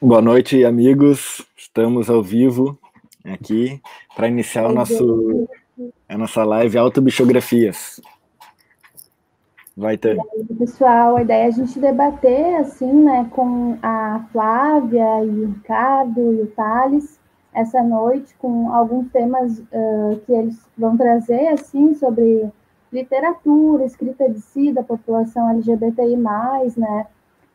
Boa noite, amigos. Estamos ao vivo aqui para iniciar o nosso, a nossa live Autobiografias. Vai ter. Pessoal, a ideia é a gente debater assim, né, com a Flávia e o Ricardo e o Thales essa noite com alguns temas uh, que eles vão trazer assim sobre literatura, escrita de si da população LGBTI+, né?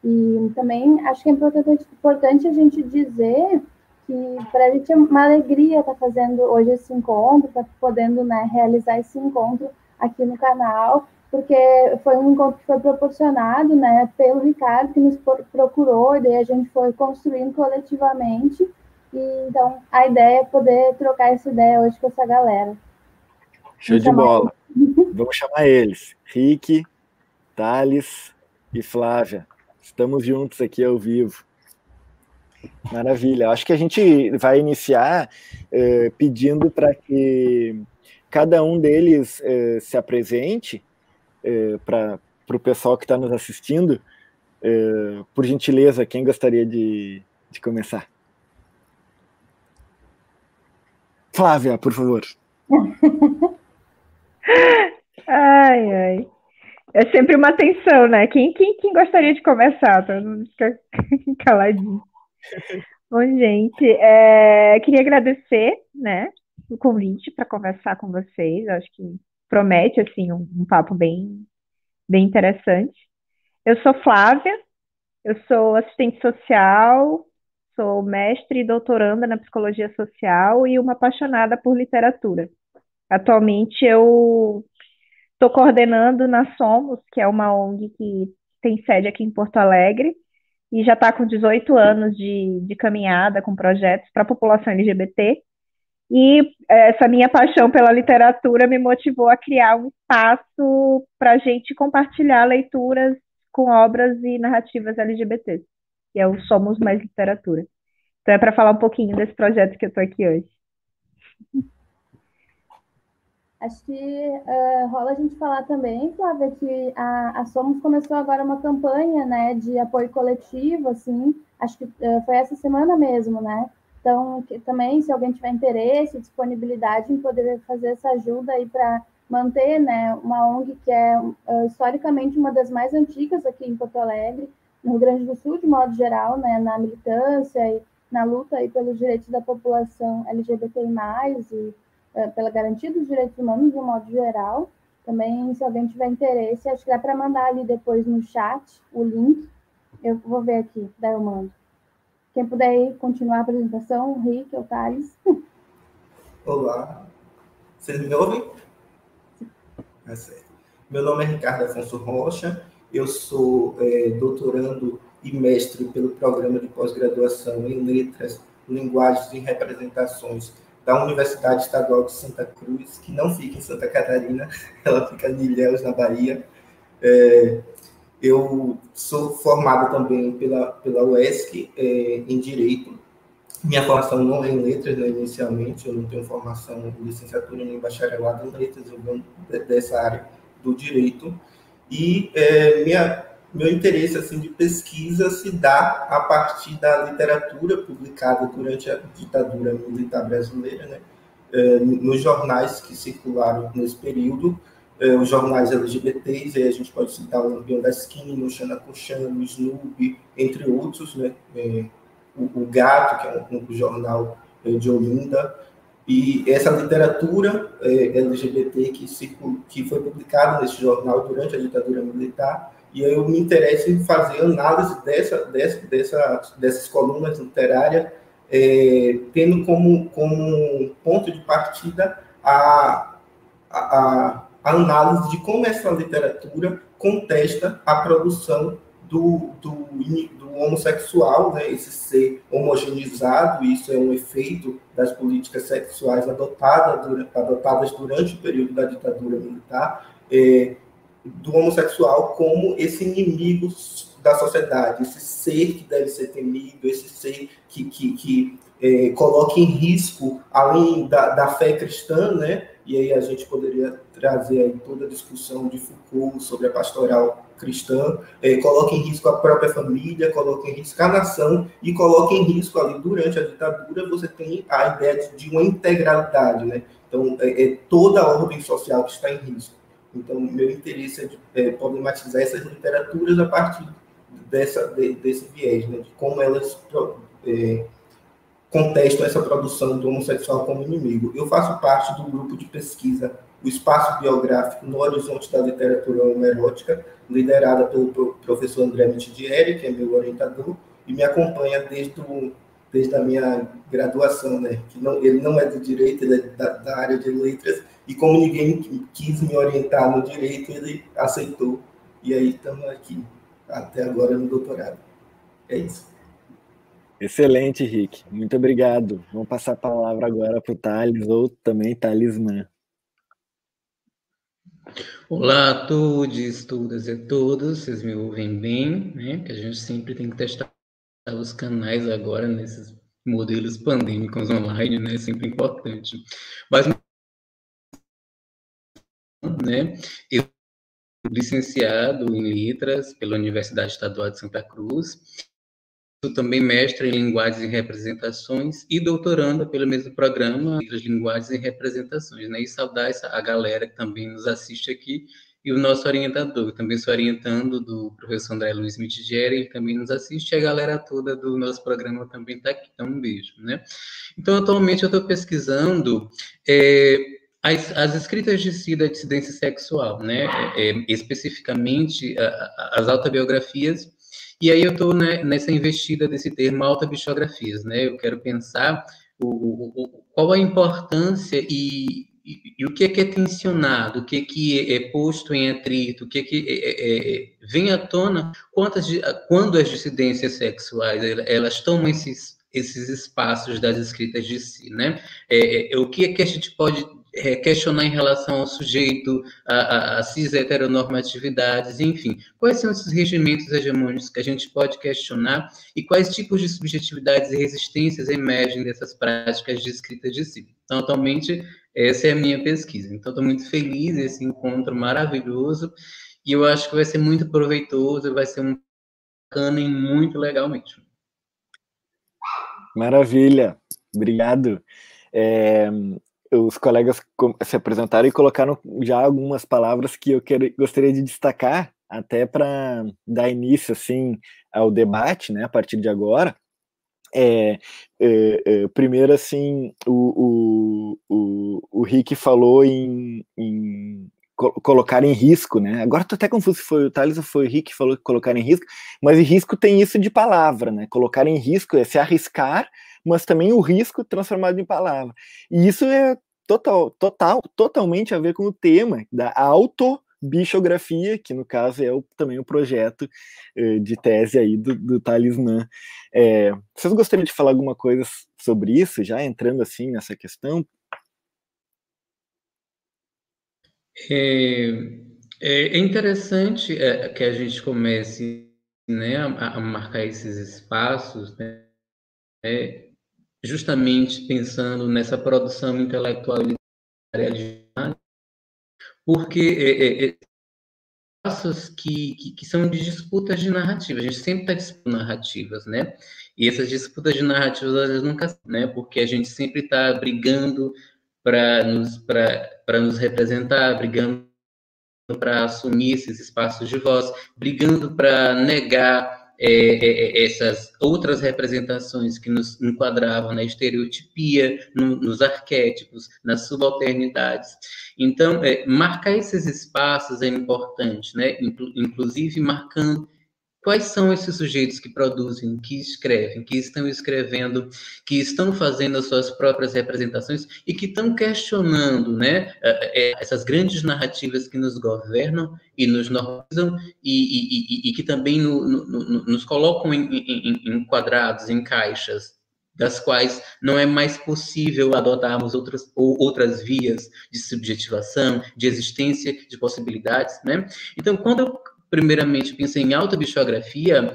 E também acho que é importante, importante a gente dizer que para a gente é uma alegria estar tá fazendo hoje esse encontro, estar tá podendo né, realizar esse encontro aqui no canal, porque foi um encontro que foi proporcionado né, pelo Ricardo, que nos procurou, e daí a gente foi construindo coletivamente. E, então, a ideia é poder trocar essa ideia hoje com essa galera. Show de bola. Vamos chamar eles. Rick, Thales e Flávia. Estamos juntos aqui ao vivo. Maravilha. Acho que a gente vai iniciar eh, pedindo para que cada um deles eh, se apresente eh, para o pessoal que está nos assistindo. por gentileza, quem gostaria de, de começar? Flávia, por favor. ai, ai. É sempre uma tensão, né? Quem, quem, quem gostaria de começar? Para não ficar caladinho. Bom, gente, é, queria agradecer, né, o convite para conversar com vocês. Acho que promete, assim, um, um papo bem, bem interessante. Eu sou Flávia, eu sou assistente social, sou mestre e doutoranda na psicologia social e uma apaixonada por literatura. Atualmente eu estou coordenando na Somos, que é uma ONG que tem sede aqui em Porto Alegre, e já está com 18 anos de, de caminhada com projetos para a população LGBT. E essa minha paixão pela literatura me motivou a criar um espaço para a gente compartilhar leituras com obras e narrativas LGBT, que é o Somos Mais Literatura. Então é para falar um pouquinho desse projeto que eu estou aqui hoje. Acho que uh, rola a gente falar também, Flávia, que a, a Somos começou agora uma campanha né, de apoio coletivo, assim, acho que uh, foi essa semana mesmo, né? Então, que, também, se alguém tiver interesse, disponibilidade em poder fazer essa ajuda aí para manter né, uma ONG que é uh, historicamente uma das mais antigas aqui em Porto Alegre, no Rio Grande do Sul, de modo geral, né, na militância e na luta aí pelos direitos da população LGBTI+, e pela garantia dos direitos humanos de um modo geral. Também, se alguém tiver interesse, acho que dá para mandar ali depois no chat o link. Eu vou ver aqui, daí eu mando. Quem puder continuar a apresentação, o Rick ou o Thales. Olá, vocês me ouvem? É certo. Meu nome é Ricardo Afonso Rocha, eu sou é, doutorando e mestre pelo programa de pós-graduação em Letras, Linguagens e Representações da Universidade Estadual de Santa Cruz, que não fica em Santa Catarina, ela fica em Ilhéus, na Bahia. É, eu sou formado também pela, pela UESC é, em Direito. Minha formação não é em Letras, né, inicialmente, eu não tenho formação em licenciatura nem bacharelado em Letras, eu venho dessa área do Direito. E é, minha meu interesse assim de pesquisa se dá a partir da literatura publicada durante a ditadura militar brasileira, né? É, nos jornais que circularam nesse período, é, os jornais LGBTs, aí a gente pode citar o Lampião da Esquina, o Xana Kuchan, o Snoopy, entre outros, né? É, o, o, Gato, que é um, um jornal é, de Olinda, e essa literatura é, LGBT que, circul, que foi publicada nesse jornal durante a ditadura militar e eu me interesso em fazer análise dessa, dessa, dessa, dessas colunas literárias, é, tendo como, como ponto de partida a, a, a análise de como essa literatura contesta a produção do, do, do, homossexual, né, esse ser homogeneizado, isso é um efeito das políticas sexuais adotadas adotadas durante o período da ditadura militar, é, do homossexual como esse inimigo da sociedade, esse ser que deve ser temido, esse ser que, que, que é, coloca em risco, além da, da fé cristã, né? E aí a gente poderia trazer aí toda a discussão de Foucault sobre a pastoral cristã, é, coloca em risco a própria família, coloca em risco a nação e coloca em risco ali durante a ditadura você tem a ideia de, uma integralidade, né? Então é, é, toda a ordem social que está em risco. Então meu interesse é, de, é problematizar essas literaturas a partir dessa de, desse viés, né? De como elas é, contestam essa produção do homossexual como inimigo. Eu faço parte do grupo de pesquisa o espaço biográfico no horizonte da literatura homerótica, liderada pelo professor André Mitidieri, que é meu orientador, e me acompanha desde, o, desde a minha graduação, né? Que não, ele não é do direito, ele é da, da área de letras, e como ninguém quis me orientar no direito, ele aceitou, e aí estamos aqui, até agora no doutorado. É isso. Excelente, Rick. Muito obrigado. Vamos passar a palavra agora para o Thales, ou também Talismã. Olá a todos, todas e todos, vocês me ouvem bem, né? Que a gente sempre tem que testar os canais agora nesses modelos pandêmicos online, né? Sempre importante. Mas, né? Eu licenciado em letras pela Universidade Estadual de Santa Cruz Sou também mestre em linguagens e representações e doutoranda pelo mesmo programa de linguagens e representações, né? E saudar essa, a galera que também nos assiste aqui e o nosso orientador, também sou orientando do professor André Luiz Mitigeri, ele também nos assiste, e a galera toda do nosso programa também está aqui, então um beijo, né? Então, atualmente eu estou pesquisando é, as, as, escritas de si da dissidência sexual, né? É, é, especificamente a, a, as autobiografias e aí eu estou né, nessa investida desse termo autobiografias, né? Eu quero pensar o, o, qual a importância e, e, e, o que é que é tensionado, o que é que é, posto em atrito, o que é que é, é, é vem à tona quantas, quando as dissidências sexuais elas tomam esses, esses espaços das escritas de si, né? É, é, o que é que a gente pode é, questionar em relação ao sujeito, a, a, a cis heteronormatividades, enfim. Quais são esses regimentos hegemônicos que a gente pode questionar e quais tipos de subjetividades e resistências emergem dessas práticas de escrita de si? Então, atualmente, essa é a minha pesquisa. Então, estou muito feliz, esse encontro maravilhoso, e eu acho que vai ser muito proveitoso, vai ser um bacana e muito legal mesmo. Maravilha, obrigado. É, os colegas se apresentaram e colocaram já algumas palavras que eu quero, gostaria de destacar até para dar início assim ao debate, né, a partir de agora. É, é, é, primeiro, assim, o, o, o, o Rick falou em, em colocar em risco, né? Agora tô até confuso se foi o Thales ou foi o Rick que falou que colocar em risco, mas risco tem isso de palavra, né? Colocar em risco é se arriscar, mas também o risco transformado em palavra. E isso é total, total, totalmente a ver com o tema da autobiografia, que no caso é o, também o projeto eh, de tese aí do, do Talismã. É, vocês gostariam de falar alguma coisa sobre isso, já entrando assim nessa questão? É, é interessante é, que a gente comece né, a, a marcar esses espaços, né, justamente pensando nessa produção intelectual literária, porque é, é, espaços que, que, que, são de disputas de narrativa. A gente sempre está disputando narrativas, né? E essas disputas de narrativas, vezes, nunca, né? Porque a gente sempre está brigando para nos, nos representar, brigando para assumir esses espaços de voz, brigando para negar é, é, é, essas outras representações que nos enquadravam na estereotipia, no, nos arquétipos, nas subalternidades. Então, é, marcar esses espaços é importante, né? inclusive marcando Quais são esses sujeitos que produzem, que escrevem, que estão escrevendo, que estão fazendo as suas próprias representações e que estão questionando né, é, é, essas grandes narrativas que nos governam e nos normalizam e, e, e, e que também no, no, nos colocam em, em, em quadrados, em caixas, das quais não é mais possível adotarmos outras, ou outras vias de subjetivação, de existência, de possibilidades, né? Então, quando eu primeiramente pensei em autobiografia,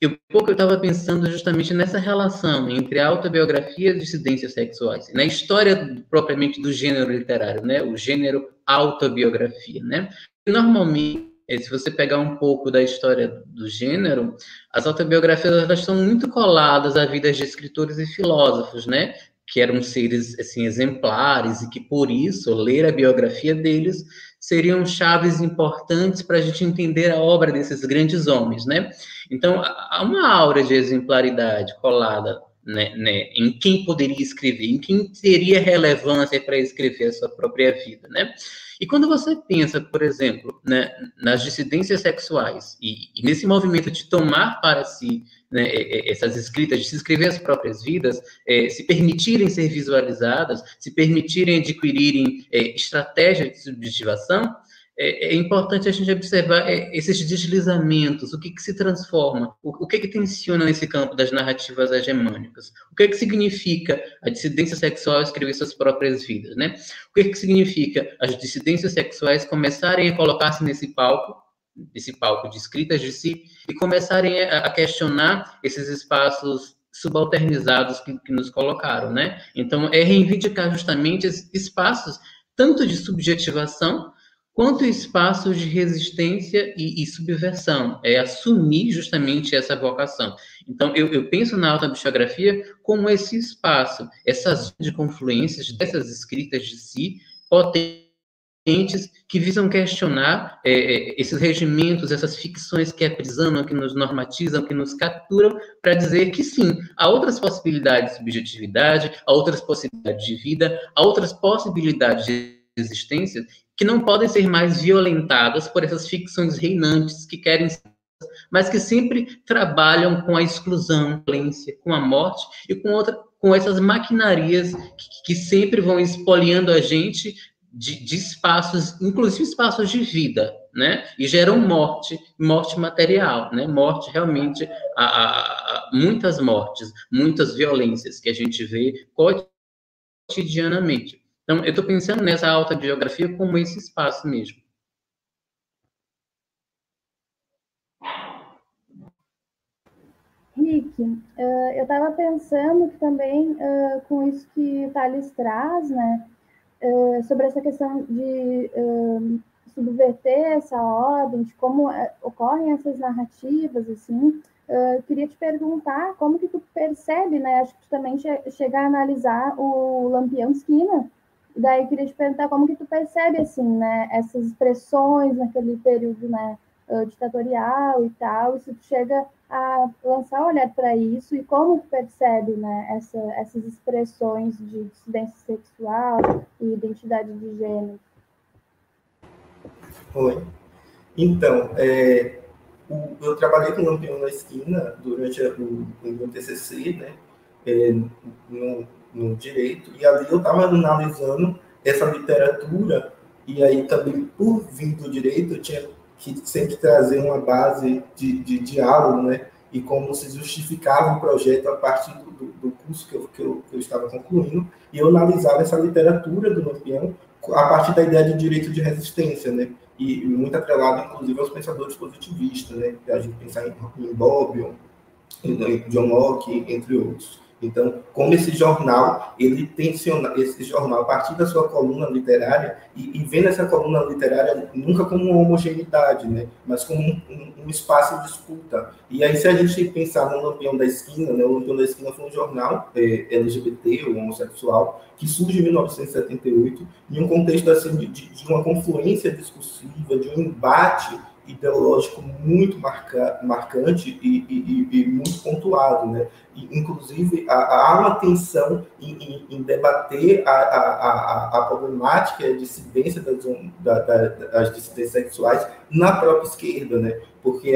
eu pouco eu estava pensando justamente nessa relação entre autobiografia e dissidências sexuais, na história propriamente do gênero literário, né? O gênero autobiografia, né? Normalmente se você pegar um pouco da história do gênero, as autobiografias elas estão muito coladas a vidas de escritores e filósofos, né? Que eram seres assim exemplares e que por isso ler a biografia deles seriam chaves importantes para a gente entender a obra desses grandes homens, né? Então há uma aura de exemplaridade colada né, né, em quem poderia escrever, em quem teria relevância para escrever a sua própria vida, né? E quando você pensa, por exemplo, né, nas dissidências sexuais e, e, nesse movimento de tomar para si né, essas escritas, de se escrever as próprias vidas, é, se permitirem ser visualizadas, se permitirem adquirirem é, estratégias de subjetivação, é, é, importante a gente observar é, esses deslizamentos, o que, que se transforma, o, que, que tensiona nesse campo das narrativas hegemônicas, o que, que significa a dissidência sexual escrever suas próprias vidas, né? O que, que significa as dissidências sexuais começarem a colocar-se nesse palco, esse palco de escritas de si, e começarem a, a questionar esses espaços subalternizados que, que nos colocaram, né? Então, é reivindicar justamente esses espaços tanto de subjetivação quanto espaços de resistência e, e, subversão, é assumir justamente essa vocação. Então, eu, eu penso na autobiografia como esse espaço, essas de confluências dessas escritas de si, potentes, que visam questionar é, é, esses regimentos, essas ficções que aprisionam, que nos normatizam, que nos capturam, para dizer que sim, há outras possibilidades de subjetividade, há outras possibilidades de vida, há outras possibilidades de existência que não podem ser mais violentadas por essas ficções reinantes que querem mas que sempre trabalham com a exclusão, a violência, com a morte e com outra, com essas maquinarias que, que sempre vão espoliando a gente de, de, espaços, inclusive espaços de vida, né? E geram morte, morte material, né? Morte realmente, a, a, a muitas mortes, muitas violências que a gente vê cotidianamente. Então, eu estou pensando nessa autobiografia como esse espaço mesmo. Rick, uh, eu estava pensando que também uh, com isso que o Thales traz, né, uh, sobre essa questão de subverter essa ordem, de como ocorrem essas narrativas, assim, queria te perguntar como que tu percebe, né, acho que tu também che chega a analisar o Lampião Esquina, daí queria te perguntar como que tu percebe assim, né, essas expressões naquele período, né, ditatorial e tal, e se tu chega a lançar um olhar para isso e como tu percebe, né, essa, essas expressões de dissidência sexual e identidade de gênero. Oi. Então, é, o, eu trabalhei com o Lampião na Esquina durante o, o meu TCC, né, é, no, no direito, e ali eu estava analisando essa literatura, e aí também, por vir do direito, eu tinha que sempre trazer uma base de, de diálogo, né? E como se justificava o projeto a partir do, do curso que eu, que, eu, que eu estava concluindo, e eu analisava essa literatura do Lampião a partir da ideia de direito de resistência, né? E, muito atrelado, inclusive, aos pensadores positivistas, né? A gente pensar em, em Bobbio, em John Locke, entre outros. Então, como esse jornal, ele tensiona, esse jornal, a partir da sua coluna literária, e, e vendo essa coluna literária nunca como uma homogeneidade, né, mas como um, um, um, espaço de disputa. E aí, se a gente pensar no Lampião da Esquina, né, o Lampião da Esquina foi um jornal é, LGBT, ou homossexual, que surge em 1978, em um contexto assim, de, de uma confluência discursiva, de um embate ideológico muito marca, marcante e, e, e, muito pontuado, né? Inclusive, há, uma tensão em, em, em debater a, a, a, a, problemática e a dissidência das, da, da, das dissidências sexuais na própria esquerda, né? Porque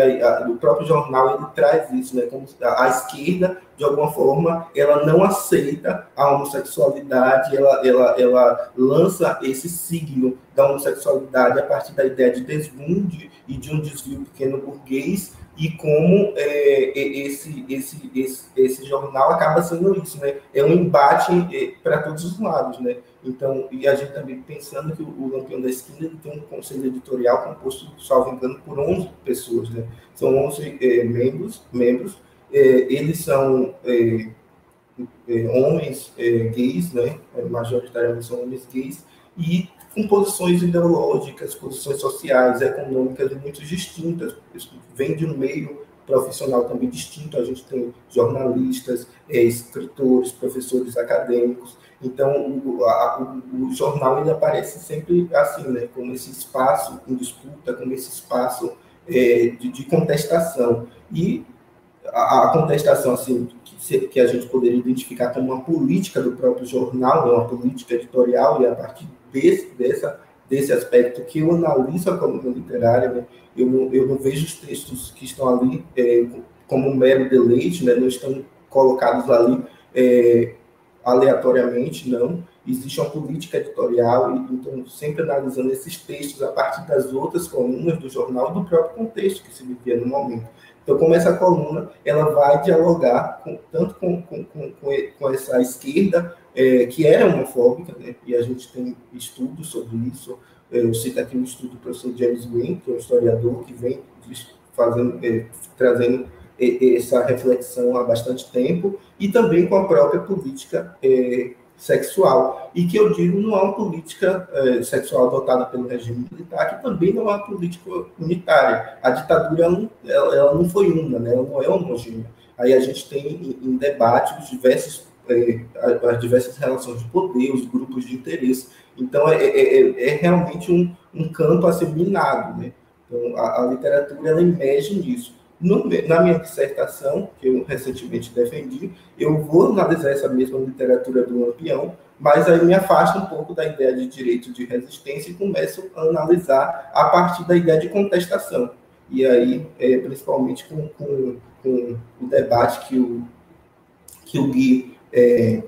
o próprio jornal ele traz isso, né? Como a, esquerda, de alguma forma, ela não aceita a homossexualidade, ela, ela, ela lança esse signo da homossexualidade a partir da ideia de desbunde e de um desvio pequeno burguês e como é, esse, esse, esse, esse jornal acaba sendo isso, né? É um embate é, para todos os lados, né? Então, e a gente também pensando que o Lampião da Esquina tem um conselho editorial composto, salvo engano, por 11 pessoas, né? São 11 é, membros, membros, é, eles são é, é, homens gays, né? Majoritariamente são homens gays, e com posições ideológicas, posições sociais, econômicas muito distintas. Vem de um meio profissional também distinto. A gente tem jornalistas, é, escritores, professores acadêmicos. Então, o, a, o, o, jornal ele aparece sempre assim, né, como esse espaço em disputa, como esse espaço é, de, de, contestação. E a, a contestação assim, que, que, a gente poderia identificar como uma política do próprio jornal, né, uma política editorial, e a partir desse, dessa, desse aspecto que eu analiso a coluna literária, né, eu, não, eu não vejo os textos que estão ali é, como um mero deleite, né, não estão colocados ali é, aleatoriamente, não. Existe uma política editorial, e então sempre analisando esses textos a partir das outras colunas do jornal do próprio contexto que se vivia no momento. Então, como essa coluna, ela vai dialogar com, tanto com, com, com, com essa esquerda, é, que era homofóbica, né? e a gente tem estudos sobre isso. É, eu cito aqui um estudo do professor James Green, que é um historiador que vem fazendo, é, trazendo essa reflexão há bastante tempo, e também com a própria política é, sexual, e que eu digo não é uma política é, sexual adotada pelo regime militar, que também não é uma política unitária. A ditadura ela, ela, ela não foi uma, né? ela não é homogênea. Aí a gente tem em, em debate os diversos, é, as diversas relações de poder, os grupos de interesse. Então, é, é, é, é realmente um, um campo a ser minado. Né? Então, a, a literatura ela emerge nisso. No, na minha dissertação, que eu recentemente defendi, eu vou analisar essa mesma literatura do Lampião, mas aí me afasto um pouco da ideia de direito de resistência e começo a analisar a partir da ideia de contestação. E aí, é, principalmente com, com, com, o debate que o, que o Gui é,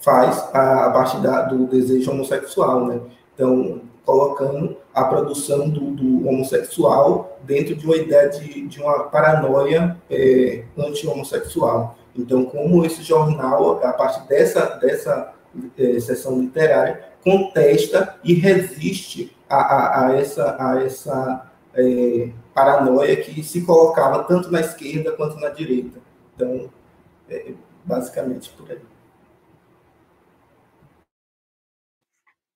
faz a, a partir da, do desejo homossexual, né? Então, colocando a produção do, do, homossexual dentro de uma ideia de, de uma paranoia é, anti-homossexual. Então, como esse jornal, a partir dessa, dessa é, sessão literária, contesta e resiste a, a, a essa, a essa é, paranoia que se colocava tanto na esquerda quanto na direita. Então, é, basicamente por aí.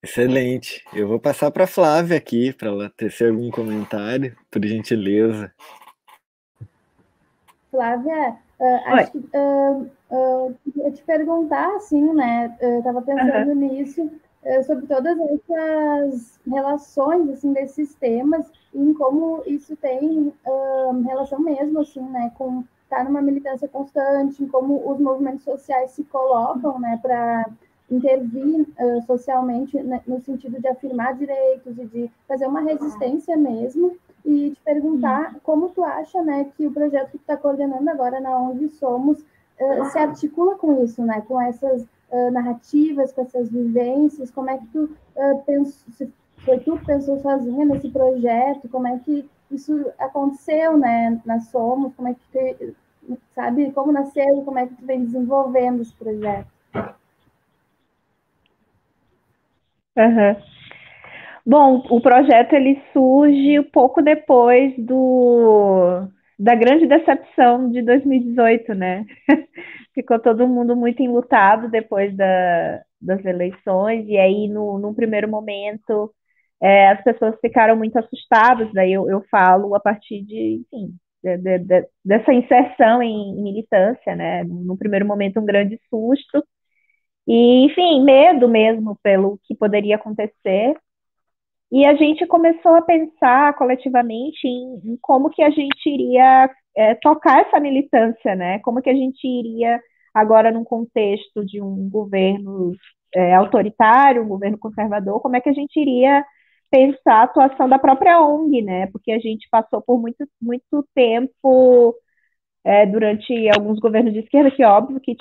Excelente. Eu vou passar para a Flávia aqui, para ela tecer algum comentário, por gentileza. Flávia, uh, acho que uh, uh, queria te perguntar, assim, né? Eu estava pensando uhum. nisso, sobre todas essas relações, assim, desses temas, e em como isso tem relação mesmo, assim, né, com estar tá numa militância constante, em como os movimentos sociais se colocam, né, para intervir uh, socialmente né, no sentido de afirmar direitos e de fazer uma resistência mesmo e te perguntar uhum. como tu acha né que o projeto que tu está coordenando agora na onde somos uh, se articula com isso né com essas uh, narrativas com essas vivências? Como é que tu uh, pensou se foi tu que pensou sozinha nesse projeto? Como é que isso aconteceu né na somos? Como é que tu, sabe como nasceu? Como é que tu vem desenvolvendo esse projeto Uhum. Bom, o projeto ele surge pouco depois do da grande decepção de 2018, né? Ficou todo mundo muito enlutado depois da, das eleições, e aí, no, num primeiro momento, é, as pessoas ficaram muito assustadas, daí eu, eu falo a partir de, enfim, de, de, de, dessa inserção em, em militância, né? No primeiro momento, um grande susto, e, enfim, medo mesmo pelo que poderia acontecer. E a gente começou a pensar coletivamente em, em como que a gente iria é, tocar essa militância, né? Como que a gente iria, agora num contexto de um governo é, autoritário, um governo conservador, como é que a gente iria pensar a atuação da própria ONG, né? Porque a gente passou por muito, muito tempo é, durante alguns governos de esquerda, que óbvio que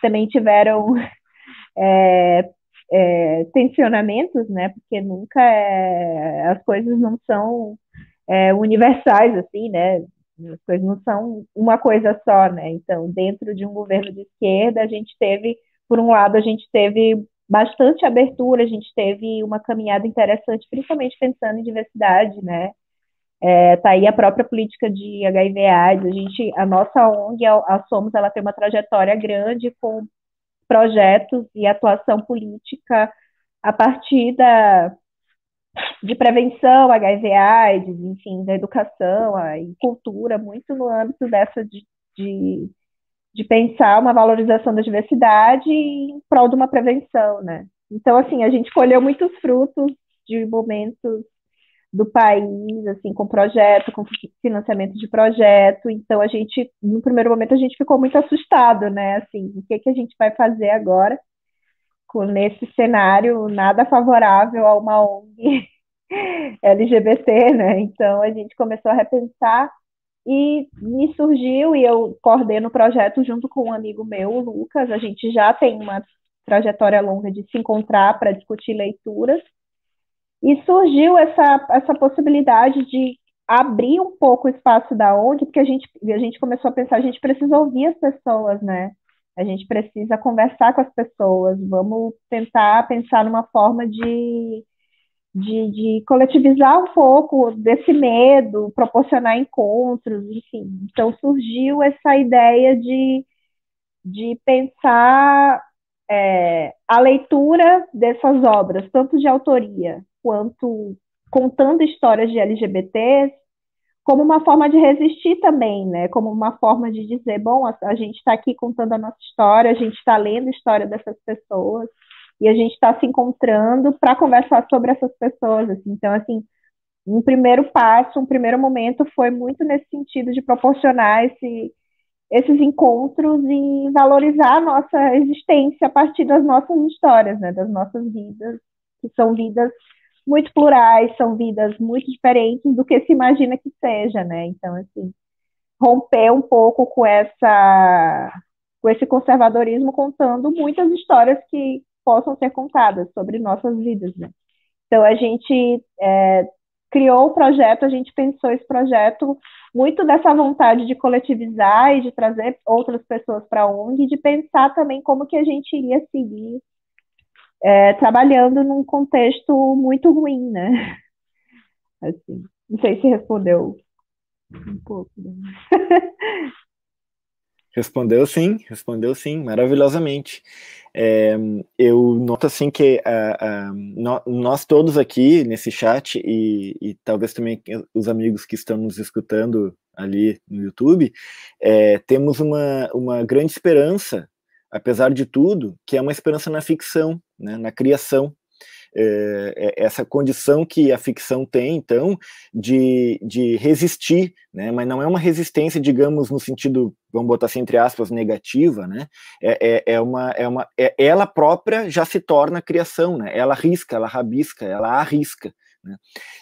também tiveram é, é, tensionamentos, né? Porque nunca é, as coisas não são é, universais assim, né? As coisas não são uma coisa só, né? Então, dentro de um governo de esquerda, a gente teve, por um lado, a gente teve bastante abertura, a gente teve uma caminhada interessante, principalmente pensando em diversidade, né? É, tá aí a própria política de HIV/AIDS. A gente, a nossa ONG, a, a Somos, ela tem uma trajetória grande com projetos e atuação política a partir da, de prevenção, HIV, AIDS, enfim, da educação e cultura, muito no âmbito dessa de, de, de, pensar uma valorização da diversidade em prol de uma prevenção, né? Então, assim, a gente colheu muitos frutos de momentos do país, assim, com projeto, com financiamento de projeto. Então, a gente, no primeiro momento, a gente ficou muito assustado, né? Assim, o que, que a gente vai fazer agora com, nesse cenário nada favorável a uma ONG LGBT, né? Então, a gente começou a repensar e me surgiu, e eu coordeno o projeto junto com um amigo meu, o Lucas. A gente já tem uma trajetória longa de se encontrar para discutir leituras. E surgiu essa, essa possibilidade de abrir um pouco o espaço da ONG, porque a gente, a gente começou a pensar, a gente precisa ouvir as pessoas, né? A gente precisa conversar com as pessoas, vamos tentar pensar numa forma de, de, de coletivizar um pouco desse medo, proporcionar encontros, enfim. Então surgiu essa ideia de, de pensar é, a leitura dessas obras, tanto de autoria quanto contando histórias de LGBTs, como uma forma de resistir também, né? Como uma forma de dizer, bom, a, a gente está aqui contando a nossa história, a gente está lendo a história dessas pessoas e a gente está se encontrando para conversar sobre essas pessoas. Assim. Então, assim, um primeiro passo, um primeiro momento foi muito nesse sentido de proporcionar esse, esses encontros e valorizar a nossa existência a partir das nossas histórias, né? Das nossas vidas, que são vidas muito plurais, são vidas muito diferentes do que se imagina que seja, né? Então, assim, romper um pouco com essa com esse conservadorismo contando muitas histórias que possam ser contadas sobre nossas vidas, né? Então, a gente é, criou o projeto, a gente pensou esse projeto muito dessa vontade de coletivizar e de trazer outras pessoas para a ONG, de pensar também como que a gente iria seguir é, trabalhando num contexto muito ruim, né? Assim, não sei se respondeu um pouco. Né? Respondeu sim, respondeu sim, maravilhosamente. É, eu noto assim que uh, uh, nós todos aqui nesse chat e, e, talvez também os amigos que estão nos escutando ali no YouTube, é, temos uma, uma grande esperança apesar de tudo, que é uma esperança na ficção, né, na criação. É, é, essa condição que a ficção tem, então, de, de resistir, né, mas não é uma resistência, digamos, no sentido, vamos botar assim, entre aspas, negativa, né, é, é, é uma, é uma, é, ela própria já se torna criação, né, ela risca, ela rabisca, ela arrisca, né?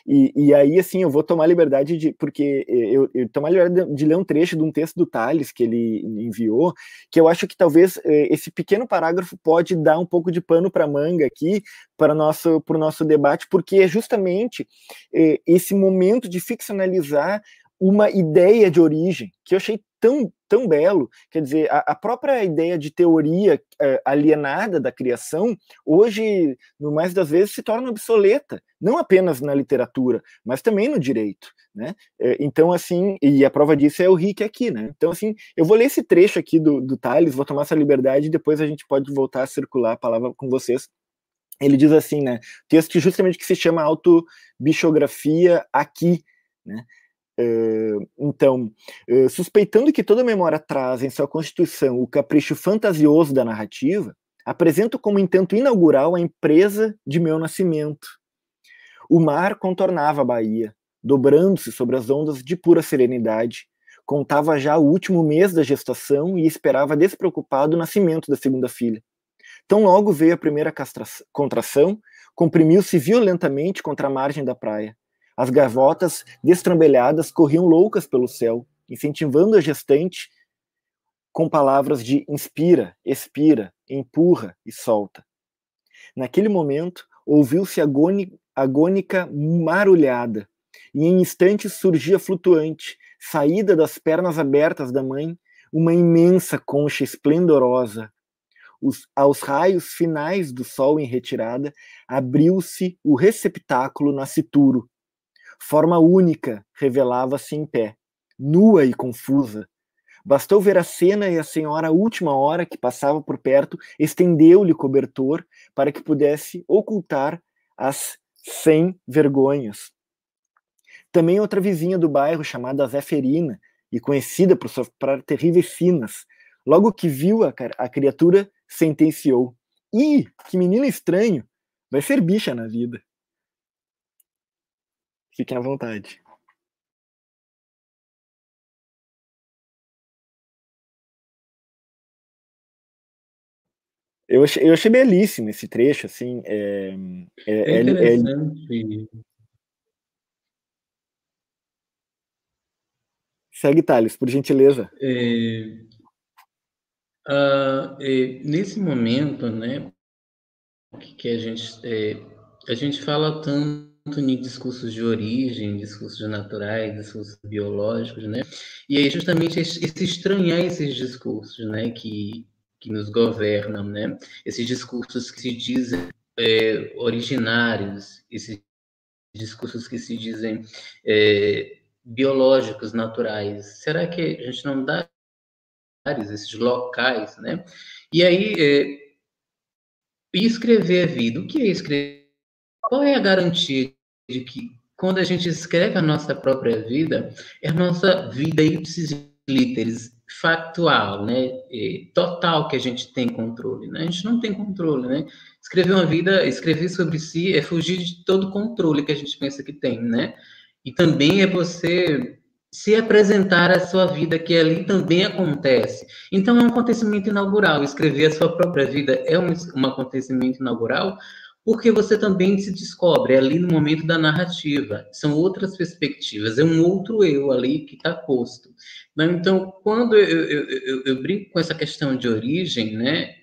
E, e aí, assim, eu vou tomar liberdade de. Porque eu, eu tomar liberdade de ler um trecho de um texto do Thales que ele enviou, que eu acho que talvez eh, esse pequeno parágrafo pode dar um pouco de pano para manga aqui para o nosso, nosso debate, porque é justamente eh, esse momento de ficcionalizar uma ideia de origem que eu achei tão, tão belo. Quer dizer, a, a própria ideia de teoria é, alienada da criação, hoje, no mais das vezes, se torna obsoleta, não apenas na literatura, mas também no direito. Né? É, então, assim, e a prova disso é o Rick aqui, né? Então, assim, eu vou ler esse trecho aqui do, do Thales, vou tomar essa liberdade e depois a gente pode voltar a circular a palavra com vocês. Ele diz assim, né? Texto justamente que se chama Autobiografia aqui, né? Então, suspeitando que toda memória traz em sua constituição o capricho fantasioso da narrativa, apresento como intento inaugural a empresa de meu nascimento. O mar contornava a Bahia, dobrando-se sobre as ondas de pura serenidade, contava já o último mês da gestação e esperava despreocupado o nascimento da segunda filha. Tão logo veio a primeira contração, comprimiu-se violentamente contra a margem da praia as gavotas destrambelhadas corriam loucas pelo céu, incentivando a gestante com palavras de inspira, expira, empurra e solta. Naquele momento, ouviu-se agônica marulhada, e em instantes surgia flutuante, saída das pernas abertas da mãe, uma imensa concha esplendorosa. Os, aos raios finais do sol em retirada, abriu-se o receptáculo nascituro, Forma única revelava-se em pé, nua e confusa, Bastou ver a cena e a senhora, a última hora que passava por perto, estendeu-lhe cobertor para que pudesse ocultar as sem vergonhas. Também outra vizinha do bairro, chamada Zeferina, e conhecida por suas terríveis sinas, logo que viu a, a criatura, sentenciou: Ih, que menino estranho! Vai ser bicha na vida. Fiquem à vontade. Eu achei, eu achei belíssimo esse trecho, assim. É, é, é, é interessante. É, Segue, Thales, por gentileza. É, uh, é, nesse momento, né, que, que a gente é, a gente fala tanto em discursos de origem, discursos naturais, discursos biológicos, né? E aí justamente esse, esse estranhar esses discursos, né, que que nos governam, né? Esses discursos que se dizem é, originários, esses discursos que se dizem é, biológicos, naturais. Será que a gente não dá esses locais, né? E aí, é, escrever a vida, o que é escrever? Qual é a garantia de que quando a gente escreve a nossa própria vida, é a nossa vida ipsis literis, factual, né, total que a gente tem controle, né? A gente não tem controle, né? Escrever uma vida, escrever sobre si é fugir de todo controle que a gente pensa que tem, né? E também é você se apresentar a sua vida, que ali também acontece. Então, é um acontecimento inaugural. Escrever a sua própria vida é um, um acontecimento inaugural, porque você também se descobre ali no momento da narrativa. São outras perspectivas, é um outro eu ali que está posto. Né? Então, quando eu, eu, eu, eu, brinco com essa questão de origem, né?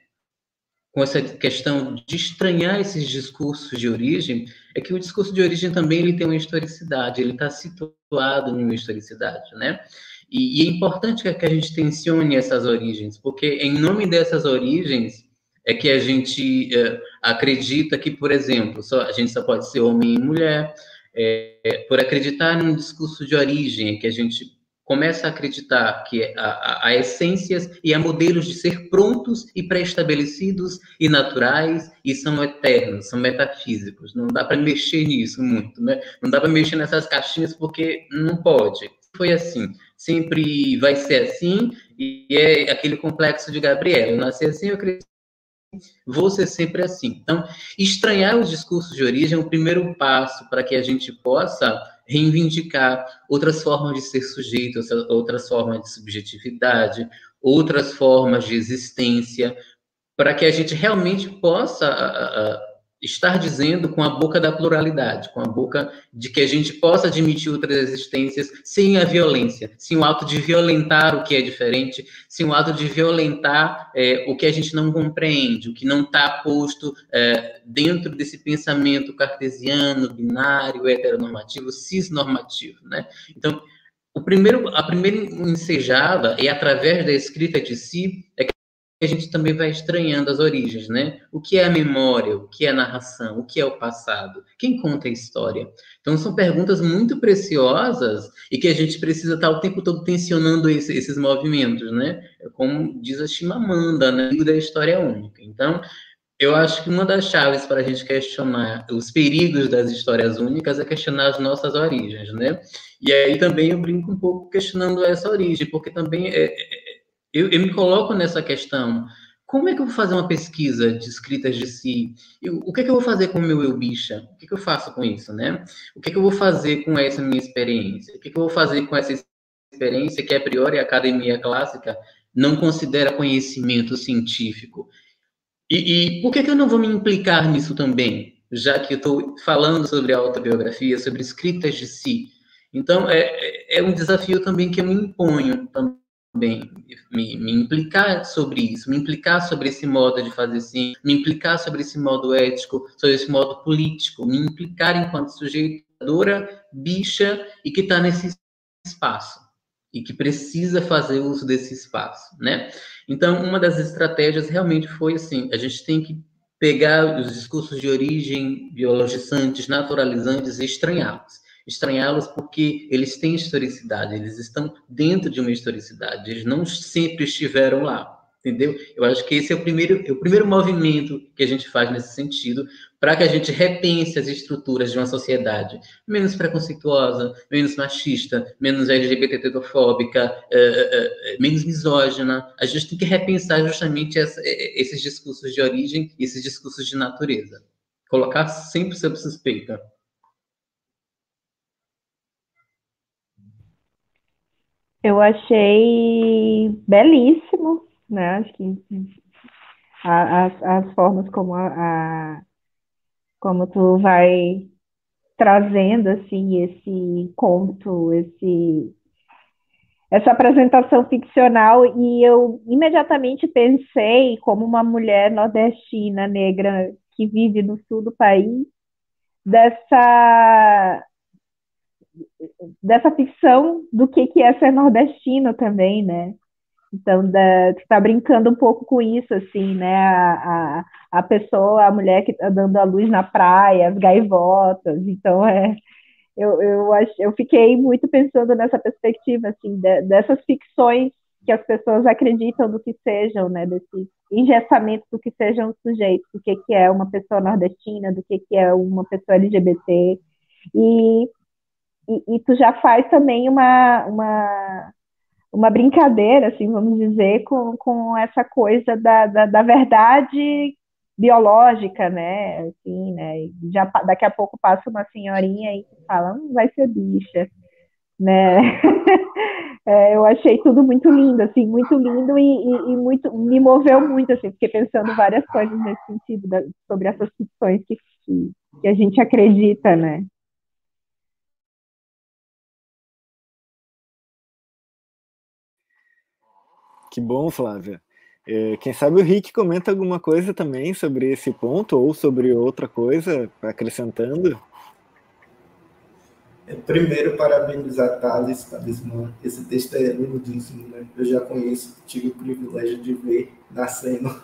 com essa questão de estranhar esses discursos de origem, é que o discurso de origem também ele tem uma historicidade, ele está situado em uma historicidade, né? E, e é importante que a gente tensione essas origens, porque em nome dessas origens é que a gente é, acredita que, por exemplo, só, a gente só pode ser homem e mulher, é, por acreditar num discurso de origem, é que a gente começa a acreditar que há, há essências e há modelos de ser prontos e pré-estabelecidos e naturais e são eternos, são metafísicos. Não dá para mexer nisso muito, né? Não dá para mexer nessas caixinhas porque não pode. Foi assim, sempre vai ser assim e é aquele complexo de Gabriela. Eu nasci assim, eu cresci vou ser sempre assim. Então, estranhar os discursos de origem é o primeiro passo para que a gente possa reivindicar outras formas de ser sujeito, outras formas de subjetividade, outras formas de existência, para que a gente realmente possa estar dizendo com a boca da pluralidade, com a boca de que a gente possa admitir outras existências sem a violência, sem o ato de violentar o que é diferente, sem o ato de violentar é, o que a gente não compreende, o que não está posto é, dentro desse pensamento cartesiano, binário, heteronormativo, cisnormativo, né? Então, o primeiro, a primeira ensejada é através da escrita de si é que a gente também vai estranhando as origens, né? O que é a memória, o que é a narração, o que é o passado, quem conta a história. Então, são perguntas muito preciosas e que a gente precisa estar o tempo todo tensionando esse, esses movimentos, né? É como diz a Chimamanda, né? da história única. Então, eu acho que uma das chaves para a gente questionar os perigos das histórias únicas é questionar as nossas origens, né? E aí também eu brinco um pouco questionando essa origem, porque também é, é eu, eu me coloco nessa questão. Como é que eu vou fazer uma pesquisa de escritas de si? Eu, o que é que eu vou fazer com o meu eu bicha? O que, é que eu faço com isso, né? O que é que eu vou fazer com essa minha experiência? O que é que eu vou fazer com essa experiência que, a priori, a academia clássica não considera conhecimento científico? E, e por que, que eu não vou me implicar nisso também? Já que eu estou falando sobre autobiografia, sobre escritas de si. Então, é, é, é um desafio também que eu me imponho também bem me, me, implicar sobre isso, me implicar sobre esse modo de fazer sim, me implicar sobre esse modo ético, sobre esse modo político, me implicar enquanto sujeitadora, bicha e que está nesse espaço e que precisa fazer uso desse espaço, né? Então, uma das estratégias realmente foi assim, a gente tem que pegar os discursos de origem biologizantes, naturalizantes e estranhá-los estranhá-los porque eles têm historicidade, eles estão dentro de uma historicidade, eles não sempre estiveram lá entendeu? Eu acho que esse é o primeiro, é o primeiro movimento que a gente faz nesse sentido, para que a gente repense as estruturas de uma sociedade menos preconceituosa, menos machista, menos LGBTfóbica, é, é, é, menos misógina. A gente tem que repensar justamente essa, esses discursos de origem esses discursos de natureza. Colocar sempre sob suspeita. Eu achei belíssimo né? Acho que as, as formas como a, a, como tu vai trazendo assim esse conto, esse essa apresentação ficcional e eu imediatamente pensei como uma mulher nordestina negra que vive no sul do país dessa dessa ficção do que que é ser nordestino também, né? Então, da, está brincando um pouco com isso, assim, né? A, a, a pessoa, a mulher que está dando a luz na praia, as gaivotas. Então, é, eu, eu, ach, eu fiquei muito pensando nessa perspectiva, assim, de, dessas ficções que as pessoas acreditam do que sejam, né? Desse engessamento do que sejam os sujeitos, do que, que é uma pessoa nordestina, do que, que é uma pessoa LGBT. E, e, e tu já faz também uma, uma uma brincadeira, assim, vamos dizer, com, com essa coisa da, da, da verdade biológica, né? Assim, né? Já, daqui a pouco passa uma senhorinha aí que fala, hum, vai ser bicha, né? é, eu achei tudo muito lindo, assim, muito lindo e, e, e, muito me moveu muito, assim, fiquei pensando várias coisas nesse sentido da, sobre essas ficções que, que, que a gente acredita, né? Que bom, Flávia. É, quem sabe o Rick comenta alguma coisa também sobre esse ponto ou sobre outra coisa, acrescentando. É, primeiro, parabenizar Thales, Talismã. Esse texto é lindíssimo, né? Eu já conheço, tive o privilégio de ver nascendo.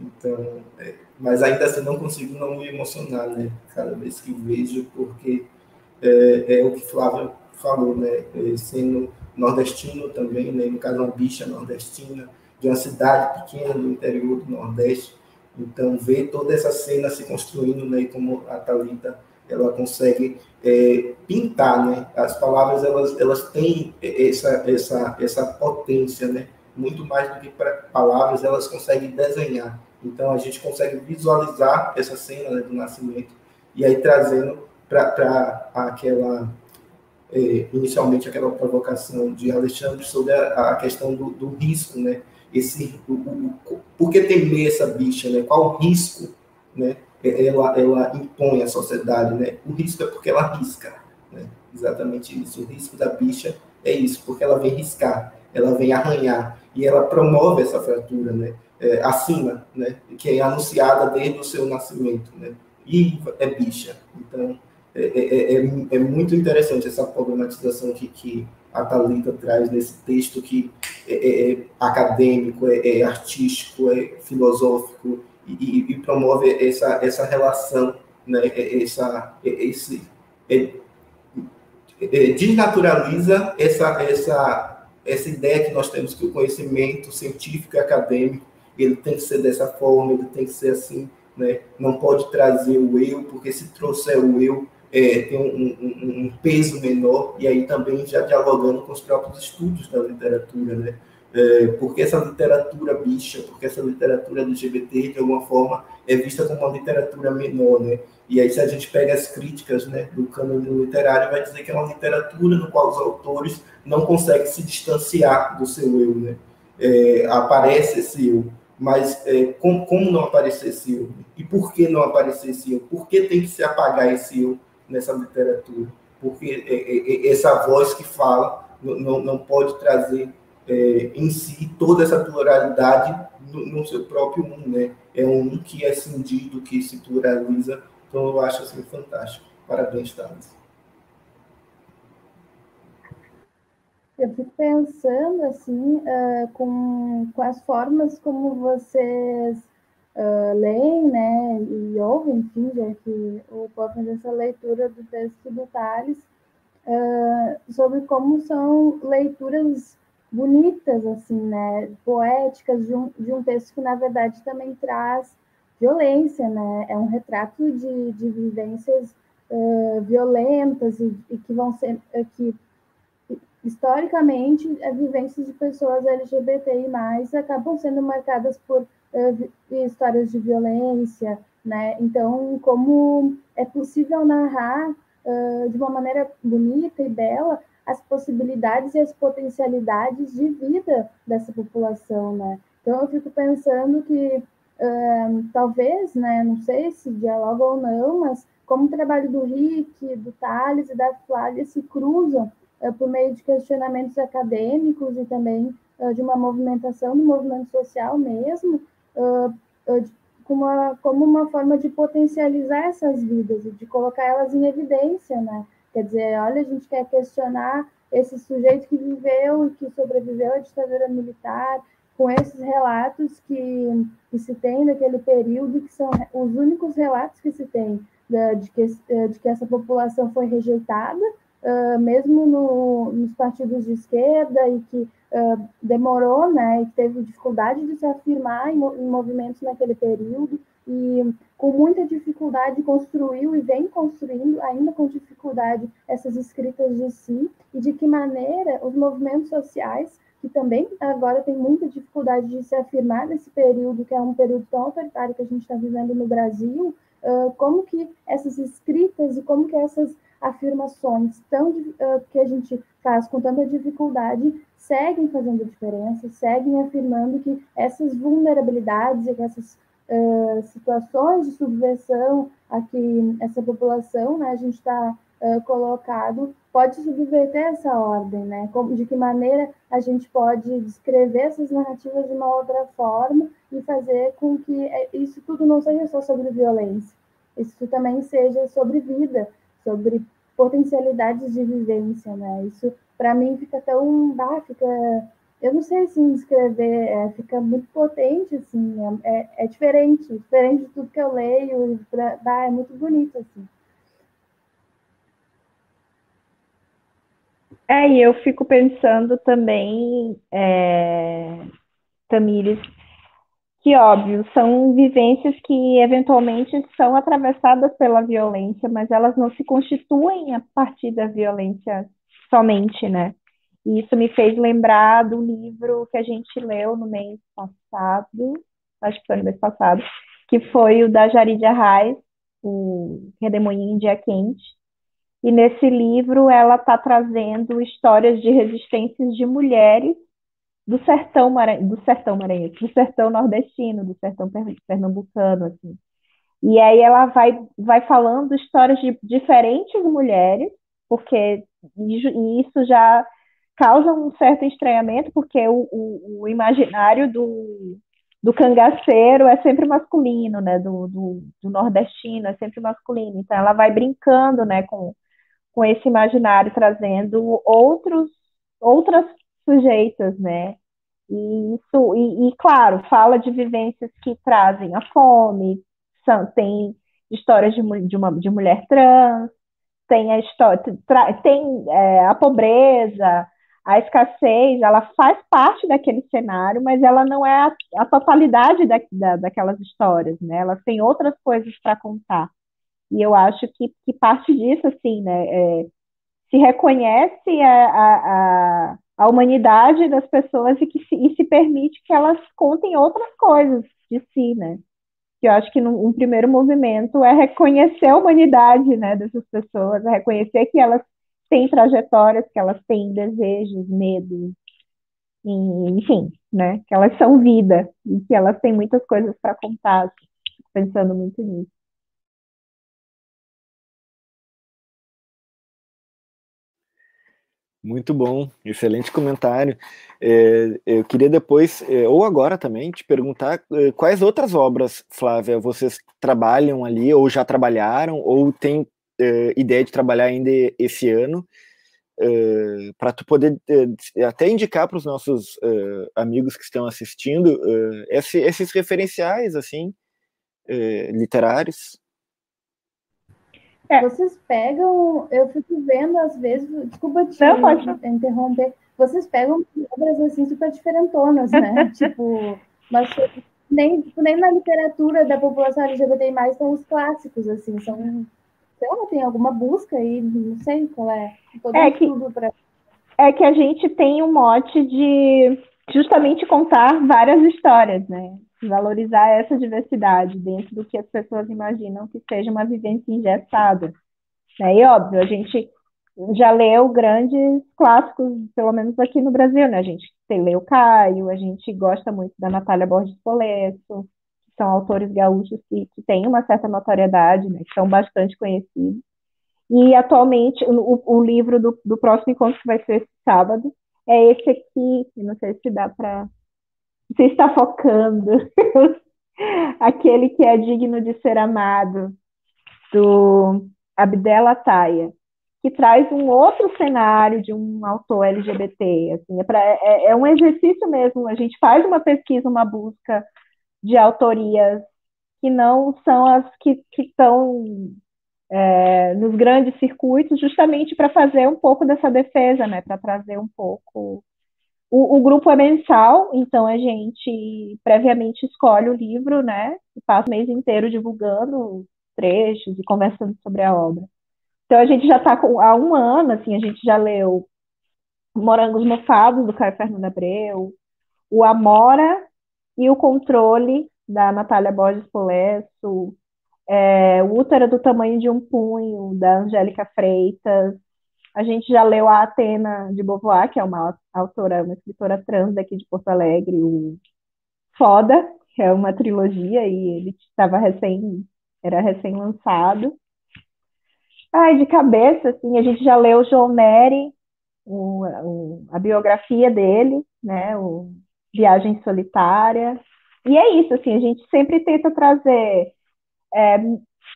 Então, é, mas ainda assim não consigo não me emocionar, né? Cada vez que vejo, porque é, é o que Flávio falou, né? É, sendo nordestino também, né? no caso uma bicha nordestina, de uma cidade pequena do interior do Nordeste. Então, ver toda essa cena se construindo, né? como a Thalita ela consegue é, pintar, né? As palavras, elas, elas têm essa, essa, essa potência, né? Muito mais do que palavras, elas conseguem desenhar. Então, a gente consegue visualizar essa cena né, do nascimento e aí trazendo para aquela é, inicialmente aquela provocação de Alexandre sobre a, a questão do, do, risco, né? Esse, o, o, por que temer essa bicha, né? Qual o risco, né? É, ela, ela impõe à sociedade, né? O risco é porque ela risca, né? Exatamente isso. O risco da bicha é isso, porque ela vem riscar, ela vem arranhar e ela promove essa fratura, né? É, acima, né? Que é anunciada desde o seu nascimento, né? E é bicha. Então, é, é, é, é, muito interessante essa problematização que, que a Thalita traz nesse texto que é, é, é acadêmico, é, artístico, é filosófico e, e, promove essa, essa relação, né, essa, esse, desnaturaliza essa, essa, essa ideia que nós temos que o conhecimento científico e acadêmico ele tem que ser dessa forma, ele tem que ser assim, né? não pode trazer o eu, porque se trouxer o eu, é, tem um, um, um, peso menor, e aí também já dialogando com os próprios estudos da literatura, né? É, porque essa literatura bicha, porque essa literatura LGBT, de alguma forma, é vista como uma literatura menor, né? E aí, se a gente pega as críticas né, do cânone literário, vai dizer que é uma literatura no qual os autores não conseguem se distanciar do seu eu, né? É, aparece esse eu, mas é, como, como não aparecer esse eu? E por que não aparecer esse eu? Por que tem que se apagar esse eu nessa literatura, porque essa voz que fala não, não pode trazer é, em si toda essa pluralidade no, no, seu próprio um, né? É um que é cindido, que se pluraliza. Então eu acho assim fantástico. Parabéns, Thales. Eu fico pensando assim uh, com, com as formas como vocês uh, leem, né, e ouvem, enfim, já que o Pó fez essa leitura do texto do Tales, uh, sobre como são leituras bonitas, assim, né, poéticas de um, de um texto que, na verdade, também traz violência, né, é um retrato de, de vivências uh, violentas e, e, que vão ser, uh, que historicamente, as vivências de pessoas LGBTI+, acabam sendo marcadas por histórias de violência, né, então, como é possível narrar de uma maneira bonita e bela as possibilidades e as potencialidades de vida dessa população, né? Então eu fico pensando que talvez, né, não sei se dialoga ou não, mas como o trabalho do Rick, do Thales e da Flávia se cruzam uh, por meio de questionamentos acadêmicos e também uh, de uma movimentação do movimento social mesmo, uh, como, uma, como uma forma de potencializar essas vidas e de colocar elas em evidência, né? Quer dizer, olha, a gente quer questionar esse sujeito que viveu e que sobreviveu à ditadura militar, com esses relatos que, que se tem daquele período, que são os únicos relatos que se tem de, que, de que essa população foi rejeitada, uh, mesmo no, nos partidos de esquerda, e que uh, demorou, né, e teve dificuldade de se afirmar em, em movimentos naquele período, e com muita dificuldade construiu e vem construindo, ainda com dificuldade, essas escritas de si, e de que maneira os movimentos sociais, que também agora têm muita dificuldade de se afirmar nesse período, que é um período tão autoritário que a gente está vivendo no Brasil, uh, como que essas escritas e como que essas afirmações tão, uh, que a gente faz com tanta dificuldade seguem fazendo diferença, seguem afirmando que essas vulnerabilidades e essas uh, situações de subversão a que essa população, né, a gente está uh, colocado, pode subverter essa ordem, né? Como, de que maneira a gente pode descrever essas narrativas de uma outra forma e fazer com que eh, isso tudo não seja só sobre violência, isso também seja sobre vida, sobre potencialidades de vivência, né? Isso para mim fica tão, bah, fica eu não sei assim escrever, é, fica muito potente, assim, é, é, diferente, diferente de tudo que eu leio, pra, ah, é muito bonito, assim. É, e eu fico pensando também, é, Tamires, que óbvio, são vivências que eventualmente são atravessadas pela violência, mas elas não se constituem a partir da violência somente, né? E isso me fez lembrar do livro que a gente leu no mês passado, acho que foi no mês passado, que foi o da Jaridia Arraes, o Redemoinho em Dia Quente. E nesse livro ela está trazendo histórias de resistências de mulheres do sertão, do sertão maranhense, do sertão nordestino, do sertão pernambucano, assim. E aí ela vai, vai falando histórias de diferentes mulheres, porque isso já causa um certo estranhamento, porque o, o, o imaginário do, do cangaceiro é sempre masculino, né? Do, do, do, nordestino é sempre masculino. Então ela vai brincando, né, com, com esse imaginário, trazendo outros outras sujeitas, né? E isso, e, e claro, fala de vivências que trazem a fome, são, tem histórias de, de, uma, de mulher trans, tem a história, tem é, a pobreza, a escassez, ela faz parte daquele cenário, mas ela não é a, a totalidade da, da, daquelas histórias, né? Elas têm outras coisas para contar. E eu acho que, que parte disso, assim, né? É, se reconhece a, a, a, humanidade das pessoas e que se, e se permite que elas contem outras coisas de si, né? Que eu acho que num, um primeiro movimento é reconhecer a humanidade, né, dessas pessoas, é reconhecer que elas têm trajetórias, que elas têm desejos, medos, enfim, né? Que elas são vida e que elas têm muitas coisas para contar. Pensando muito nisso. Muito bom, excelente comentário. É, eu queria depois, é, ou agora também, te perguntar é, quais outras obras, Flávia, vocês trabalham ali, ou já trabalharam, ou têm uh, ideia de trabalhar ainda esse ano, uh, para tu poder uh, até indicar para os nossos amigos que estão assistindo esse, esses referenciais assim literários. É. Vocês pegam, eu fico vendo às vezes, desculpa te Não, pode. interromper, vocês pegam obras assim super diferentonas, né? tipo, mas nem, tipo, nem na literatura da população LGBT+, são os clássicos, assim, são, sei lá, tem alguma busca aí, não sei qual é, todo é que, pra... É que a gente tem um mote de justamente contar várias histórias, né? Valorizar essa diversidade dentro do que as pessoas imaginam que seja uma vivência engessada. Né? E óbvio, a gente já leu grandes clássicos, pelo menos aqui no Brasil, né? A gente leu Caio, a gente gosta muito da Natália Borges Polesso, que são autores gaúchos que, que têm uma certa notoriedade, né? Que são bastante conhecidos. E atualmente, o, o livro do, do próximo encontro, que vai ser esse sábado, é esse aqui, não sei se dá para. Você está focando. Aquele que é digno de ser amado, do Abdel Taia, que traz um outro cenário de um autor LGBT. Assim, é, pra, é, é um exercício mesmo. A gente faz uma pesquisa, uma busca de autorias que não são as que, que estão é, nos grandes circuitos, justamente para fazer um pouco dessa defesa, né, para trazer um pouco. O, o, grupo é mensal, então a gente previamente escolhe o livro, né, e passa o mês inteiro divulgando trechos e conversando sobre a obra. Então a gente já está há um ano, assim, a gente já leu Morangos Mofados, do Caio Fernando Abreu, o Amora e o Controle, da Natália Borges Polesso, é, o útero do tamanho de um punho, da Angélica Freitas. A gente já leu a Atena de Beauvoir, que é uma autora, uma escritora trans daqui de Porto Alegre, o Foda, que é uma trilogia, e ele estava recém, era recém-lançado. Ai, de cabeça, assim, a gente já leu João Neri, o, o, a biografia dele, né, o Viagem Solitária. E é isso, assim, a gente sempre tenta trazer é,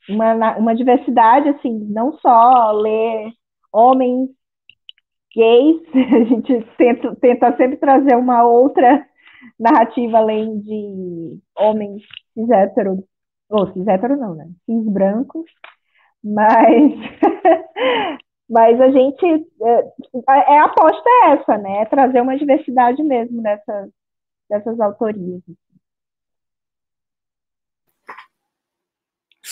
uma, uma diversidade, assim, não só ler homens gays, a gente tenta, tenta sempre trazer uma outra narrativa além de homens cis hétero, ou cis hétero não, né? Cis brancos, mas, mas a gente, é, é, a aposta é essa, né? É trazer uma diversidade mesmo dessas, dessas autorias.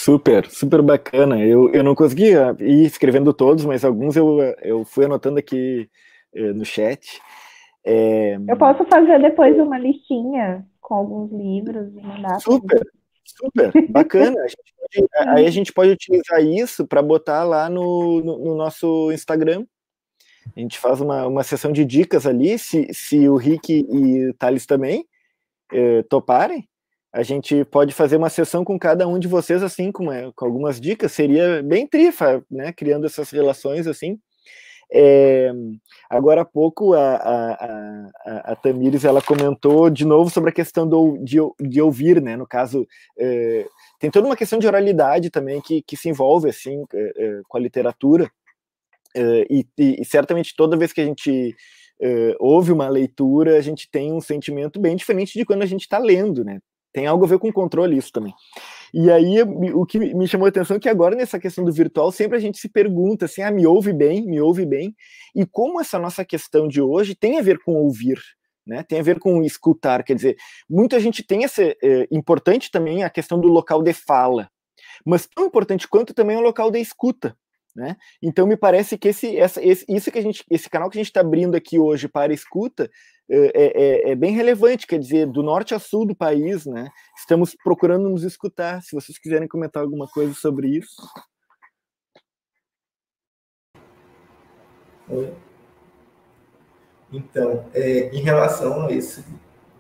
Super, super bacana. Eu, eu não consegui ir escrevendo todos, mas alguns eu, eu fui anotando aqui eh, no chat. É... Eu posso fazer depois uma listinha com alguns livros e mandar. Super, super, bacana. A pode, aí a gente pode utilizar isso para botar lá no, no, no, nosso Instagram. A gente faz uma, uma sessão de dicas ali, se, se o Rick e o Thales também eh, toparem a gente pode fazer uma sessão com cada um de vocês, assim, com, é, com algumas dicas, seria bem trifa, né, criando essas relações, assim. É, agora há pouco a, a, a, a, Tamires ela comentou de novo sobre a questão do, de, de ouvir, né? No caso, é, tem toda uma questão de oralidade também que, que se envolve assim é, com a literatura é, e, e, certamente toda vez que a gente é, ouve uma leitura a gente tem um sentimento bem diferente de quando a gente está lendo, né? Tem algo a ver com controle isso também. E aí, o que me chamou a atenção é que agora, nessa questão do virtual, sempre a gente se pergunta assim, ah, me ouve bem, me ouve bem, e como essa nossa questão de hoje tem a ver com ouvir, né? Tem a ver com escutar, quer dizer, muita gente tem essa, é, importante também a questão do local de fala, mas tão importante quanto também o local de escuta, né? Então me parece que esse, essa, esse, isso que a gente, esse canal que a gente está abrindo aqui hoje para escuta é, é, é, bem relevante, quer dizer, do norte a sul do país, né? Estamos procurando nos escutar. Se vocês quiserem comentar alguma coisa sobre isso. Oi. Então, é, em relação a esse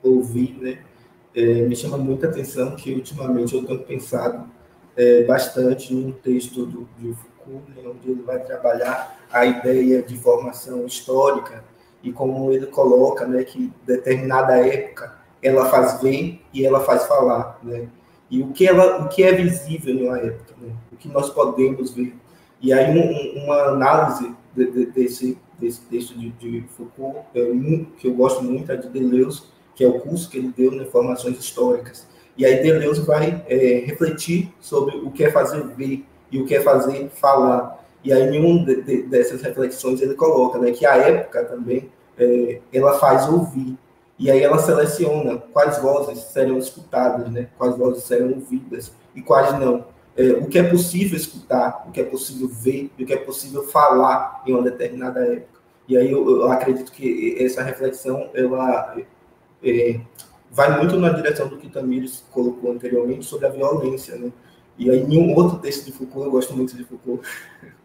ouvir, né, é, me chama muita atenção que ultimamente eu tenho pensado é, bastante num texto do, de Foucault, né, onde ele vai trabalhar a ideia de formação histórica e como ele coloca, né, que determinada época ela faz ver e ela faz falar, né? E o que ela, o que é visível numa época, né? O que nós podemos ver. E aí um, uma análise de, de, desse desse texto de, de Foucault é que eu gosto muito é de Deleuze, que é o curso que ele deu na Informações Históricas. E aí Deleuze vai é, refletir sobre o que é fazer ver e o que é fazer falar. E aí, em uma de, de, dessas reflexões, ele coloca né, que a época também é, ela faz ouvir. E aí ela seleciona quais vozes serão escutadas, né, quais vozes serão ouvidas e quais não. É, o que é possível escutar, o que é possível ver o que é possível falar em uma determinada época. E aí eu, eu acredito que essa reflexão ela é, vai muito na direção do que Tamires colocou anteriormente sobre a violência, né? E aí, em um outro texto de Foucault, eu gosto muito de Foucault,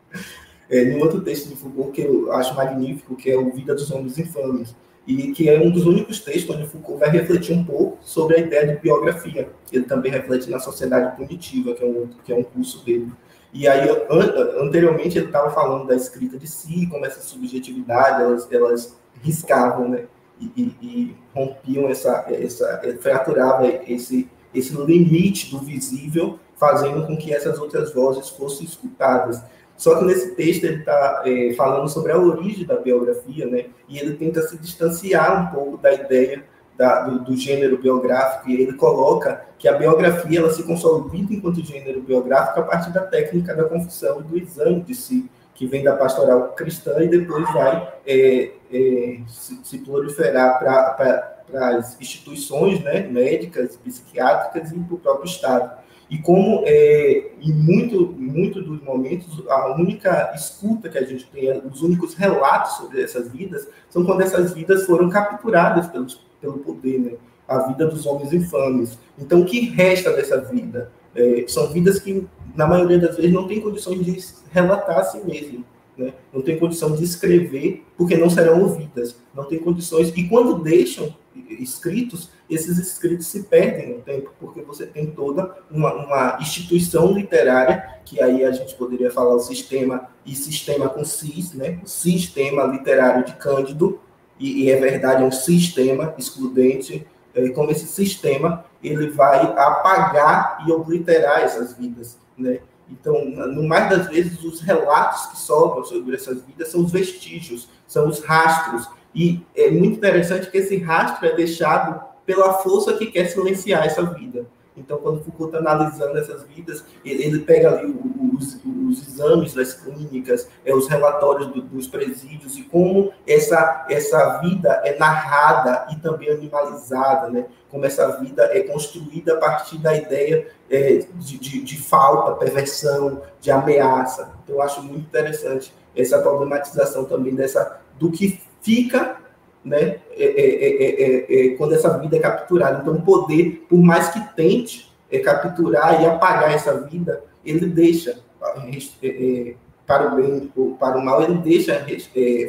é, em um outro texto de Foucault que eu acho magnífico, que é o Vida dos Homens Infames, e que é um dos únicos textos onde Foucault vai refletir um pouco sobre a ideia de biografia. Ele também reflete na Sociedade Punitiva, que é um, outro, que é um curso dele. E aí, an anteriormente, ele estava falando da escrita de si, como essa subjetividade, elas, elas riscavam, né? E, e, e rompiam essa, essa, fraturavam esse, esse limite do visível fazendo com que essas outras vozes fossem escutadas. Só que nesse texto ele está é, falando sobre a origem da biografia, né? E ele tenta se distanciar um pouco da ideia da, do, do, gênero biográfico e ele coloca que a biografia ela se consolida enquanto gênero biográfico a partir da técnica da confissão e do exame de si, que vem da pastoral cristã e depois vai é, é, se, se, proliferar para as instituições né, médicas, psiquiátricas e para o próprio Estado. E como é, em muito, muito dos momentos, a única escuta que a gente tem, os únicos relatos sobre essas vidas, são quando essas vidas foram capturadas pelos, pelo poder, né? a vida dos homens infames. Então, o que resta dessa vida? É, são vidas que, na maioria das vezes, não têm condições de relatar a si mesmo. Né? Não tem condição de escrever, porque não serão ouvidas. Não tem condições. E quando deixam escritos, esses escritos se perdem no tempo, porque você tem toda uma, uma instituição literária, que aí a gente poderia falar o sistema, e sistema com cis, né? o sistema literário de Cândido, e, e é verdade, é um sistema excludente, é, como esse sistema ele vai apagar e obliterar essas vidas, né? Então, no mais das vezes, os relatos que sobram sobre essas vidas são os vestígios, são os rastros, e é muito interessante que esse rastro é deixado pela força que quer silenciar essa vida. Então, quando Foucault está analisando essas vidas, ele pega ali os, os exames das clínicas, é, os relatórios do, dos presídios e como essa, essa vida é narrada e também animalizada, né? como essa vida é construída a partir da ideia é, de, de, de falta, perversão, de ameaça. Então, eu acho muito interessante essa problematização também dessa do que fica né, é é, é, é, quando essa vida é capturada. Então, o poder, por mais que tente capturar e apagar essa vida, ele deixa, para o bem ou para o mal, ele deixa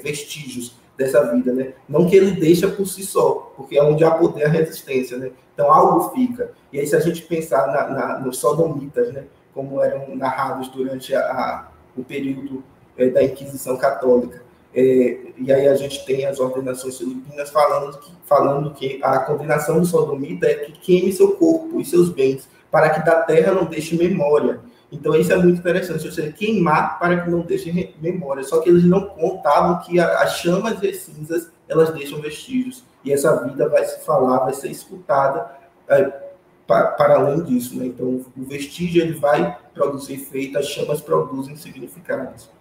vestígios dessa vida, né? Não que ele deixa por si só, porque é onde há poder a resistência, né? Então algo fica. E aí se a gente pensar na, na, nos sodomitas, né? Como eram narrados durante a, a, o período é, da Inquisição Católica, é, e aí a gente tem as ordenações filipinas falando que, falando que a condenação do sodomita é que queime seu corpo e seus bens, para que da terra não deixe memória. Então isso é muito interessante, ou seja, queimar para que não deixe memória. Só que eles não contavam que as chamas e as cinzas, elas deixam vestígios. E essa vida vai se falar, vai ser escutada é, para, para, além disso. Né? Então o vestígio ele vai produzir efeito, as chamas produzem significados.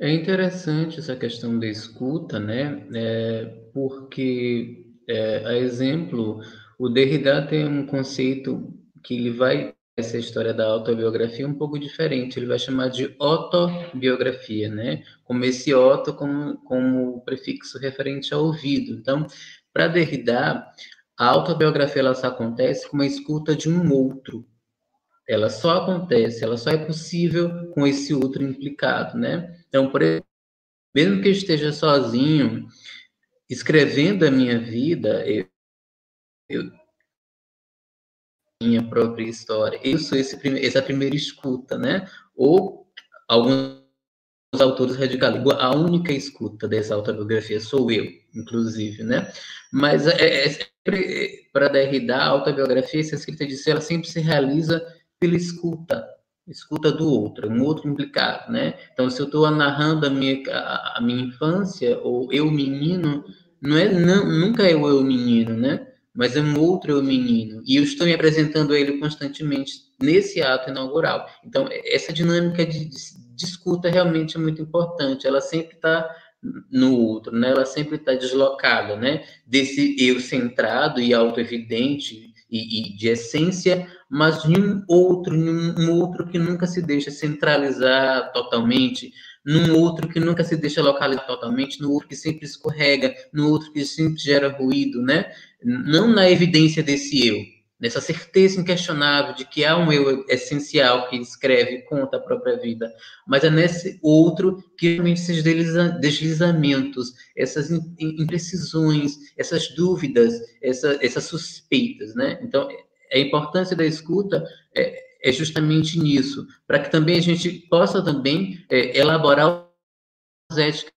É interessante essa questão da escuta, né? É, porque, é, a exemplo, o Derrida tem um conceito que ele vai essa história da autobiografia um pouco diferente. Ele vai chamar de autobiografia, né? Como esse auto como, como prefixo referente ao ouvido. Então, para Derrida, a autobiografia ela só acontece com a escuta de um outro. Ela só acontece, ela só é possível com esse outro implicado, né? Então, por exemplo, mesmo que eu esteja sozinho, escrevendo a minha vida, eu, eu minha própria história. Eu sou esse, essa primeira escuta, né? Ou alguns autores radicalizam, a única escuta dessa autobiografia sou eu, inclusive, né? Mas é, é sempre, para Derrida, a autobiografia, essa escrita de si, ela sempre se realiza pela escuta, escuta do outro, um outro implicado, né? Então, se eu estou narrando a minha, a, a, minha infância, ou eu menino, não é, não, nunca é o eu menino, né? mas é um outro eu menino. E eu estou me apresentando a ele constantemente nesse ato inaugural. Então, essa dinâmica de, de, de escuta realmente é muito importante. Ela sempre está no outro, né? Ela sempre está deslocada, né? Desse eu centrado e autoevidente e, e de essência, mas em um outro, em um outro que nunca se deixa centralizar totalmente, num outro que nunca se deixa localizar totalmente, no outro que sempre escorrega, no outro que sempre gera ruído, né? Não na evidência desse eu, nessa certeza inquestionável de que há um eu essencial que escreve e conta a própria vida, mas é nesse outro que realmente esses deslizamentos, essas imprecisões, essas dúvidas, essa, essas suspeitas, né? Então, a importância da escuta é, é justamente nisso, para que também a gente possa também é, elaborar as éticas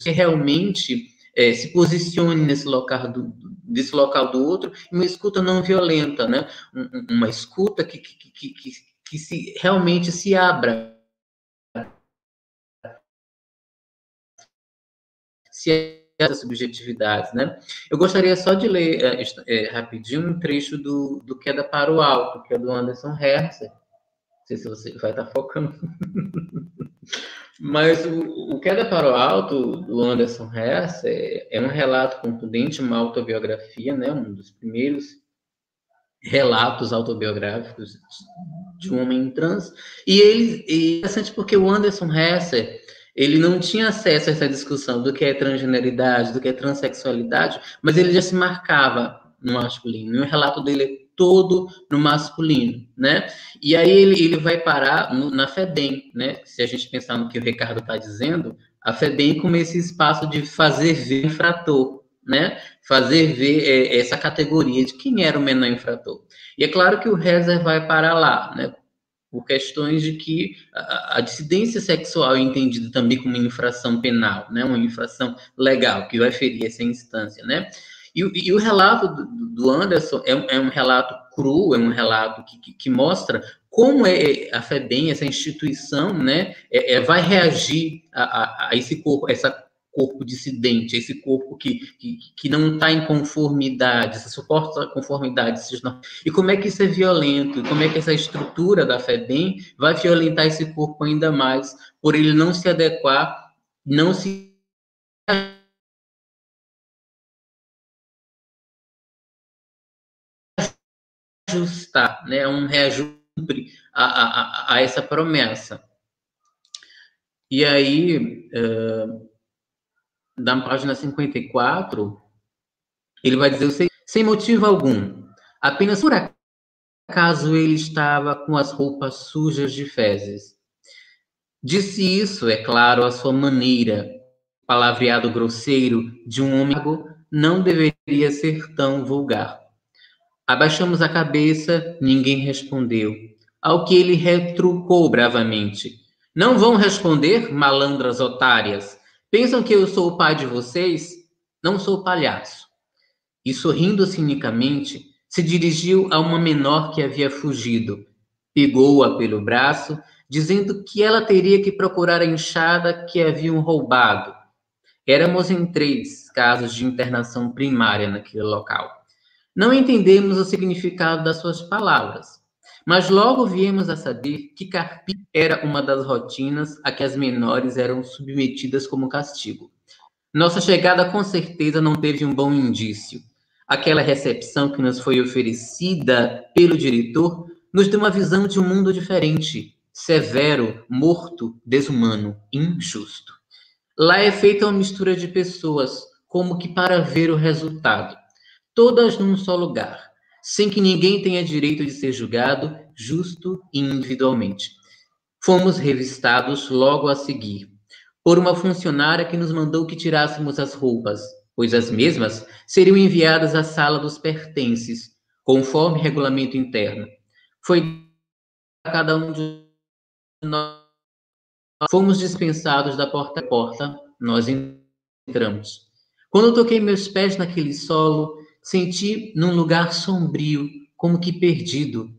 que realmente é, se posicione nesse local do, desse local do outro, uma escuta não violenta, né? uma escuta que, que, que, que, que se, realmente se abra. Se essas subjetividades, né? Eu gostaria só de ler é, é, rapidinho um trecho do, do Queda para o Alto, que é do Anderson Herzer. Não sei se você vai estar focando. Mas o, o Queda para o Alto, do Anderson Hess, é, é, um relato contundente, uma autobiografia, né? um dos primeiros relatos autobiográficos de um homem trans. E ele é interessante porque o Anderson Hess, ele não tinha acesso a essa discussão do que é transgeneridade, do que é transexualidade, mas ele já se marcava no masculino. E o relato dele é todo no masculino, né? E aí ele, ele vai parar no, na FEBEM, né? Se a gente pensar no que o Ricardo está dizendo, a FEBEM como esse espaço de fazer ver o infrator, né? Fazer ver é, essa categoria de quem era o menor infrator. E é claro que o Rezer vai parar lá, né? Por questões de que a, a dissidência sexual é entendida também como infração penal, né? Uma infração legal que vai ferir essa instância, né? E, e o relato do, Anderson é, é, um relato cru, é um relato que, que, que mostra como é a FEBEM, essa instituição, né, é, é, vai reagir a, a, a, esse corpo, essa corpo dissidente, esse corpo que, que, que não está em conformidade, essa suporta conformidade. E como é que isso é violento, como é que essa estrutura da FEBEM vai violentar esse corpo ainda mais, por ele não se adequar, não se reajustar, né, um reajuste a, a, a essa promessa. E aí, uh, na página 54, ele vai dizer, sem motivo algum, apenas por acaso ele estava com as roupas sujas de fezes. Disse isso, é claro, a sua maneira, palavreado grosseiro de um homem não deveria ser tão vulgar. Abaixamos a cabeça, ninguém respondeu. Ao que ele retrucou bravamente: Não vão responder, malandras otárias. Pensam que eu sou o pai de vocês? Não sou palhaço. E sorrindo cinicamente, se dirigiu a uma menor que havia fugido. Pegou-a pelo braço, dizendo que ela teria que procurar a enxada que haviam roubado. Éramos em três casos de internação primária naquele local. Não entendemos o significado das suas palavras, mas logo viemos a saber que carpir era uma das rotinas a que as menores eram submetidas como castigo. Nossa chegada com certeza não teve um bom indício. Aquela recepção que nos foi oferecida pelo diretor nos deu uma visão de um mundo diferente, severo, morto, desumano, injusto. Lá é feita uma mistura de pessoas, como que para ver o resultado todas num só lugar, sem que ninguém tenha direito de ser julgado justo e individualmente. Fomos revistados logo a seguir por uma funcionária que nos mandou que tirássemos as roupas, pois as mesmas seriam enviadas à sala dos pertences, conforme regulamento interno. Foi a cada um de nós. Fomos dispensados da porta a porta, nós entramos. Quando toquei meus pés naquele solo, Senti num lugar sombrio, como que perdido,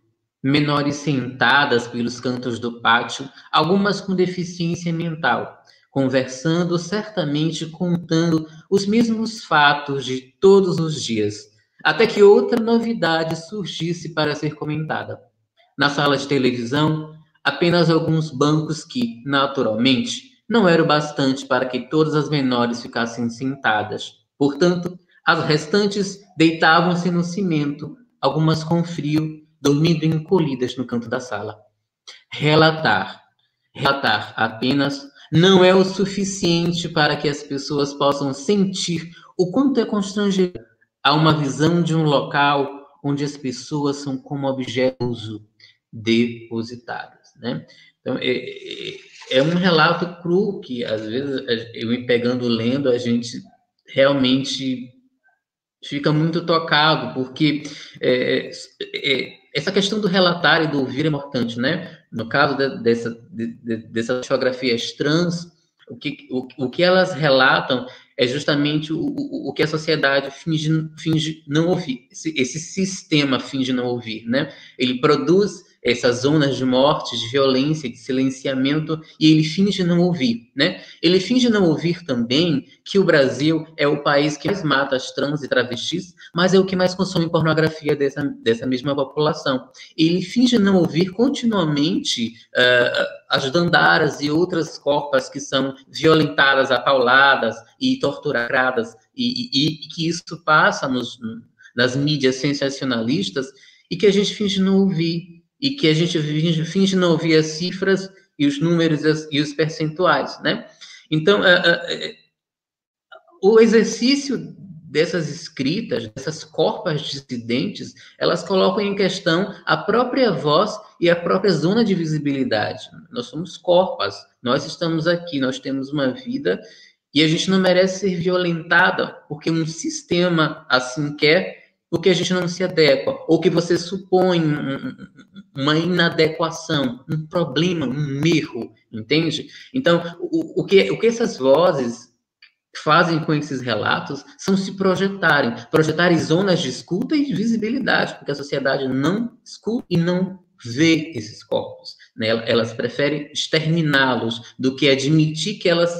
menores sentadas pelos cantos do pátio, algumas com deficiência mental, conversando, certamente contando os mesmos fatos de todos os dias, até que outra novidade surgisse para ser comentada. Na sala de televisão, apenas alguns bancos que, naturalmente, não eram bastante para que todas as menores ficassem sentadas. Portanto, as restantes deitavam-se no cimento, algumas com frio, dormindo encolhidas no canto da sala. Relatar, relatar apenas não é o suficiente para que as pessoas possam sentir o quanto é constrangedor a uma visão de um local onde as pessoas são como objetos depositados, né? Então, é, é, é um relato cru que, às vezes, eu me pegando lendo, a gente realmente fica muito tocado, porque é, é, essa questão do relatar e do ouvir é importante, né? No caso de, dessa, de, de, dessas geografias trans, o que, o, o que elas relatam é justamente o, o, o que a sociedade finge, finge não ouvir, esse, esse sistema finge não ouvir, né? Ele produz essas zonas de morte, de violência, de silenciamento, e ele finge não ouvir, né? Ele finge não ouvir também que o Brasil é o país que mais mata as trans e travestis, mas é o que mais consome pornografia dessa, dessa mesma população. Ele finge não ouvir continuamente uh, as dandaras e outras corpas que são violentadas, apauladas e torturadas, e, e, e que isso passa nos, nas mídias sensacionalistas e que a gente finge não ouvir e que a gente finge, não ouvir as cifras e os números e os percentuais, né? Então, o exercício dessas escritas, dessas corpas dissidentes, elas colocam em questão a própria voz e a própria zona de visibilidade. Nós somos corpas, nós estamos aqui, nós temos uma vida e a gente não merece ser violentada porque um sistema assim quer porque a gente não se adequa, ou que você supõe uma inadequação, um problema, um erro, entende? Então, o, o, que, o que essas vozes fazem com esses relatos são se projetarem, projetarem zonas de escuta e de visibilidade, porque a sociedade não escuta e não vê esses corpos. Né? Elas preferem exterminá-los do que admitir que elas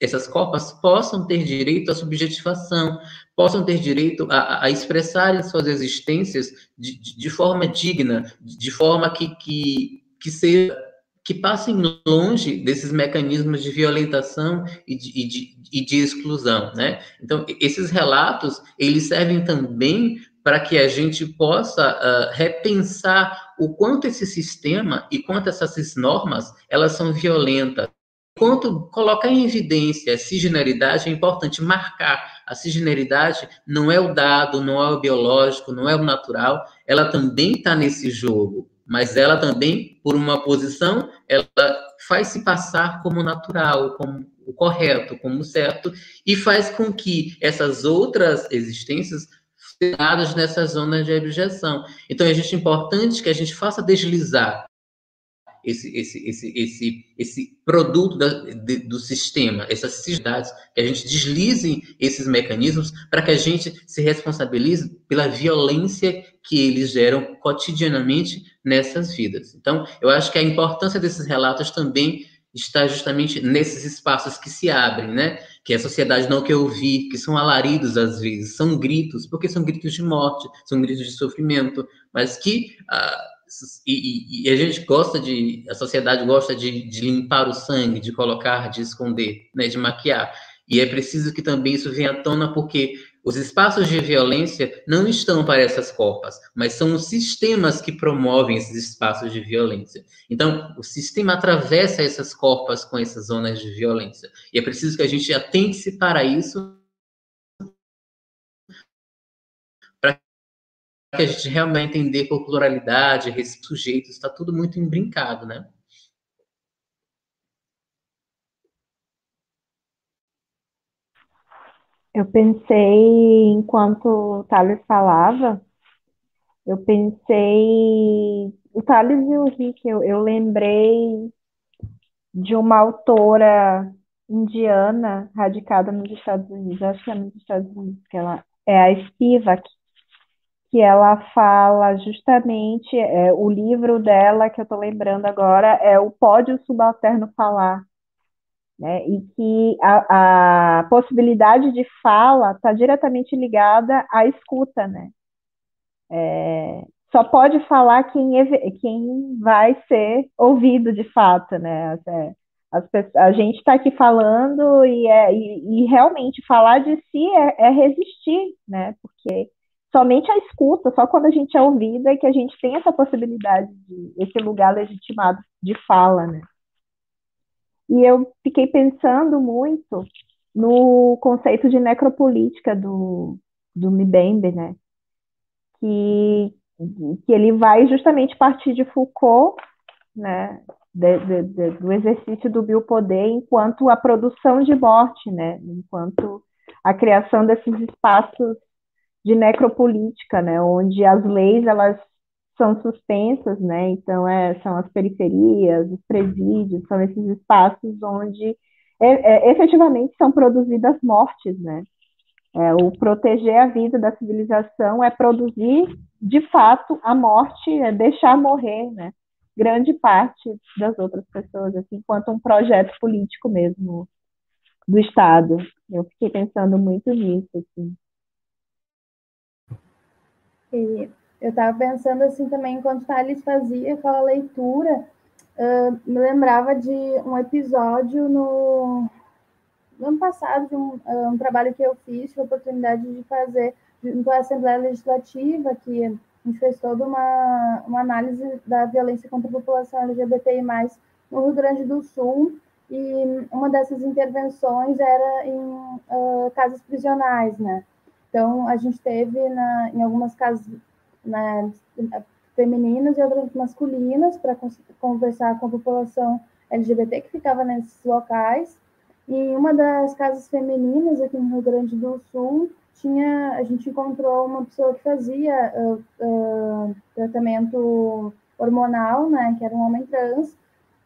essas copas possam ter direito à subjetivação, possam ter direito a, a expressarem suas existências de, de, forma digna, de forma que, que, que seja que passem longe desses mecanismos de violentação e de, e de, e de exclusão, né? Então, esses relatos, eles servem também para que a gente possa uh, repensar o quanto esse sistema e quanto essas normas, elas são violentas, Quanto colocar em evidência a cisgeneridade, é importante marcar. A cisgeneridade não é o dado, não é o biológico, não é o natural, ela também está nesse jogo, mas ela também, por uma posição, ela faz se passar como natural, como o correto, como certo, e faz com que essas outras existências dadas nessa zona de objeção. Então, é importante que a gente faça deslizar esse, esse, esse, esse, esse produto da, de, do sistema, essas cidades, que a gente deslize esses mecanismos para que a gente se responsabilize pela violência que eles geram cotidianamente nessas vidas. Então, eu acho que a importância desses relatos também está justamente nesses espaços que se abrem, né? Que a sociedade não quer ouvir, que são alaridos às vezes, são gritos, porque são gritos de morte, são gritos de sofrimento, mas que ah, e, e, a gente gosta de, a sociedade gosta de, de, limpar o sangue, de colocar, de esconder, né, de maquiar. E é preciso que também isso venha à tona, porque os espaços de violência não estão para essas corpas, mas são os sistemas que promovem esses espaços de violência. Então, o sistema atravessa essas corpas com essas zonas de violência. E é preciso que a gente atente-se para isso que a gente realmente entender por pluralidade, sujeitos, está tudo muito embrincado, né? Eu pensei, enquanto o Thales falava, eu pensei, o Thales e o Rick, eu, eu lembrei de uma autora indiana radicada nos Estados Unidos, acho que é nos Estados Unidos, que ela é a Spivak, que ela fala justamente, é, o livro dela que eu estou lembrando agora é o Pode o Subalterno Falar. né? E que a, a possibilidade de fala está diretamente ligada à escuta, né? É, só pode falar quem, quem vai ser ouvido de fato, né? É, as, a gente está aqui falando e, é, e, e, realmente falar de si é, é, resistir, né? Porque somente a escuta, só quando a gente é ouvida é que a gente tem essa possibilidade de esse lugar legitimado de fala, né? E eu fiquei pensando muito no conceito de necropolítica do, do Mbembe, né? Que, que ele vai justamente partir de Foucault, né? De, de, de, do exercício do biopoder enquanto a produção de morte, né? Enquanto a criação desses espaços de necropolítica, né? Onde as leis elas são suspensas, né? Então, é, são as periferias, os presídios, são esses espaços onde é, é, efetivamente são produzidas mortes, né? É, o proteger a vida da civilização é produzir, de fato, a morte, é deixar morrer, né? Grande parte das outras pessoas, assim, enquanto um projeto político mesmo do Estado. Eu fiquei pensando muito nisso, assim. E eu estava pensando assim também, enquanto Thales fazia aquela leitura, uh, me lembrava de um episódio no, no ano passado, de um, uh, um, trabalho que eu fiz, tive a oportunidade de fazer junto à Assembleia Legislativa, que a gente fez toda uma, uma análise da violência contra a população LGBTI+, no Rio Grande do Sul, e uma dessas intervenções era em uh, casas prisionais, né? Então, a gente teve na, em algumas casas né, femininas e outras masculinas para conversar com a população LGBT que ficava nesses locais. E em uma das casas femininas aqui no Rio Grande do Sul, tinha, a gente encontrou uma pessoa que fazia uh, uh, tratamento hormonal, né, que era um homem trans,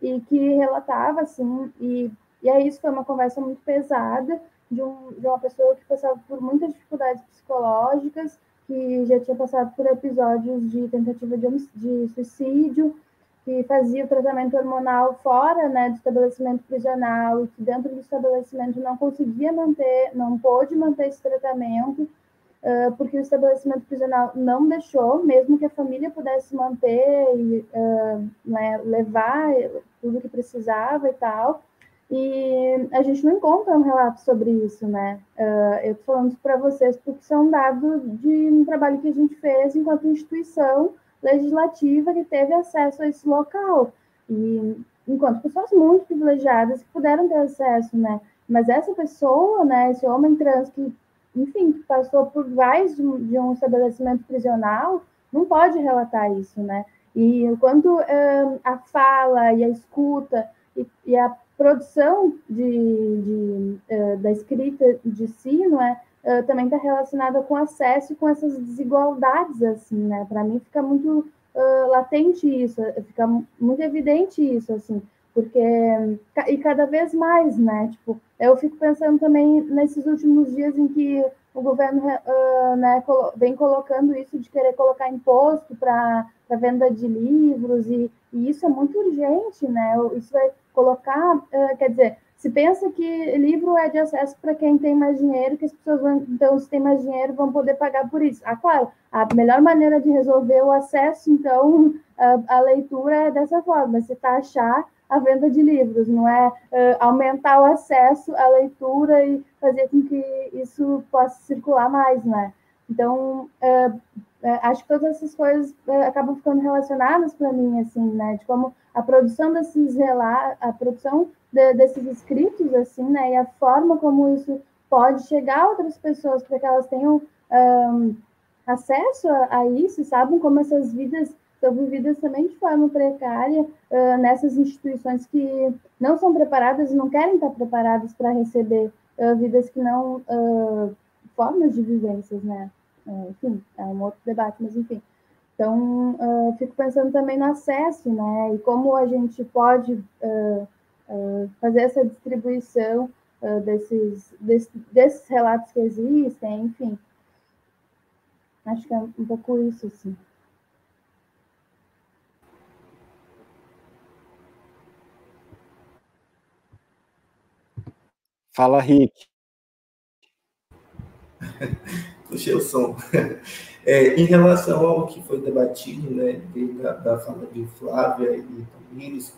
e que relatava, assim, e, e aí isso foi uma conversa muito pesada de, um, de uma pessoa que passava por muitas dificuldades psicológicas, que já tinha passado por episódios de tentativa de, de suicídio, que fazia o tratamento hormonal fora né, do estabelecimento prisional e que dentro do estabelecimento não conseguia manter, não pôde manter esse tratamento, uh, porque o estabelecimento prisional não deixou, mesmo que a família pudesse manter e uh, né, levar tudo que precisava e tal. E a gente não encontra um relato sobre isso, né? Uh, eu estou falando para vocês porque são dados de um trabalho que a gente fez enquanto instituição legislativa que teve acesso a esse local. E enquanto pessoas muito privilegiadas que puderam ter acesso, né? Mas essa pessoa, né, esse homem trans que, enfim, que passou por vários de, um estabelecimento prisional, não pode relatar isso, né? E enquanto uh, a fala e a escuta e, e a produção de, de uh, da escrita de si, não é? Uh, também está relacionada com acesso e com essas desigualdades, assim, né? Para mim fica muito uh, latente isso, fica muito evidente isso, assim, porque e cada vez mais, né? Tipo, eu fico pensando também nesses últimos dias em que o governo uh, né, vem colocando isso de querer colocar imposto para a venda de livros, e, e, isso é muito urgente, né? Isso vai colocar, uh, quer dizer, se pensa que livro é de acesso para quem tem mais dinheiro, que as pessoas vão, então, se tem mais dinheiro, vão poder pagar por isso. Ah, claro, a melhor maneira de resolver o acesso, então, a leitura é dessa forma, você taxar a venda de livros, não é uh, aumentar o acesso à leitura e fazer com que isso possa circular mais, né? Então, uh, acho que todas essas coisas acabam ficando relacionadas para mim, assim, né? De como a produção desses relatos, a produção de, desses escritos, assim, né? E a forma como isso pode chegar a outras pessoas para que elas tenham um, acesso a, a isso, sabem como essas vidas são vividas também de forma precária uh, nessas instituições que não são preparadas e não querem estar preparadas para receber uh, vidas que não uh, formas de vivências, né? enfim, é um outro debate, mas enfim. Então, fico pensando também no acesso, né? E como a gente pode fazer essa distribuição desses, desses, desses relatos que existem, enfim. Acho que é um pouco isso, sim. Fala, Rick. Puxei o som. É, em relação ao que foi debatido, né, da, da fala de Flávia e Tamires,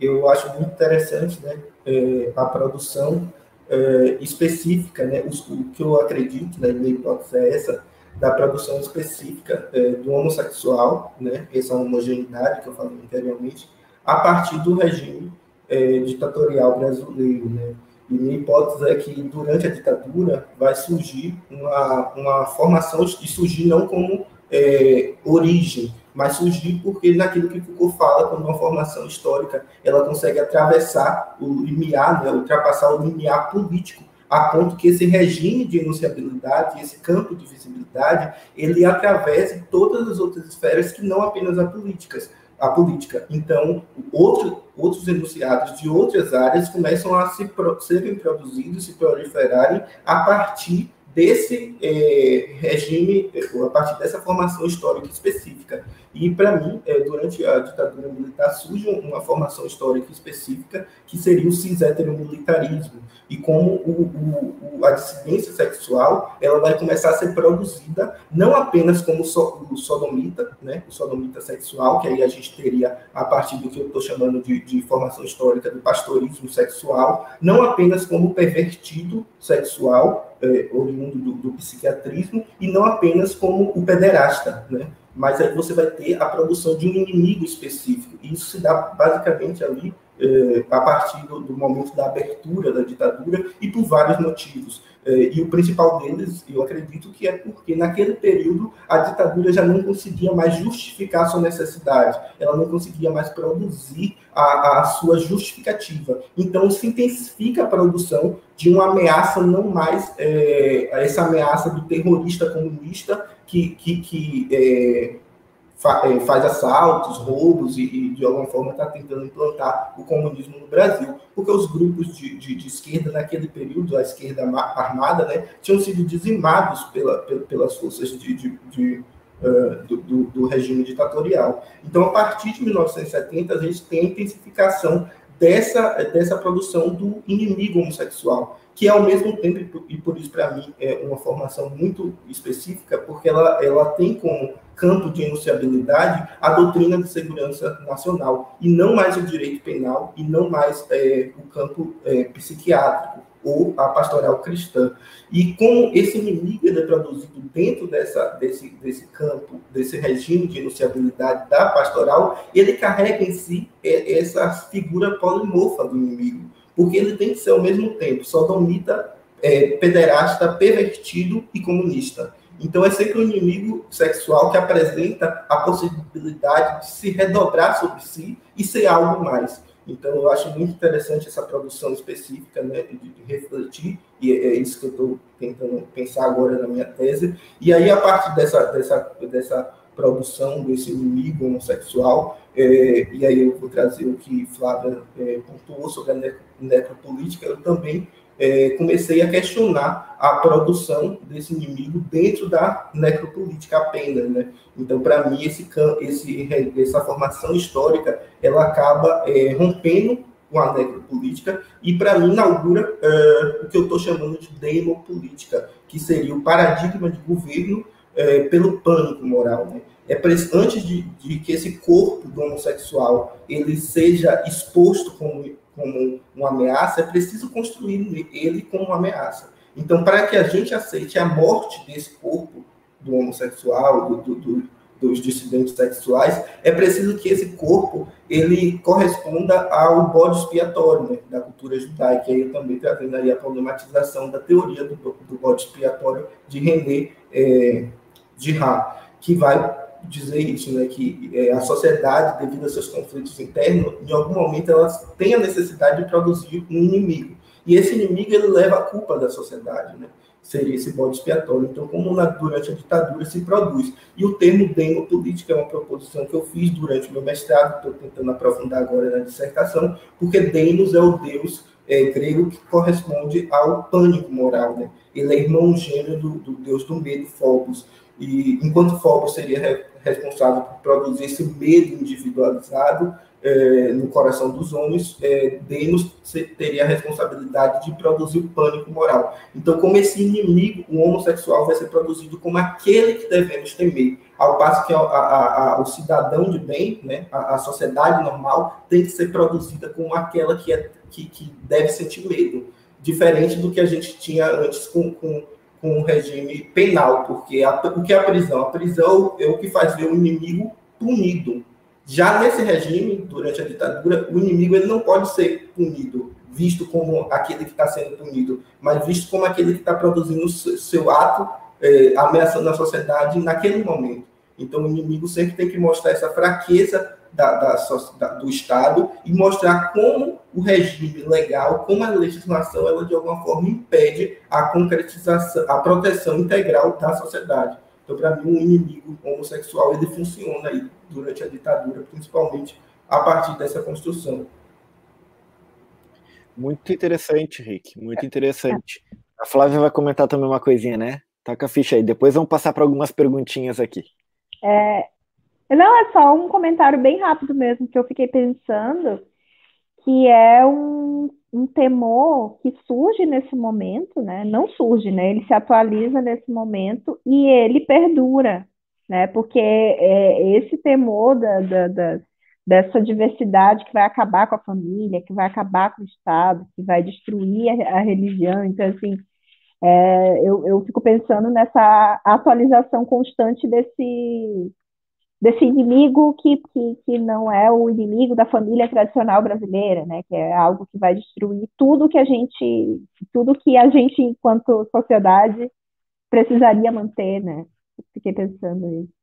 eu acho muito interessante né, é, a produção é, específica, né, o, que eu acredito, né, minha hipótese é essa, da produção específica é, do homossexual, né, essa homogeneidade que eu falei anteriormente, a partir do regime é, ditatorial brasileiro, né, e minha hipótese é que durante a ditadura vai surgir uma, uma formação, e surgir não como é, origem, mas surgir porque naquilo que Foucault fala, quando uma formação histórica ela consegue atravessar o limiar, né, ultrapassar o limiar político, a ponto que esse regime de enunciabilidade, esse campo de visibilidade, ele atravesse todas as outras esferas que não apenas a políticas, a política. Então, outro, outros enunciados de outras áreas começam a se, serem produzidos, se proliferarem a partir desse é, regime, a partir dessa formação histórica específica. E, para mim, é, durante a ditadura militar, surge uma formação histórica específica que seria o cis-heteromilitarismo. E como o, o, a dissidência sexual ela vai começar a ser produzida não apenas como so, o sodomita, né, o sodomita sexual, que aí a gente teria a partir do que eu estou chamando de, de formação histórica do pastorismo sexual, não apenas como pervertido sexual, é, oriundo do, do, psiquiatrismo, e não apenas como o pederasta, né? Mas aí você vai ter a produção de um inimigo específico. E isso se dá basicamente ali é, a partir do, do, momento da abertura da ditadura e por vários motivos. É, e o principal deles, eu acredito que é porque naquele período a ditadura já não conseguia mais justificar sua necessidade, ela não conseguia mais produzir a, a sua justificativa. Então se intensifica a produção de uma ameaça não mais é, essa ameaça do terrorista comunista que, que, que faz assaltos, roubos e, e de alguma forma está tentando implantar o comunismo no Brasil, porque os grupos de, de, de, esquerda naquele período, a esquerda armada, né, tinham sido dizimados pela, pelas forças de, de uh, do, do, do, regime ditatorial. Então, a partir de 1970, a gente tem a intensificação dessa, dessa produção do inimigo homossexual, que ao mesmo tempo, e por isso para mim é uma formação muito específica, porque ela, ela tem como campo de enunciabilidade a doutrina de segurança nacional, e não mais o direito penal, e não mais é, o campo é, psiquiátrico ou a pastoral cristã. E como esse inimigo é produzido dentro dessa, desse, desse campo, desse regime de enunciabilidade da pastoral, ele carrega em si é, essa figura polimorfa do inimigo, porque ele tem que ser ao mesmo tempo sodomita, é, pederasta, pervertido e comunista. Então, é sempre um inimigo sexual que apresenta a possibilidade de se redobrar sobre si e ser algo mais. Então, eu acho muito interessante essa produção específica, né, de, de refletir, e é, é isso que eu estou tentando pensar agora na minha tese. E aí, a partir dessa, dessa, dessa produção desse inimigo homossexual, é, e aí eu vou trazer o que Flávia é, pontuou sobre a necropolítica, eu também é, comecei a questionar a produção desse inimigo dentro da necropolítica apenas, né? Então, para mim, esse, esse, essa formação histórica, ela acaba é, rompendo com a necropolítica. E, para mim, inaugura é, o que eu estou chamando de demopolítica, que seria o paradigma de governo é, pelo pânico moral, né? É antes de, de, que esse corpo do homossexual ele seja exposto como como uma ameaça, é preciso construir ele como uma ameaça. Então, para que a gente aceite a morte desse corpo do homossexual, do, do, do, dos dissidentes sexuais, é preciso que esse corpo ele corresponda ao bode expiatório né, da cultura judaica. E aí eu também trazendo aí a problematização da teoria do, do bode expiatório de René é, de Ra, que vai dizer isso, né, que é, a sociedade, devido a seus conflitos internos, em algum momento ela tem a necessidade de produzir um inimigo. E esse inimigo ele leva a culpa da sociedade, né? Seria esse bode expiatório. Então, como na, durante a ditadura se produz. E o termo demopolítica é uma proposição que eu fiz durante o meu mestrado, estou tentando aprofundar agora na dissertação, porque demos é o deus é, grego que corresponde ao pânico moral, né? ele é irmão gêmeo do, do deus do medo, Phobos. E enquanto Phobos seria re, responsável por produzir esse medo individualizado, é, no coração dos homens, é, teria a responsabilidade de produzir o pânico moral. Então, como esse inimigo, o homossexual, vai ser produzido como aquele que devemos temer, ao passo que a, a, a, o cidadão de bem, né, a, sociedade normal, tem que ser produzida como aquela que, é, que, que deve sentir medo, diferente do que a gente tinha antes com, com, com o regime penal, porque o que é a prisão? A prisão é o que faz ver o inimigo punido, já nesse regime, durante a ditadura, o inimigo ele não pode ser punido, visto como aquele que está sendo punido, mas visto como aquele que está produzindo seu ato, é, ameaçando a sociedade naquele momento. Então, o inimigo sempre tem que mostrar essa fraqueza da, da, da, do Estado e mostrar como o regime legal, como a legislação, ela de alguma forma impede a concretização, a proteção integral da sociedade. Então, para mim, um inimigo homossexual ele funciona aí durante a ditadura, principalmente a partir dessa construção. Muito interessante, Rick. Muito interessante. A Flávia vai comentar também uma coisinha, né? Taca a ficha aí. Depois vamos passar para algumas perguntinhas aqui. É... Não, é só um comentário bem rápido mesmo que eu fiquei pensando, que é um, um temor que surge nesse momento, né? Não surge, né? Ele se atualiza nesse momento e ele perdura, né? Porque é esse temor da, da, da, dessa diversidade que vai acabar com a família, que vai acabar com o Estado, que vai destruir a, a religião. Então, assim, é, eu, eu fico pensando nessa atualização constante desse, desse inimigo que, que, que não é o inimigo da família tradicional brasileira, né? Que é algo que vai destruir tudo que a gente, tudo que a gente, enquanto sociedade, precisaria manter, né? Fiquei pensando nisso.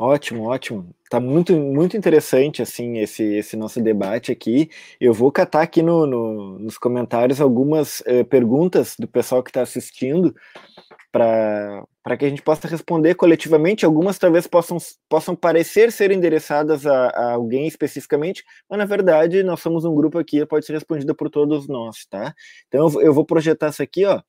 Ótimo, ótimo. Tá muito, muito interessante assim esse, esse nosso debate aqui. Eu vou catar aqui no, no nos comentários algumas eh, perguntas do pessoal que está assistindo para que a gente possa responder coletivamente. Algumas talvez possam, possam parecer ser endereçadas a, a, alguém especificamente, mas na verdade nós somos um grupo aqui, pode ser respondida por todos nós, tá? Então eu, eu vou projetar isso aqui, ó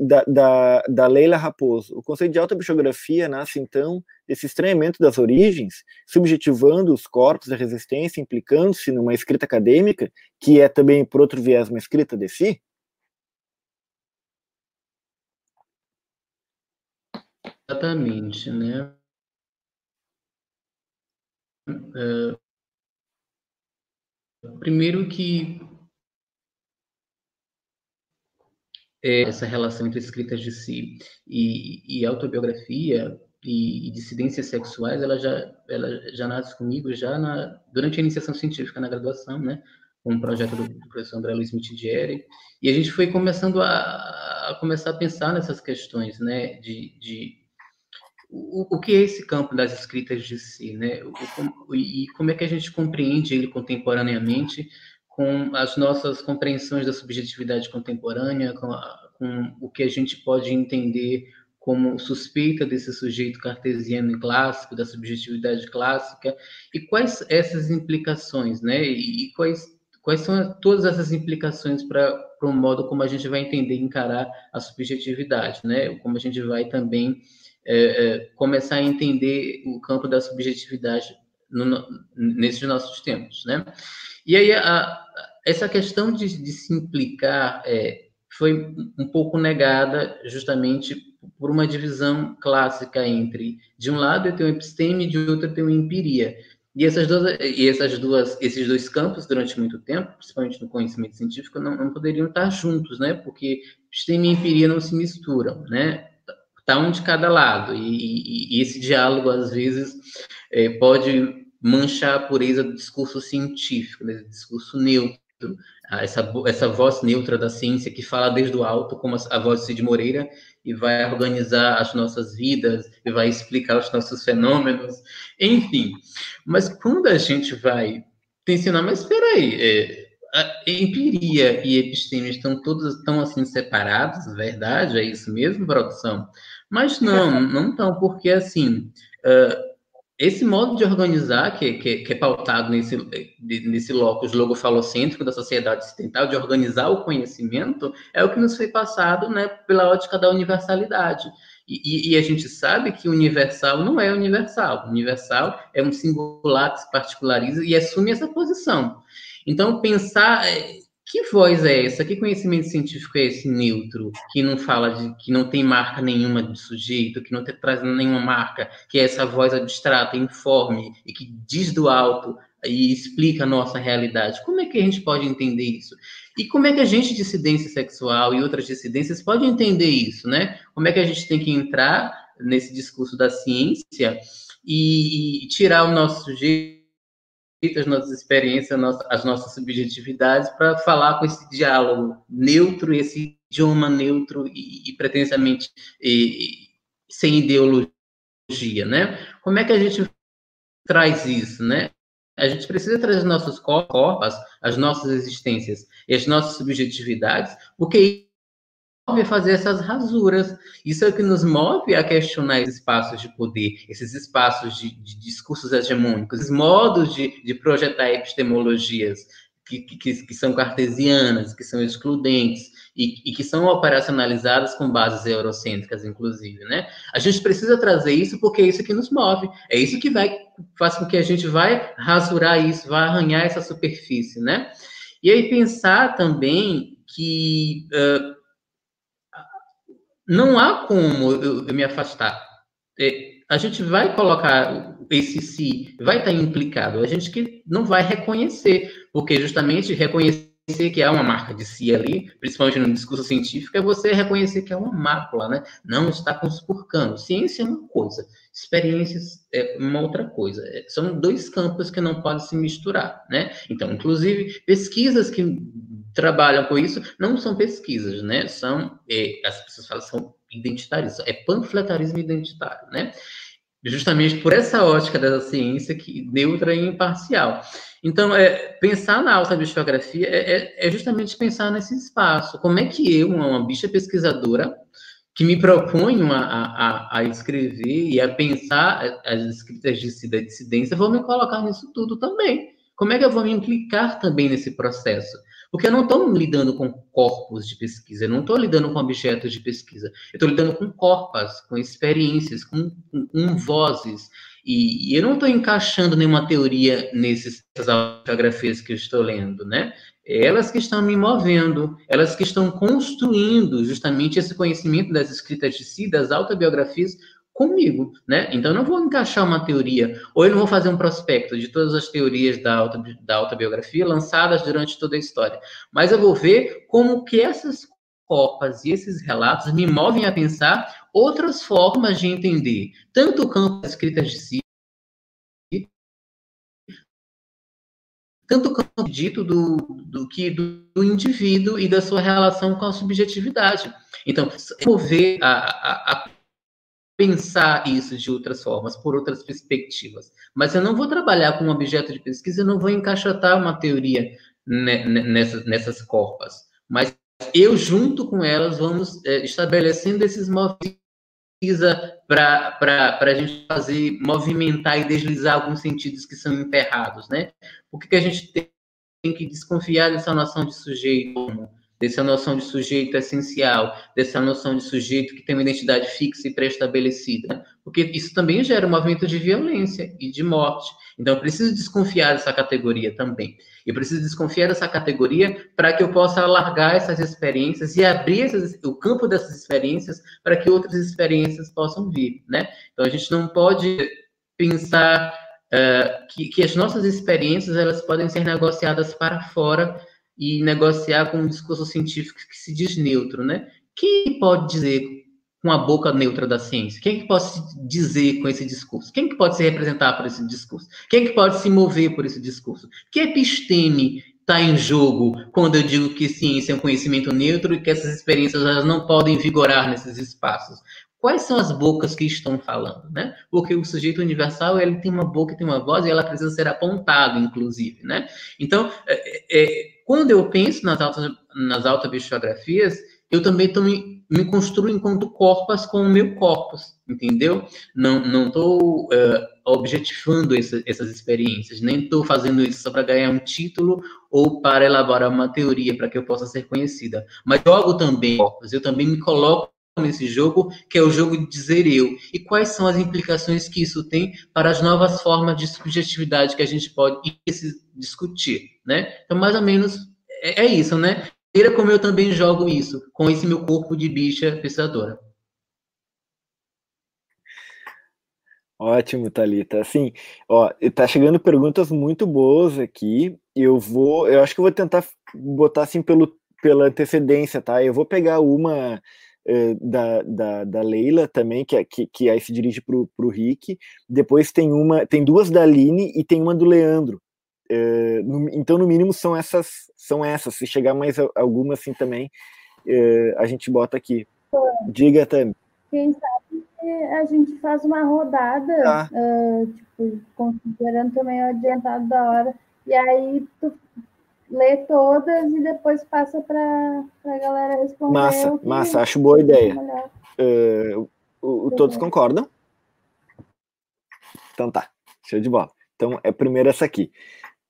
da, da, da Leila Raposo. O conceito de autobiografia nasce, então, desse estranhamento das origens, subjetivando os corpos da resistência, implicando-se numa escrita acadêmica, que é também, por outro viés, uma escrita de si? Exatamente, né? Uh, primeiro que é, essa relação entre escritas de si e, e autobiografia e, e, dissidências sexuais, ela já, ela já nasce comigo já na, durante a iniciação científica na graduação, né? Com um projeto do, do professor André Luiz Mitidieri, e a gente foi começando a, a, começar a pensar nessas questões, né? De, de o, o que é esse campo das escritas de si, né? O, e como é que a gente compreende ele contemporaneamente com as nossas compreensões da subjetividade contemporânea, com, a, com, o que a gente pode entender como suspeita desse sujeito cartesiano e clássico, da subjetividade clássica, e quais essas implicações, né? E quais, quais são todas essas implicações para o modo como a gente vai entender e encarar a subjetividade, né? Como a gente vai também é, é, começar a entender o campo da subjetividade no, nesses nossos tempos, né? E aí, a, essa questão de, de se implicar é, foi um pouco negada justamente por uma divisão clássica entre, de um lado, eu tenho episteme, de outro, eu tenho empiria. E essas duas, e essas duas, esses dois campos, durante muito tempo, principalmente no conhecimento científico, não, não poderiam estar juntos, né? Porque episteme e empiria não se misturam, né? Está um de cada lado. E, e, e esse diálogo, às vezes, é, pode manchar a pureza do discurso científico, né, do discurso neutro, essa, essa voz neutra da ciência que fala desde o alto, como a, voz de Cid Moreira, e vai organizar as nossas vidas, e vai explicar os nossos fenômenos, enfim. Mas quando a gente vai tensionar, mas espera aí, é, a empiria e episteme estão todos tão assim separados, verdade? É isso mesmo, produção? Mas não, não estão, porque assim, uh, esse modo de organizar, que, que, que, é pautado nesse, nesse locus logofalocêntrico da sociedade ocidental, de organizar o conhecimento, é o que nos foi passado né, pela ótica da universalidade. E, e, a gente sabe que universal não é universal. Universal é um singular que se particulariza e assume essa posição. Então, pensar é, que voz é essa? Que conhecimento científico é esse neutro, que não fala de, que não tem marca nenhuma de sujeito, que não te, traz nenhuma marca, que é essa voz abstrata, informe e que diz do alto e explica a nossa realidade? Como é que a gente pode entender isso? E como é que a gente, dissidência sexual e outras dissidências, pode entender isso, né? Como é que a gente tem que entrar nesse discurso da ciência e, e tirar o nosso sujeito as nossas experiências, as nossas subjetividades, para falar com esse diálogo neutro, esse idioma neutro e, e pretensamente e, sem ideologia, né? Como é que a gente traz isso, né? A gente precisa trazer nossos corpos, as nossas existências e as nossas subjetividades, porque move a fazer essas rasuras. Isso é o que nos move a questionar esses espaços de poder, esses espaços de, de discursos hegemônicos, esses modos de, de projetar epistemologias que, que, que, são cartesianas, que são excludentes e, e, que são operacionalizadas com bases eurocêntricas, inclusive, né? A gente precisa trazer isso porque é isso que nos move, é isso que vai faz com que a gente vai rasurar isso, vai arranhar essa superfície, né? E aí pensar também que uh, não há como eu, eu me afastar. É, a gente vai colocar esse si, vai estar implicado. A gente que não vai reconhecer, porque justamente reconhecer que há uma marca de si ali, principalmente no discurso científico, é você reconhecer que é uma mácula, né? Não está conspurcando. Ciência é uma coisa, experiências é uma outra coisa. É, são dois campos que não podem se misturar, né? Então, inclusive, pesquisas que trabalham com isso não são pesquisas, né? São, é, as pessoas falam, são identitários, é panfletarismo identitário, né? Justamente por essa ótica da ciência que neutra e imparcial. Então, é, pensar na alta bibliografia é, é, é, justamente pensar nesse espaço. Como é que eu, uma bicha pesquisadora, que me proponho a, a, a escrever e a pensar as escritas de dissidência, vou me colocar nisso tudo também. Como é que eu vou me implicar também nesse processo? Porque eu não estou lidando com corpos de pesquisa, eu não estou lidando com objetos de pesquisa, eu estou lidando com corpos, com experiências, com, com, com vozes. E, e, eu não estou encaixando nenhuma teoria nessas autobiografias que eu estou lendo, né? Elas que estão me movendo, elas que estão construindo justamente esse conhecimento das escritas de si, das autobiografias, comigo, né? Então, eu não vou encaixar uma teoria, ou eu não vou fazer um prospecto de todas as teorias da, da autobiografia lançadas durante toda a história, mas eu vou ver como que essas copas e esses relatos me movem a pensar outras formas de entender tanto o campo das escritas de si, tanto o campo dito do, do que do, do, indivíduo e da sua relação com a subjetividade. Então, vou ver a, a, a pensar isso de outras formas, por outras perspectivas. Mas eu não vou trabalhar com um objeto de pesquisa, eu não vou encaixotar uma teoria nessas, nessas corpas. Mas eu, junto com elas, vamos é, estabelecendo esses movimentos para a gente fazer, movimentar e deslizar alguns sentidos que são emperrados, né? Por que, que a gente tem, que desconfiar dessa noção de sujeito dessa noção de sujeito essencial, dessa noção de sujeito que tem uma identidade fixa e pré-estabelecida, porque isso também gera um movimento de violência e de morte. Então, eu preciso desconfiar dessa categoria também. Eu preciso desconfiar dessa categoria para que eu possa alargar essas experiências e abrir essas, o campo dessas experiências para que outras experiências possam vir, né? Então, a gente não pode pensar uh, que, que as nossas experiências elas podem ser negociadas para fora e negociar com um discurso científico que se diz neutro, né? Quem pode dizer com a boca neutra da ciência? Quem que pode dizer com esse discurso? Quem que pode se representar por esse discurso? Quem que pode se mover por esse discurso? Que episteme está em jogo quando eu digo que ciência é um conhecimento neutro e que essas experiências elas não podem vigorar nesses espaços? Quais são as bocas que estão falando, né? Porque o sujeito universal ele tem uma boca, tem uma voz e ela precisa ser apontada, inclusive, né? Então, é, é, quando eu penso nas, auto, nas autobiografias, eu também estou me, me construo enquanto corpus com o meu corpus, entendeu? Não não estou uh, objetivando essa, essas experiências, nem estou fazendo isso só para ganhar um título ou para elaborar uma teoria para que eu possa ser conhecida, mas jogo também corpus, eu também me coloco nesse jogo, que é o jogo de dizer eu, e quais são as implicações que isso tem para as novas formas de subjetividade que a gente pode discutir, né? Então, mais ou menos, é, é isso, né? maneira como eu também jogo isso, com esse meu corpo de bicha pensadora. Ótimo, Thalita. Assim, ó, tá chegando perguntas muito boas aqui. Eu vou, eu acho que eu vou tentar botar assim pelo, pela antecedência, tá? Eu vou pegar uma eh, da, da, da, Leila também, que, é, que, que aí se dirige pro, pro Rick. Depois tem uma, tem duas da Aline e tem uma do Leandro. Eh, no, então, no mínimo, são essas, são essas. Se chegar mais alguma assim também, uh, a gente bota aqui. Diga, Tami. Quem sabe a gente faz uma rodada, tá. uh, tipo, considerando também o adiantado da hora, e aí tu lê todas e depois passa para a galera responder. Massa, massa, acho boa ideia. Uh, o, o, todos concordam? Então tá, show de bola. Então é primeiro essa aqui.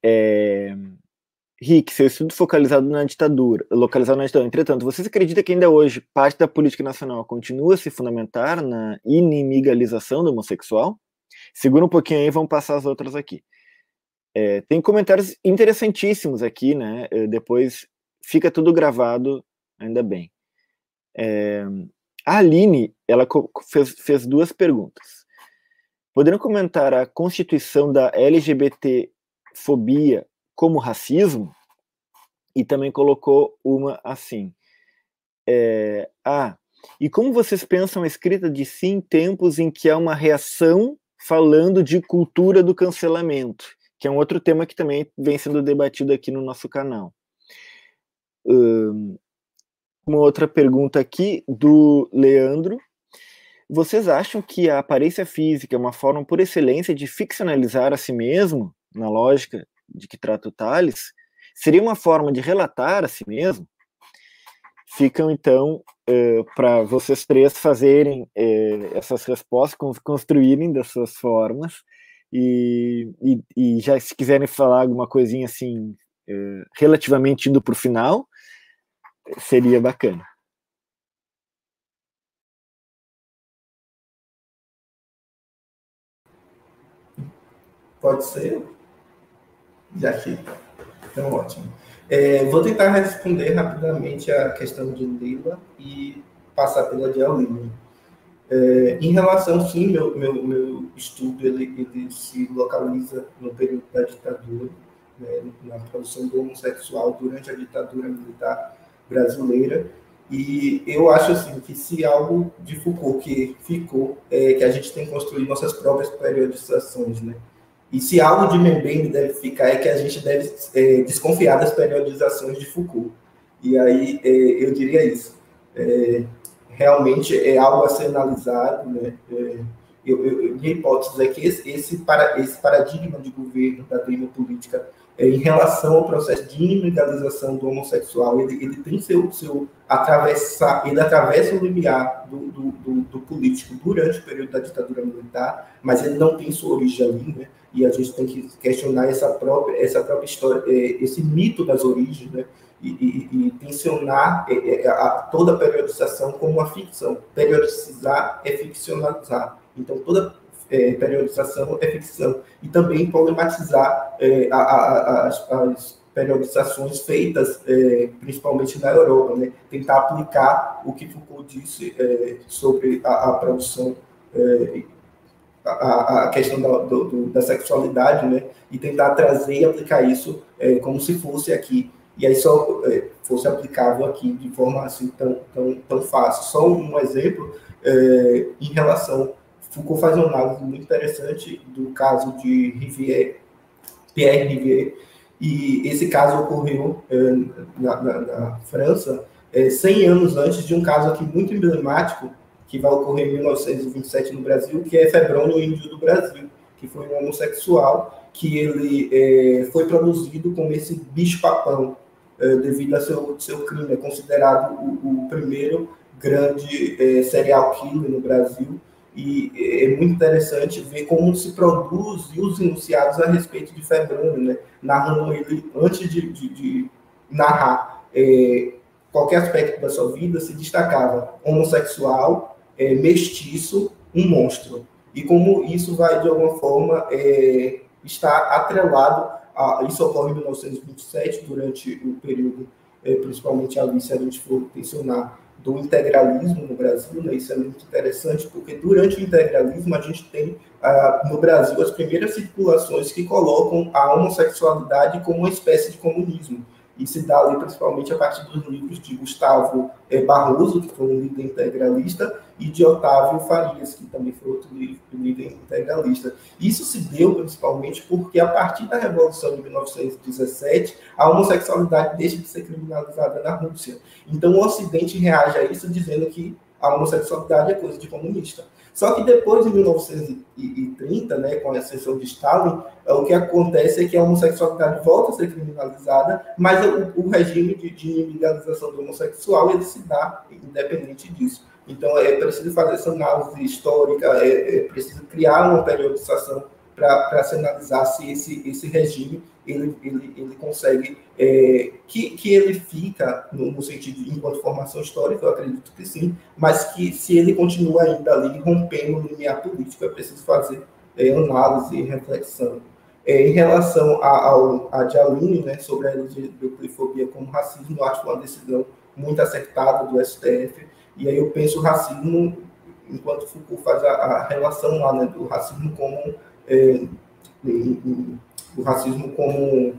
É... Rick, seu estudo focalizado na ditadura, localizado na ditadura. Entretanto, você acredita que ainda hoje parte da política nacional continua a se fundamentar na inimigalização do homossexual? Segura um pouquinho aí, vamos passar as outras aqui. É, tem comentários interessantíssimos aqui, né? É, depois fica tudo gravado, ainda bem. É, a Aline, ela fez, fez duas perguntas. Poderiam comentar a constituição da LGBT fobia como racismo e também colocou uma assim. É, ah, e como vocês pensam a escrita de si em tempos em que há uma reação falando de cultura do cancelamento, que é um outro tema que também vem sendo debatido aqui no nosso canal. uma outra pergunta aqui do Leandro. Vocês acham que a aparência física é uma forma por excelência de ficcionalizar a si mesmo? Na lógica de que trata o Tales, seria uma forma de relatar a si mesmo. Ficam, então, eh, para vocês três fazerem eh, essas respostas, construírem das suas formas, e, e, e, já se quiserem falar alguma coisinha assim, eh, relativamente indo para o final, seria bacana. Pode ser? Já que. Então, ótimo. É, vou tentar responder rapidamente a questão de Lila e passar pela de Aline. É, em relação, sim, meu, meu, meu estudo ele, ele se localiza no período da ditadura, né, na produção do homossexual durante a ditadura militar brasileira. E eu acho assim que se algo de Foucault que ficou é que a gente tem que construir nossas próprias periodizações, né? E se algo de Mbembe deve ficar é que a gente deve é, desconfiar das periodizações de Foucault. E aí é, eu diria isso. É, realmente é algo a ser analisado. Né? Eu, eu, minha hipótese é que esse, esse, para, esse paradigma de governo, da clima política, é, em relação ao processo de ilegalização do homossexual, ele, ele tem seu, seu atravessar, ele atravessa o limiar do, do, do, do, político durante o período da ditadura militar, mas ele não tem sua origem ali, né? E a gente tem que questionar essa própria, essa própria história, é, esse mito das origens, né? E, e, e tensionar é, é, a, toda a periodização como uma ficção. Periodizar é ficcionalizar. Então, toda é, periodização é ficção. E também problematizar é, a, a, as, as, periodizações feitas, é, principalmente na Europa, né? tentar aplicar o que Foucault disse é, sobre a, a produção, é, a, a, questão da, do, da sexualidade, né? e tentar trazer e aplicar isso é, como se fosse aqui. E aí só fosse aplicável aqui de forma assim tão, tão, tão fácil. Só um exemplo em relação Foucault faz uma análise muito interessante do caso de Rivière, Pierre Rivière, e esse caso ocorreu é, na, na, na, França é, 100 anos antes de um caso aqui muito emblemático, que vai ocorrer em 1927 no Brasil, que é Febrônio, índio do Brasil, que foi um homossexual, que ele é, foi produzido como esse bicho-papão. é, devido a seu, seu crime. É considerado o, o primeiro grande serial killer no Brasil. E é muito interessante ver como se produz e os enunciados a respeito de Febrônio, né? narrando ele, antes de, de, de narrar é, qualquer aspecto da sua vida, se destacava homossexual, é, mestiço, um monstro. E como isso vai, de alguma forma, é, estar atrelado a. Isso ocorre em 1927, durante o período, é, principalmente ali, se a gente for tensionar, do integralismo no Brasil, né? isso é muito interessante, porque durante o integralismo a gente tem ah, no Brasil as primeiras circulações que colocam a homossexualidade como uma espécie de comunismo e se dá ali principalmente a partir dos livros de Gustavo é, Barroso, que foi um líder integralista, e de Otávio Farias, que também foi outro líder integralista. Isso se deu principalmente porque, a partir da Revolução de 1917, a homossexualidade deixa de ser criminalizada na Rússia. Então, o Ocidente reage a isso dizendo que a homossexualidade é coisa de comunista. Só que depois, em 1930, né, com a ascensão de Stalin, é, o que acontece é que a homossexualidade volta a ser criminalizada, mas o, o regime de, de legalização do homossexual ele se dá independente disso. Então, é preciso fazer essa análise histórica, é, é preciso criar uma periodização para se analisar se esse, esse regime ele, ele, ele consegue, é, que, que ele fica, no, no, sentido de enquanto formação histórica, eu acredito que sim, mas que se ele continua ainda ali rompendo o limiar político, é preciso fazer é, análise e reflexão. É, em relação a, ao, a Dialine, né, sobre a LGBTfobia como racismo, eu acho uma decisão muito acertada do STF, e aí eu penso o racismo, enquanto Foucault faz a, a relação lá, né, do racismo como é, o racismo como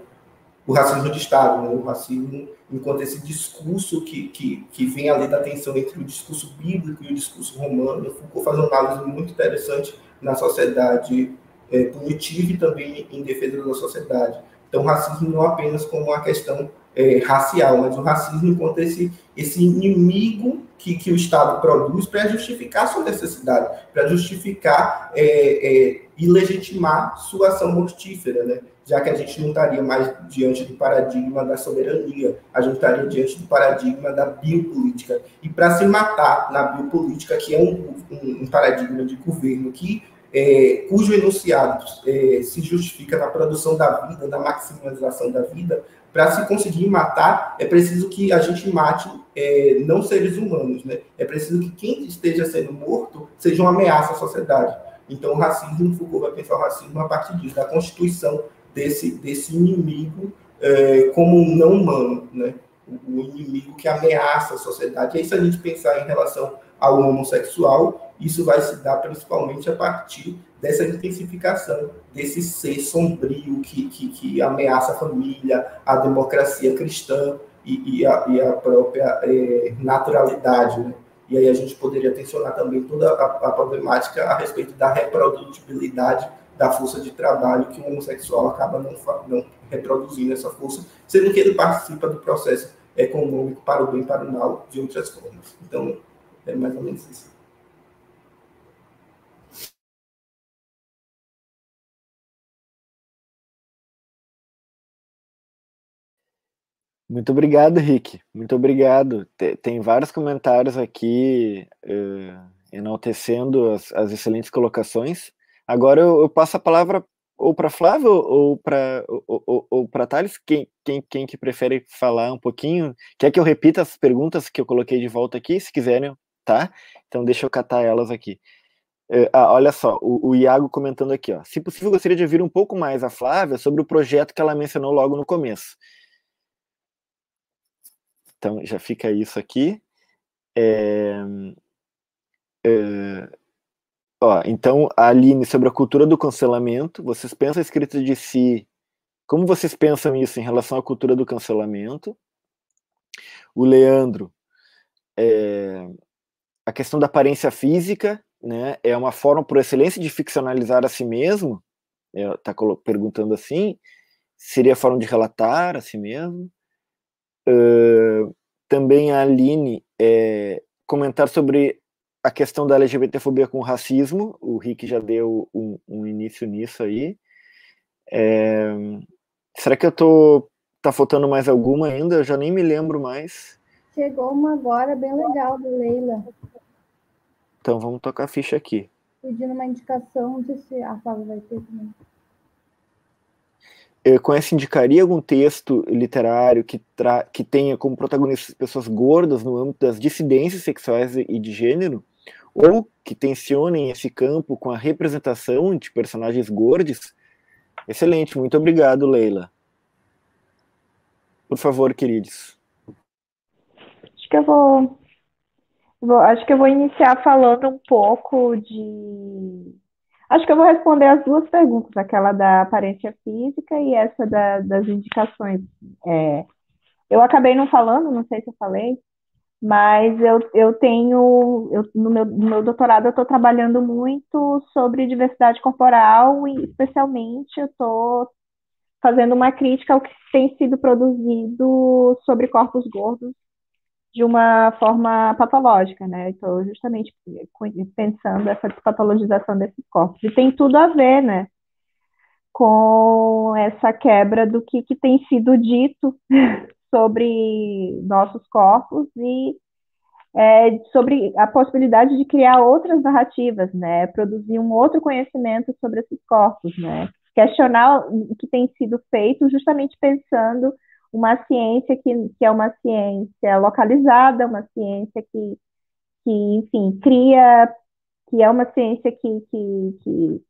o racismo de Estado, né? o racismo enquanto esse discurso que, que, que vem ali da tensão entre o discurso bíblico e o discurso romano. Foucault faz uma análise muito interessante na sociedade é, punitiva e também em defesa da sociedade. Então, o racismo não apenas como uma questão é, racial, mas o racismo enquanto esse, esse inimigo que, que o Estado produz para justificar sua necessidade, para justificar é, é, e legitimar sua ação mortífera, né? já que a gente não estaria mais diante do paradigma da soberania, a gente estaria diante do paradigma da biopolítica. E para se matar na biopolítica, que é um, um, um paradigma de governo que é, cujo enunciado é, se justifica na produção da vida, na maximização da vida, para se conseguir matar, é preciso que a gente mate é, não seres humanos, né? É preciso que quem esteja sendo morto seja uma ameaça à sociedade. Então, o racismo, Foucault vai pensar o racismo a partir disso, da constituição desse, desse inimigo é, como um não humano, né? O inimigo que ameaça a sociedade. E aí, se a gente pensar em relação ao homossexual, isso vai se dar principalmente a partir dessa intensificação desse ser sombrio que, que, que ameaça a família, a democracia cristã e, e, a, e a, própria é, naturalidade. Né? E aí a gente poderia tensionar também toda a, a, problemática a respeito da reprodutibilidade da força de trabalho que o homossexual acaba não, não reproduzindo essa força, sendo que ele participa do processo econômico para o bem para o mal de outras formas. Então, é mais ou menos isso. Muito obrigado, Rick. Muito obrigado. Tem vários comentários aqui uh, enaltecendo as, as, excelentes colocações. Agora eu, eu, passo a palavra ou para Flávio ou para ou, ou, ou para Thales, quem, quem, quem que prefere falar um pouquinho? Quer que eu repita as perguntas que eu coloquei de volta aqui? Se quiserem, tá? Então deixa eu catar elas aqui. Uh, ah, olha só, o, o, Iago comentando aqui, ó. Se possível, gostaria de ouvir um pouco mais a Flávia sobre o projeto que ela mencionou logo no começo. Então, já fica isso aqui. É, é, ó, então, a Aline, sobre a cultura do cancelamento, vocês pensam a escrita de si, como vocês pensam isso em relação à cultura do cancelamento? O Leandro, é, a questão da aparência física, né, é uma forma por excelência de ficcionalizar a si mesmo? Está é, perguntando assim. Seria a forma de relatar a si mesmo? Uh, também a Aline é, comentar sobre a questão da LGBTfobia com o racismo. O Rick já deu um, um início nisso aí. É, será que eu estou tá faltando mais alguma ainda? Eu já nem me lembro mais. Chegou uma agora bem legal do Leila. Então vamos tocar a ficha aqui. Pedindo uma indicação, não sei se a Flávia vai ter também. Eu, com essa indicaria algum texto literário que, tra que tenha como protagonistas pessoas gordas no âmbito das dissidências sexuais e de gênero? Ou que tensionem esse campo com a representação de personagens gordos? Excelente, muito obrigado, Leila. Por favor, queridos. Acho que eu vou, vou, acho que eu vou iniciar falando um pouco de. Acho que eu vou responder as duas perguntas, aquela da aparência física e essa da, das indicações. É, eu acabei não falando, não sei se eu falei, mas eu, eu tenho, eu, no, meu, no meu doutorado eu estou trabalhando muito sobre diversidade corporal e especialmente eu estou fazendo uma crítica ao que tem sido produzido sobre corpos gordos de uma forma patológica, né? Estou justamente pensando essa patologização desses corpos. E tem tudo a ver, né? Com essa quebra do que, que tem sido dito sobre nossos corpos e é, sobre a possibilidade de criar outras narrativas, né? Produzir um outro conhecimento sobre esses corpos, né? questionar o que tem sido feito, justamente pensando uma ciência que, que é uma ciência localizada, uma ciência que, que enfim, cria, que é uma ciência que, que, que,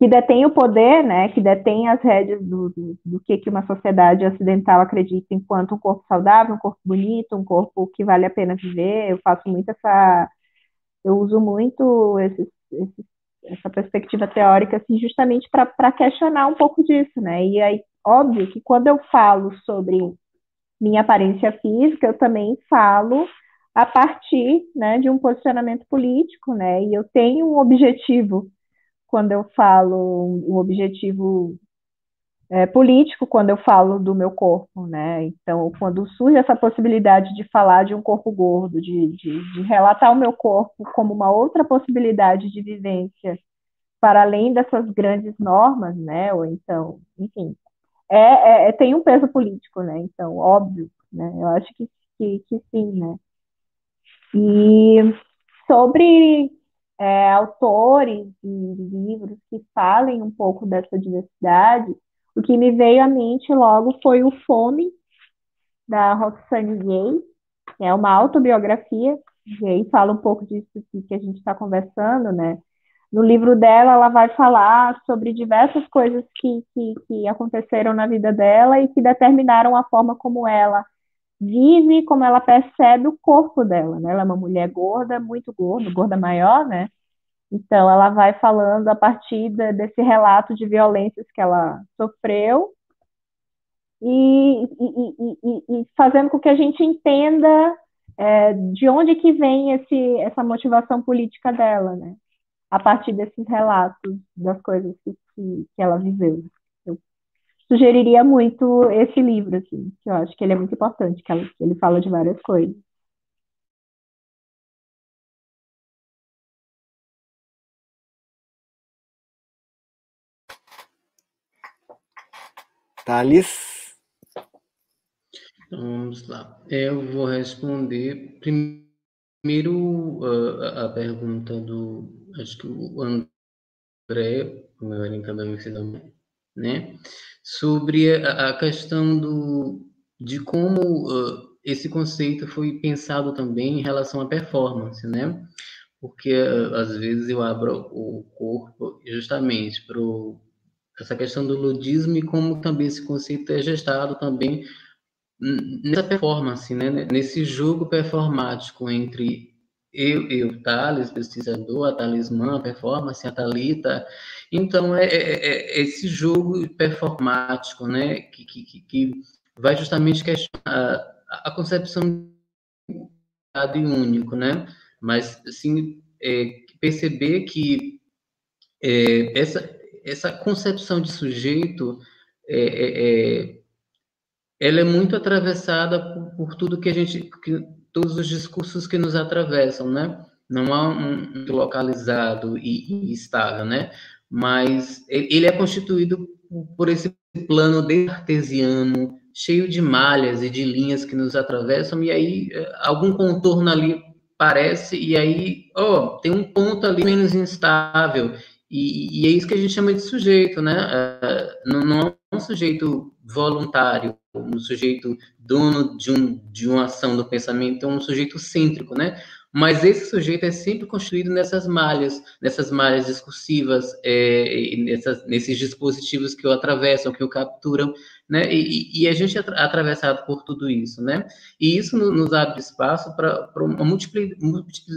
que detém o poder, né, que detém as rédeas do, do, do, que, que uma sociedade ocidental acredita enquanto um corpo saudável, um corpo bonito, um corpo que vale a pena viver. Eu faço muito essa. Eu uso muito esses, esses essa perspectiva teórica, assim, justamente para questionar um pouco disso, né? E aí, óbvio que quando eu falo sobre minha aparência física, eu também falo a partir né, de um posicionamento político, né? E eu tenho um objetivo quando eu falo um objetivo é, político quando eu falo do meu corpo, né? Então, quando surge essa possibilidade de falar de um corpo gordo, de, de, de relatar o meu corpo como uma outra possibilidade de vivência para além dessas grandes normas, né? Ou então, enfim, é, é, é tem um peso político, né? Então, óbvio, né? Eu acho que, que, que sim, né? E sobre é, autores e livros que falem um pouco dessa diversidade, o que me veio à mente logo foi o Fome, da Roxane Gay, é uma autobiografia, e aí fala um pouco disso que a gente está conversando, né? No livro dela, ela vai falar sobre diversas coisas que, que, que aconteceram na vida dela e que determinaram a forma como ela vive, como ela percebe o corpo dela, né? Ela é uma mulher gorda, muito gorda, gorda maior, né? Então, ela vai falando a partir de, desse relato de violências que ela sofreu e, e, e, e fazendo com que a gente entenda é, de onde que vem esse, essa motivação política dela, né? A partir desses relatos das coisas que, que, que ela viveu. Eu sugeriria muito esse livro, assim, que eu acho que ele é muito importante, que, ela, que ele fala de várias coisas. Thales? Então, vamos lá. Eu vou responder primeiro uh, a pergunta do, acho que o André, meu orientador também, né? Sobre a, a, questão do, de como uh, esse conceito foi pensado também em relação à performance, né? Porque uh, às vezes eu abro o corpo justamente para essa questão do ludismo e como também esse conceito é gestado também nessa performance, né? nesse jogo performático entre eu, eu Thales, pesquisador, a talismã, a performance, a Talita. Então, é, é, é, esse jogo performático, né, que, que, que vai justamente questionar a, a concepção de único, né, mas, assim, é, perceber que é, essa, essa concepção de sujeito é, é, é, ela é muito atravessada por, por, tudo que a gente, que, todos os discursos que nos atravessam, né? Não há um, um localizado e, e, estável, né? Mas ele é constituído por esse plano desartesiano, cheio de malhas e de linhas que nos atravessam, e aí eh, algum contorno ali parece, e aí, ó, oh, tem um ponto ali menos instável, e, e, é isso que a gente chama de sujeito, né? Uh, não, não é um sujeito voluntário, um sujeito dono de, um, de uma ação do pensamento, é um sujeito cêntrico, né? Mas esse sujeito é sempre construído nessas malhas, nessas malhas discursivas, é, nessas, nesses dispositivos que o atravessam, que o capturam, né? E, e a gente é atravessado por tudo isso, né? E isso nos abre espaço para uma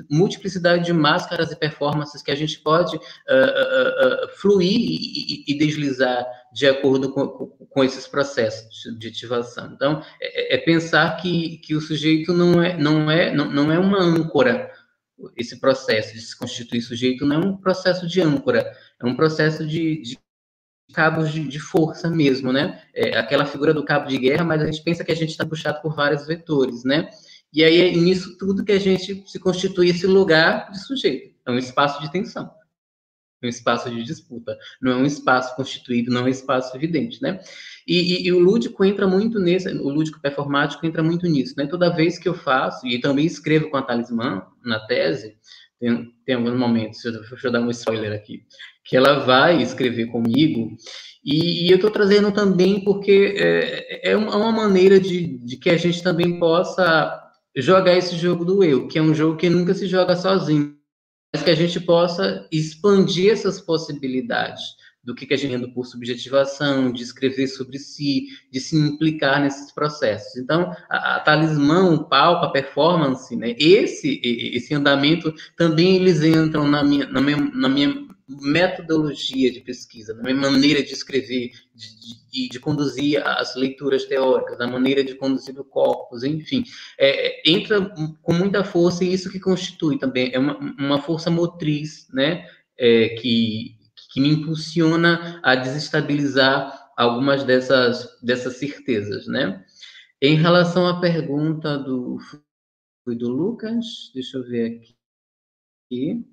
multiplicidade de máscaras e performances que a gente pode uh, uh, uh, fluir e, e, deslizar de acordo com, com esses processos de ativação. Então, é, é, pensar que, que o sujeito não é, não é, não, não é uma âncora esse processo de se constituir sujeito não é um processo de âncora, é um processo de, de cabos de, de, força mesmo, né? É aquela figura do cabo de guerra, mas a gente pensa que a gente está puxado por vários vetores, né? E aí é nisso tudo que a gente se constitui esse lugar de sujeito. É um espaço de tensão, é um espaço de disputa, não é um espaço constituído, não é um espaço evidente, né? E, e, e, o lúdico entra muito nesse, o lúdico performático entra muito nisso, né? Toda vez que eu faço, e também escrevo com a talismã na tese, tem, tem alguns momentos, deixa eu, deixa eu dar um spoiler aqui, que ela vai escrever comigo, e, e eu estou trazendo também porque é, é uma maneira de, de que a gente também possa jogar esse jogo do eu, que é um jogo que nunca se joga sozinho, mas que a gente possa expandir essas possibilidades do que, que a gente entende por subjetivação, de escrever sobre si, de se implicar nesses processos. Então, a, a talismã, o palco, a performance, né, esse, esse andamento, também eles entram na minha, na minha, na minha metodologia de pesquisa, na minha maneira de escrever, de, de, de, conduzir as leituras teóricas, na maneira de conduzir o corpus, enfim, é, entra com muita força e isso que constitui também é uma, uma força motriz, né, é, que que me impulsiona a desestabilizar algumas dessas, dessas certezas, né? Em relação à pergunta do, do Lucas, deixa eu ver aqui.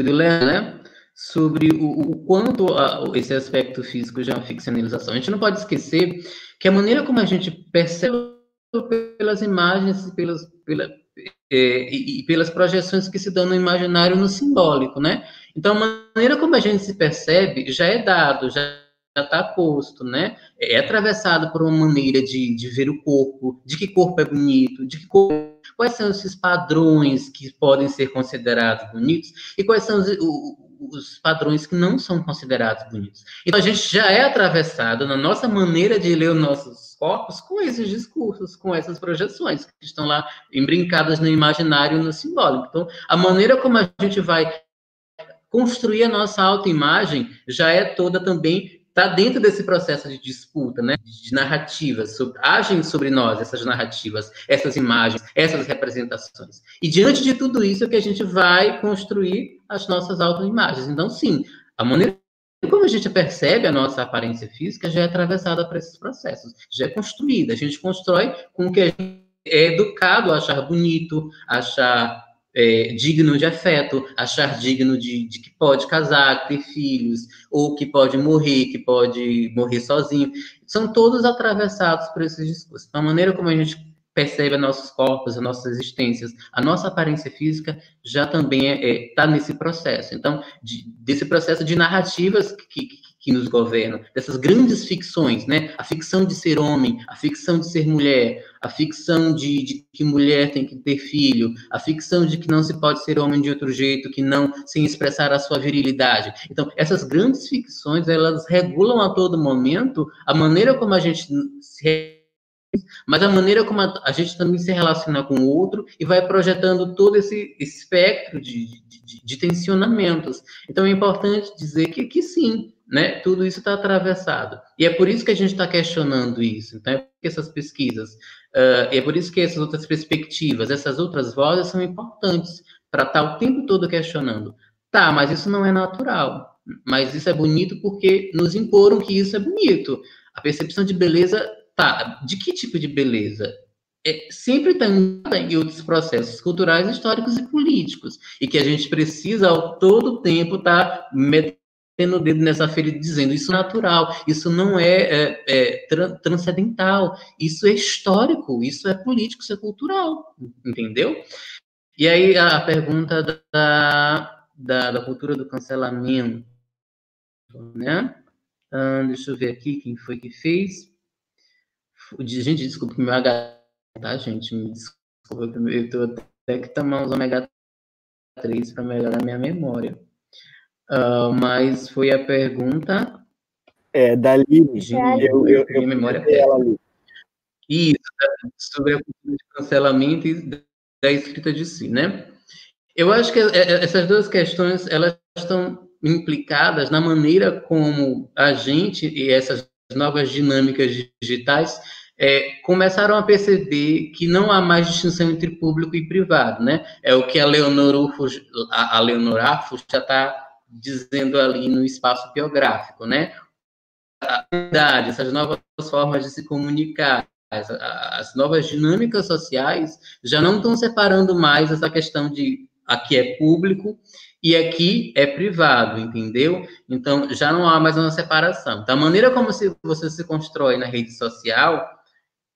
Leandro, né? Sobre o, o quanto a, esse aspecto físico de uma ficcionalização. A gente não pode esquecer que a maneira como a gente percebe pelas imagens, pelas, pela, é, e, e, pelas projeções que se dão no imaginário no simbólico, né? Então, a maneira como a gente se percebe já é dado, já está posto, né? É atravessado por uma maneira de, de ver o corpo, de que corpo é bonito, de que corpo, quais são esses padrões que podem ser considerados bonitos e quais são os, os padrões que não são considerados bonitos. Então, a gente já é atravessado na nossa maneira de ler os nossos corpos com esses discursos, com essas projeções que estão lá embrincadas no imaginário e no simbólico. Então, a maneira como a gente vai construir a nossa autoimagem já é toda também está dentro desse processo de disputa, né, de narrativas, sobre, agem sobre nós essas narrativas, essas imagens, essas representações. E diante de tudo isso é que a gente vai construir as nossas autoimagens. Então, sim, a maneira como a gente percebe a nossa aparência física já é atravessada por esses processos, já é construída. A gente constrói com o que a gente é educado a achar bonito, achar é, digno de afeto, achar digno de, de, que pode casar, ter filhos, ou que pode morrer, que pode morrer sozinho. São todos atravessados por esses discursos. Então, a maneira como a gente percebe nossos corpos, as nossas existências, a nossa aparência física já também está é, é, tá nesse processo. Então, de, desse processo de narrativas que, que, que, nos governam, dessas grandes ficções, né? A ficção de ser homem, a ficção de ser mulher, a ficção de, de que mulher tem que ter filho, a ficção de que não se pode ser homem de outro jeito, que não sem expressar a sua virilidade. Então, essas grandes ficções, elas regulam a todo momento a maneira como a gente se mas a maneira como a, a, gente também se relaciona com o outro e vai projetando todo esse espectro de, de, de tensionamentos. Então é importante dizer que, que sim, né, tudo isso está atravessado. E é por isso que a gente está questionando isso. Então é essas pesquisas, uh, é por isso que essas outras perspectivas, essas outras vozes são importantes para estar tá o tempo todo questionando. Tá, mas isso não é natural. Mas isso é bonito porque nos imporam que isso é bonito. A percepção de beleza tá, de que tipo de beleza? É, sempre tem em outros processos culturais, históricos e políticos, e que a gente precisa, ao todo tempo, estar tá o dedo nessa ferida dizendo isso é natural, isso não é, é, é tra transcendental, isso é histórico, isso é político, isso é cultural, entendeu? E aí a pergunta da, da, da cultura do cancelamento, né? Ah, deixa eu ver aqui quem foi que fez. Gente, desculpa meu H, tá, gente? Me desculpa, eu tô até que tomar uns ômega 3 para melhorar minha memória. Uh, mas foi a pergunta. É, da Lili. Eu, eu, eu, memória é ela ali. Isso, sobre a cultura de cancelamento e da escrita de si, né? Eu acho que é, é, essas duas questões elas estão implicadas na maneira como a gente e essas novas dinâmicas digitais é, começaram a perceber que não há mais distinção entre público e privado, né? É o que a Leonor Ufos, a, a Leonor Arfus já está dizendo ali no espaço biográfico, né? A verdade, essas novas formas de se comunicar, as, as novas dinâmicas sociais já não estão separando mais essa questão de aqui é público e aqui é privado, entendeu? Então já não há mais uma separação. Da maneira como se, você se constrói na rede social,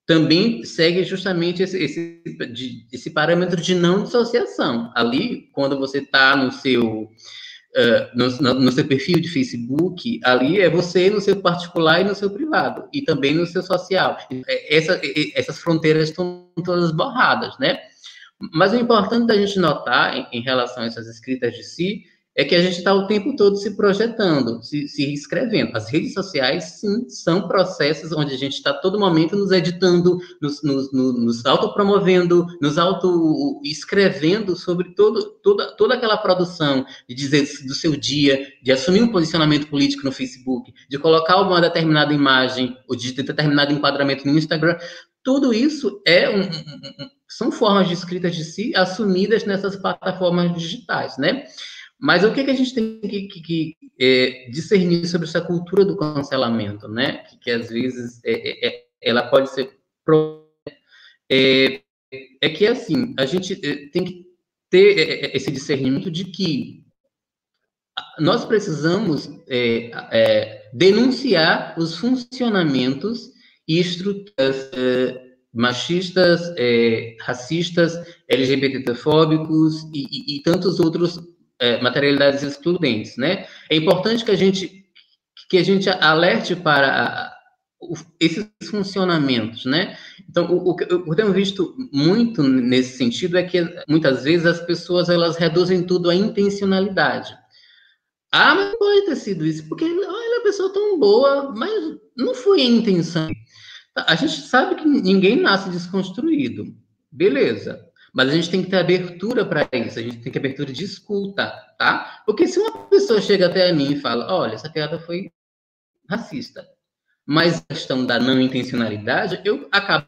também segue justamente esse, esse, esse parâmetro de não dissociação. Ali, quando você está no seu Uh, no, no, seu perfil de Facebook, ali é você no seu particular e no seu privado, e também no seu social. É, essa, essas fronteiras estão todas borradas, né? Mas o importante da gente notar em, em relação a essas escritas de si é que a gente está o tempo todo se projetando, se, se escrevendo. As redes sociais, sim, são processos onde a gente está todo momento nos editando, nos, nos, nos autopromovendo, nos auto-escrevendo sobre todo, toda, toda aquela produção de dizer do seu dia, de assumir um posicionamento político no Facebook, de colocar uma determinada imagem ou de determinado enquadramento no Instagram. Tudo isso é um, são formas de escrita de si assumidas nessas plataformas digitais, né? Mas o que, que a gente tem que, que, que é, discernir sobre essa cultura do cancelamento, né? Que, que às vezes é, é, é ela pode ser pro, é, é, que assim a gente é, tem que ter esse discernimento de que nós precisamos denunciar os funcionamentos e estruturas machistas, racistas, LGBTfóbicos e, e, e tantos outros é, materialidades excludentes, né? É importante que a gente que a gente alerte para esses funcionamentos, né? Então, o, o, que eu tenho visto muito nesse sentido é que muitas vezes as pessoas elas reduzem tudo à intencionalidade. Ah, mas pode ter sido isso, porque olha, a pessoa tão boa, mas não foi a intenção. A gente sabe que ninguém nasce desconstruído. Beleza. Mas a gente tem que ter abertura para isso, a gente tem que ter abertura de escuta, tá? Porque se uma pessoa chega até a mim e fala, olha, essa piada foi racista, mas a questão da não intencionalidade, eu acabo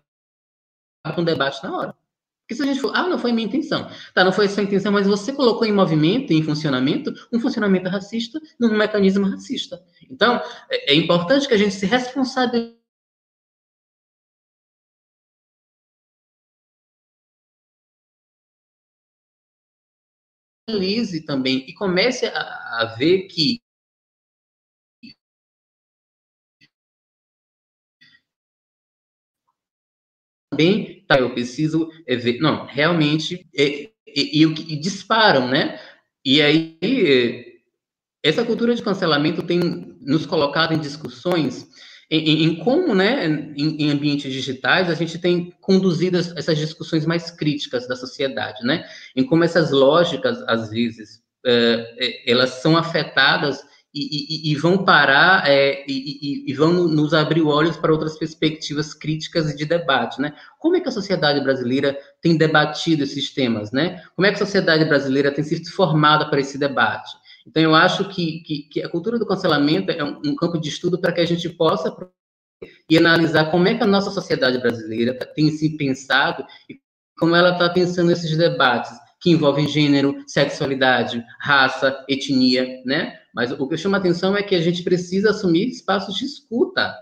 com o debate na hora. Porque se a gente for, ah, não foi minha intenção. Tá, não foi sua intenção, mas você colocou em movimento, em funcionamento, um funcionamento racista num mecanismo racista. Então, é, é importante que a gente se responsabilize analise também e comece a, a ver que também, tá, eu preciso é, ver, não, realmente, é, e, e, e, disparam, né? E aí, é, essa cultura de cancelamento tem nos colocado em discussões em, em como, né, em, em, ambientes digitais, a gente tem conduzido essas discussões mais críticas da sociedade, né? Em como essas lógicas, às vezes, é, elas são afetadas e, e, e vão parar é, e, e, vão nos abrir olhos para outras perspectivas críticas e de debate, né? Como é que a sociedade brasileira tem debatido esses temas, né? Como é que a sociedade brasileira tem sido formada para esse debate? Então, eu acho que, que, que a cultura do cancelamento é um, um campo de estudo para que a gente possa e analisar como é que a nossa sociedade brasileira tem se pensado e como ela está pensando esses debates que envolvem gênero, sexualidade, raça, etnia, né? Mas o que chama atenção é que a gente precisa assumir espaços de escuta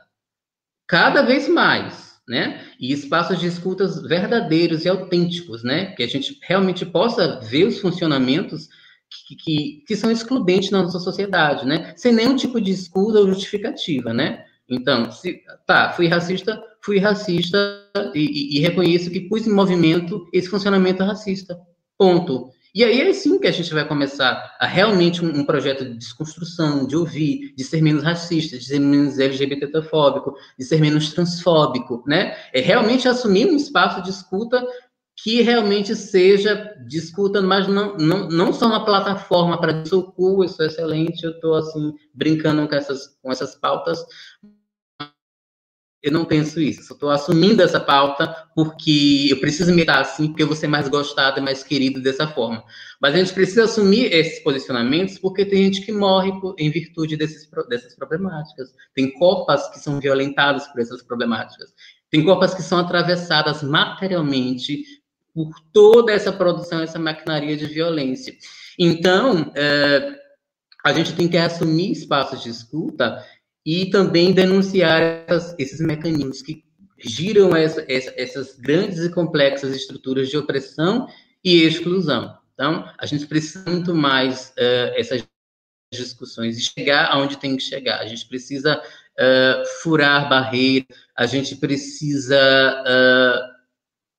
cada vez mais, né? E espaços de escutas verdadeiros e autênticos, né? Que a gente realmente possa ver os funcionamentos que, que, que, são excludentes na nossa sociedade, né? Sem nenhum tipo de escusa ou justificativa, né? Então, se, tá, fui racista, fui racista e, e, e reconheço que pus em movimento esse funcionamento racista. Ponto. E aí é sim que a gente vai começar a realmente um, um, projeto de desconstrução, de ouvir, de ser menos racista, de ser menos LGBTfóbico, de ser menos transfóbico, né? É realmente assumir um espaço de escuta que realmente seja discuta, mas não, não, não só uma plataforma para dizer, eu sou excelente, eu estou assim, brincando com essas, com essas pautas, eu não penso isso. Estou assumindo essa pauta porque eu preciso me dar assim, porque eu vou ser mais gostado e mais querido dessa forma. Mas a gente precisa assumir esses posicionamentos porque tem gente que morre em virtude desses, dessas problemáticas. Tem corpas que são violentadas por essas problemáticas. Tem corpas que são atravessadas materialmente por toda essa produção, essa maquinaria de violência. Então, é, a gente tem que assumir espaços de escuta e também denunciar essas, esses mecanismos que giram essa, essa, essas grandes e complexas estruturas de opressão e exclusão. Então, a gente precisa muito mais uh, essas discussões e chegar aonde tem que chegar. A gente precisa uh, furar barreiras, a gente precisa uh,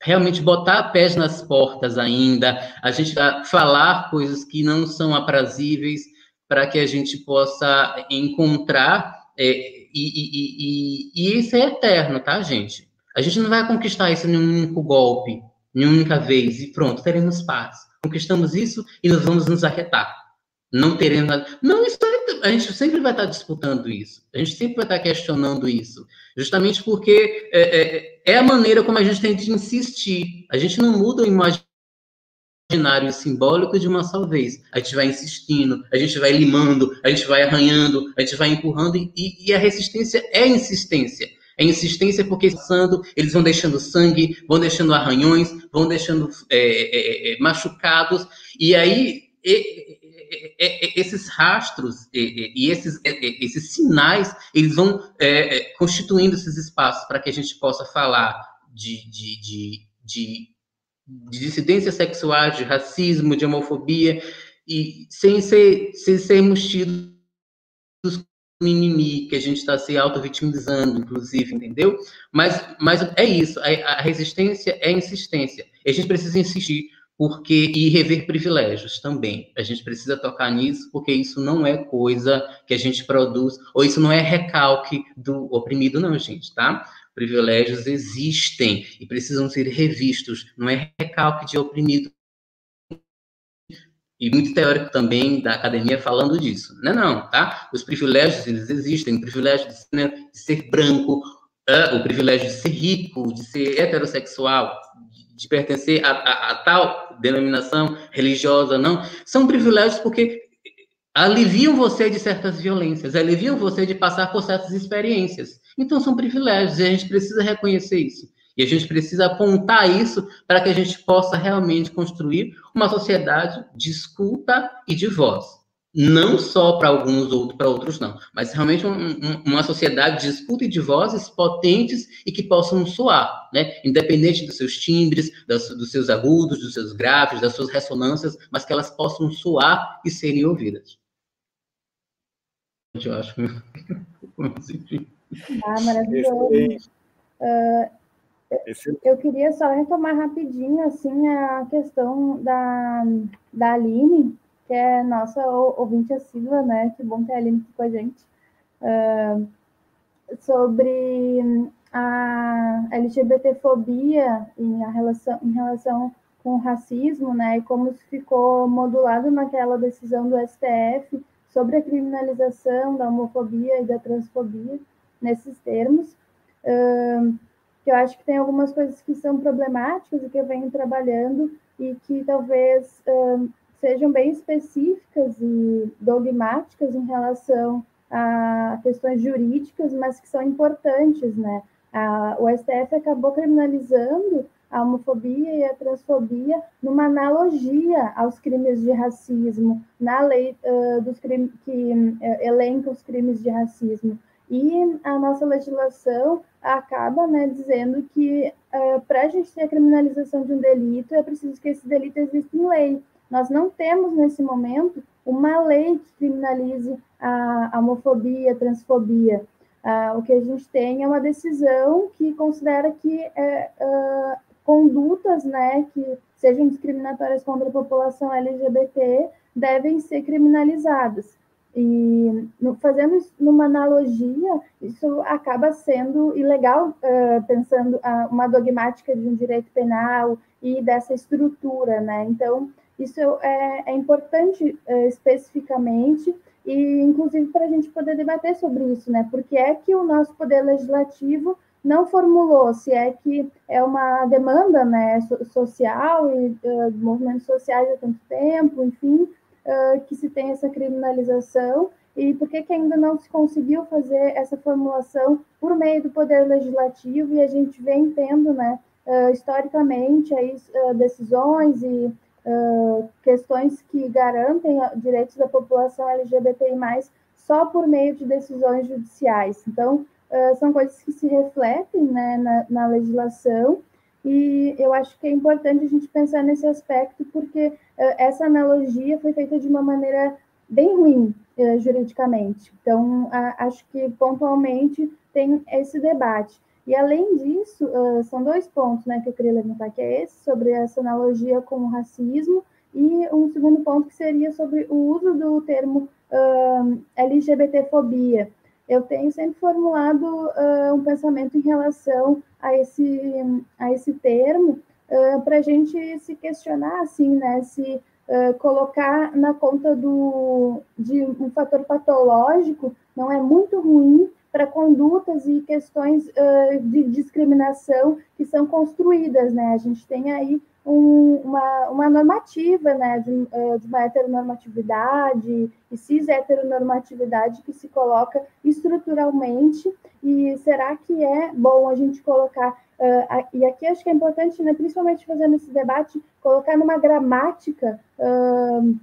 realmente botar pés nas portas ainda, a gente falar coisas que não são aprazíveis para que a gente possa encontrar é, e, e, e, e, isso é eterno, tá, gente? A gente não vai conquistar isso em um único golpe, em uma única vez, e pronto, teremos paz. Conquistamos isso e nós vamos nos arretar. Não teremos. Não, isso a gente sempre vai estar disputando isso. A gente sempre vai estar questionando isso. Justamente porque é, é, é a maneira como a gente tem de insistir. A gente não muda o imaginário simbólico de uma só vez. A gente vai insistindo, a gente vai limando, a gente vai arranhando, a gente vai empurrando, e, e a resistência é insistência. É insistência porque passando, eles vão deixando sangue, vão deixando arranhões, vão deixando é, é, é machucados, e aí esses rastros e, esses, esses sinais, eles vão é, é, constituindo esses espaços para que a gente possa falar de, de, de, de de de racismo, de homofobia, e sem, ser, sem sermos tidos inimigo, que a gente está se auto-vitimizando, inclusive, entendeu? Mas, mas é isso, a, a resistência é insistência. A gente precisa insistir, porque e rever privilégios também. A gente precisa tocar nisso, porque isso não é coisa que a gente produz, ou isso não é recalque do oprimido, não, gente, tá? privilégios existem e precisam ser revistos, não é recalque de oprimido. E muito teórico também da academia falando disso. Não, não, tá? Os privilégios, eles existem, o privilégio de ser, né, de ser branco, o privilégio de ser rico, de ser heterossexual, de, pertencer a, a, a tal denominação religiosa, não. São privilégios porque aliviam você de certas violências, aliviam você de passar por certas experiências. Então, são privilégios e a gente precisa reconhecer isso. E a gente precisa apontar isso para que a gente possa realmente construir uma sociedade de escuta e de voz. Não só para alguns, outros para outros não, mas realmente um, um, uma sociedade de escuta e de vozes potentes e que possam soar, né? independente dos seus timbres, das, dos seus agudos, dos seus graves, das suas ressonâncias, mas que elas possam soar e serem ouvidas. Eu acho. Ah, maravilhoso. Uh, eu queria só retomar rapidinho assim a questão da, da Aline, que é nossa ouvinte assídua, né? Que bom ter a Aline aqui com a gente. Uh, sobre a LGBTfobia e a relação, em relação com o racismo, né? E como isso ficou modulado naquela decisão do STF sobre a criminalização da homofobia e da transfobia nesses termos, uh, que eu acho que tem algumas coisas que são problemáticas e que eu venho trabalhando e que talvez uh, sejam bem específicas e dogmáticas em relação a questões jurídicas, mas que são importantes, né? A, o STF acabou criminalizando a homofobia e a transfobia numa analogia aos crimes de racismo, na lei uh, dos crimes que uh, elenca os crimes de racismo. E a nossa legislação acaba né, dizendo que uh, para a gente ter a criminalização de um delito, é preciso que esse delito exista em lei. Nós não temos nesse momento uma lei que criminalize a, homofobia, a transfobia. Uh, o que a gente tem é uma decisão que considera que é, uh, condutas né, que sejam discriminatórias contra a população LGBT devem ser criminalizadas. E no, fazendo isso numa analogia, isso acaba sendo ilegal, uh, pensando uh, uma dogmática de um direito penal e dessa estrutura, né? Então, isso é, é importante uh, especificamente e, inclusive, para a gente poder debater sobre isso, né? Porque é que o nosso poder legislativo não formulou se é que é uma demanda né, social e uh, movimentos sociais há tanto tempo, enfim, uh, que se tem essa criminalização e por que, que ainda não se conseguiu fazer essa formulação por meio do poder legislativo e a gente vem tendo, né, uh, historicamente, aí, decisões e questões que garantem direitos da população LGBTI+, só por meio de decisões judiciais. Então, são coisas que se refletem né, na, na legislação e eu acho que é importante a gente pensar nesse aspecto, porque uh, essa analogia foi feita de uma maneira bem ruim uh, juridicamente. Então, uh, acho que pontualmente tem esse debate. E além disso, são dois pontos né, que eu queria levantar, que é esse, sobre essa analogia com o racismo, e um segundo ponto que seria sobre o uso do termo LGBTfobia, eu tenho sempre formulado uh, um pensamento em relação a esse, a esse termo, uh, para a gente se questionar, assim, né, se uh, colocar na conta do, de um fator patológico não é muito ruim para condutas e questões de discriminação que são construídas, né? A gente tem aí um, uma, uma normativa né, de, eh, de uma heteronormatividade e cis-heteronormatividade que se coloca estruturalmente, e será que é bom a gente colocar, uh, e aqui acho que é importante, né, principalmente fazendo esse debate, colocar numa gramática uh,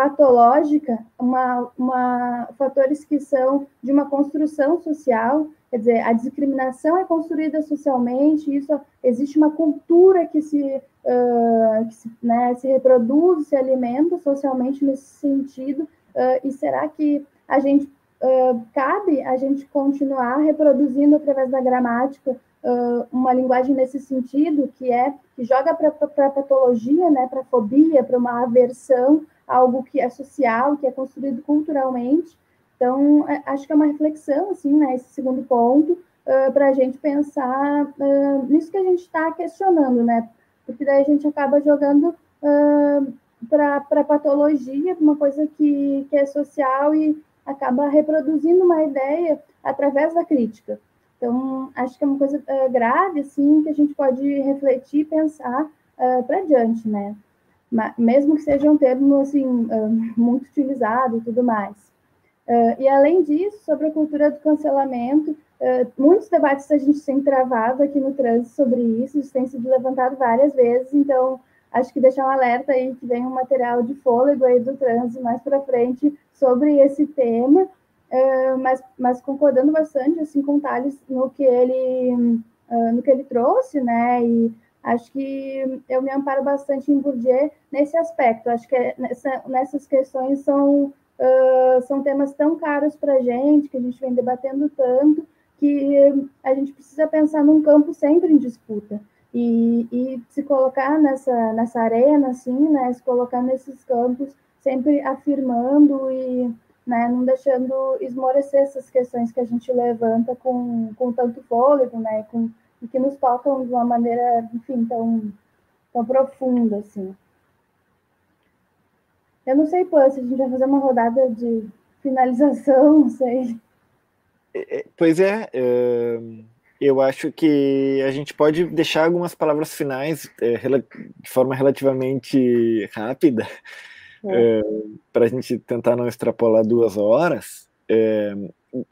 patológica uma, uma, fatores que são de uma construção social, quer dizer, a discriminação é construída socialmente, isso existe uma cultura que se, uh, que se, né, se reproduz, se alimenta socialmente nesse sentido, uh, e será que a gente uh, cabe a gente continuar reproduzindo através da gramática uma linguagem nesse sentido, que é que joga para a patologia, né, para a fobia, para uma aversão, algo que é social, que é construído culturalmente. Então, é, acho que é uma reflexão, assim, né, esse segundo ponto, uh, para a gente pensar uh, nisso que a gente está questionando, né? Porque daí a gente acaba jogando uh, para patologia, uma coisa que, que é social e acaba reproduzindo uma ideia através da crítica. Então, acho que é uma coisa uh, grave, assim, que a gente pode refletir e pensar uh, para diante, né? Mesmo que seja um termo assim muito utilizado e tudo mais. e além disso, sobre a cultura do cancelamento, muitos debates a gente tem travado aqui no trânsito sobre isso, isso tem sido levantado várias vezes, então acho que deixar um alerta aí que vem um material de fôlego aí do trânsito mais para frente sobre esse tema, mas, mas concordando bastante assim com o Thales no que ele no que ele trouxe, né, e Acho que eu me amparo bastante em Bourdieu nesse aspecto. Acho que é nessa, nessas questões são, uh, são temas tão caros para a gente, que a gente vem debatendo tanto, que a gente precisa pensar num campo sempre em disputa. E, e se colocar nessa, nessa arena, assim, né, se colocar nesses campos, sempre afirmando e né, não deixando esmorecer essas questões que a gente levanta com, com tanto fôlego, né, com e que nos tocam de uma maneira, enfim, tão, tão profunda, assim. Eu não sei, pô, se a gente vai fazer uma rodada de finalização, não sei. É, é, pois é, eu acho que a gente pode deixar algumas palavras finais é, de forma relativamente rápida, é. para a gente tentar não extrapolar duas horas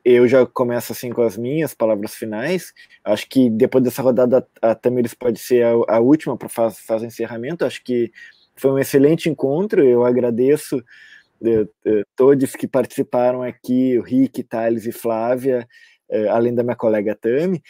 eu já começo assim com as minhas palavras finais. Acho que depois dessa rodada a Tamiris pode ser a, a última para fazer faz o encerramento. Acho que foi um excelente encontro. Eu agradeço de, de, todos que participaram aqui, o Rick, Thales e Flávia. é, além da minha colega Tami,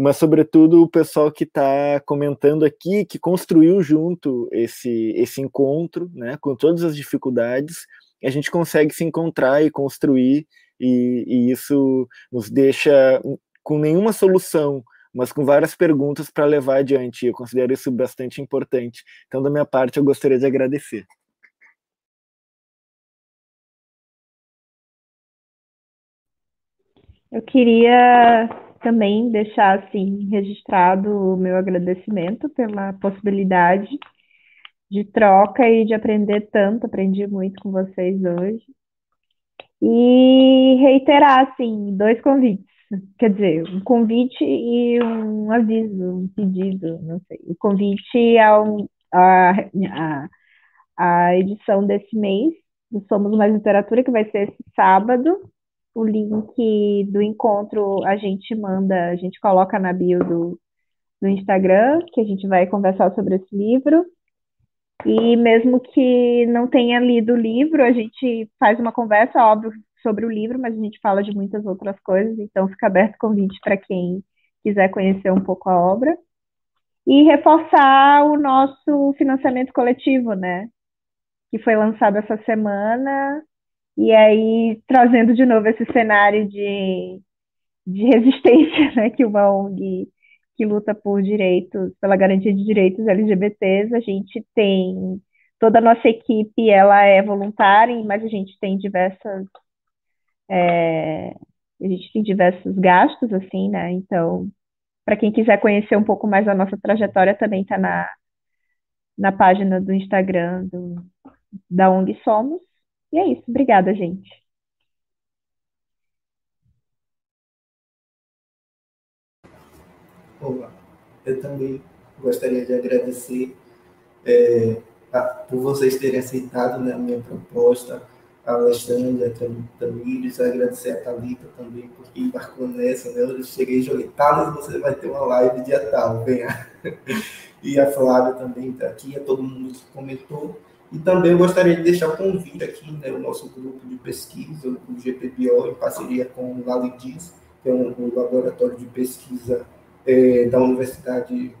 mas sobretudo o pessoal que está comentando aqui, que construiu junto esse, esse encontro, né, com todas as dificuldades, a gente consegue se encontrar e construir, e, e isso nos deixa com nenhuma solução, mas com várias perguntas para levar adiante. Eu considero isso bastante importante. Então, da minha parte, eu gostaria de agradecer. Eu queria também deixar assim registrado o meu agradecimento pela possibilidade de troca e de aprender tanto, aprendi muito com vocês hoje. E reiterar assim dois convites, quer dizer, um convite e um aviso, um pedido, não sei. O convite ao a, a, a edição desse mês do Somos Mais Literatura, que vai ser esse sábado, o link do encontro a gente manda, a gente coloca na bio do, do Instagram, que a gente vai conversar sobre esse livro. E mesmo que não tenha lido o livro, a gente faz uma conversa, óbvio, sobre o livro, mas a gente fala de muitas outras coisas, então fica aberto o convite para quem quiser conhecer um pouco a obra. E reforçar o nosso financiamento coletivo, né? Que foi lançado essa semana e aí, trazendo de novo esse cenário de, de resistência, né, que uma ONG que luta por direitos, pela garantia de direitos LGBTs, a gente tem toda a nossa equipe, ela é voluntária, mas a gente tem diversas é, a gente tem diversos gastos, assim, né? Então, para quem quiser conhecer um pouco mais a nossa trajetória, também está na, na página do Instagram do, da ONG Somos. E é isso. Obrigada, gente. Olá. Eu também gostaria de agradecer é, a, por vocês terem aceitado né, a minha proposta, a Alexandre, a Tamires, agradecer a Thalita também, porque embarcou nessa, né? Eu cheguei e joguei, Thales, você vai ter uma live dia tal, venha. E a Flávia também está aqui, a todo mundo que comentou. E também gostaria de deixar o convite aqui, né, o nosso grupo de pesquisa, o GPBO, em parceria com o LALIDIS, que é um, um laboratório de pesquisa é, da Universidade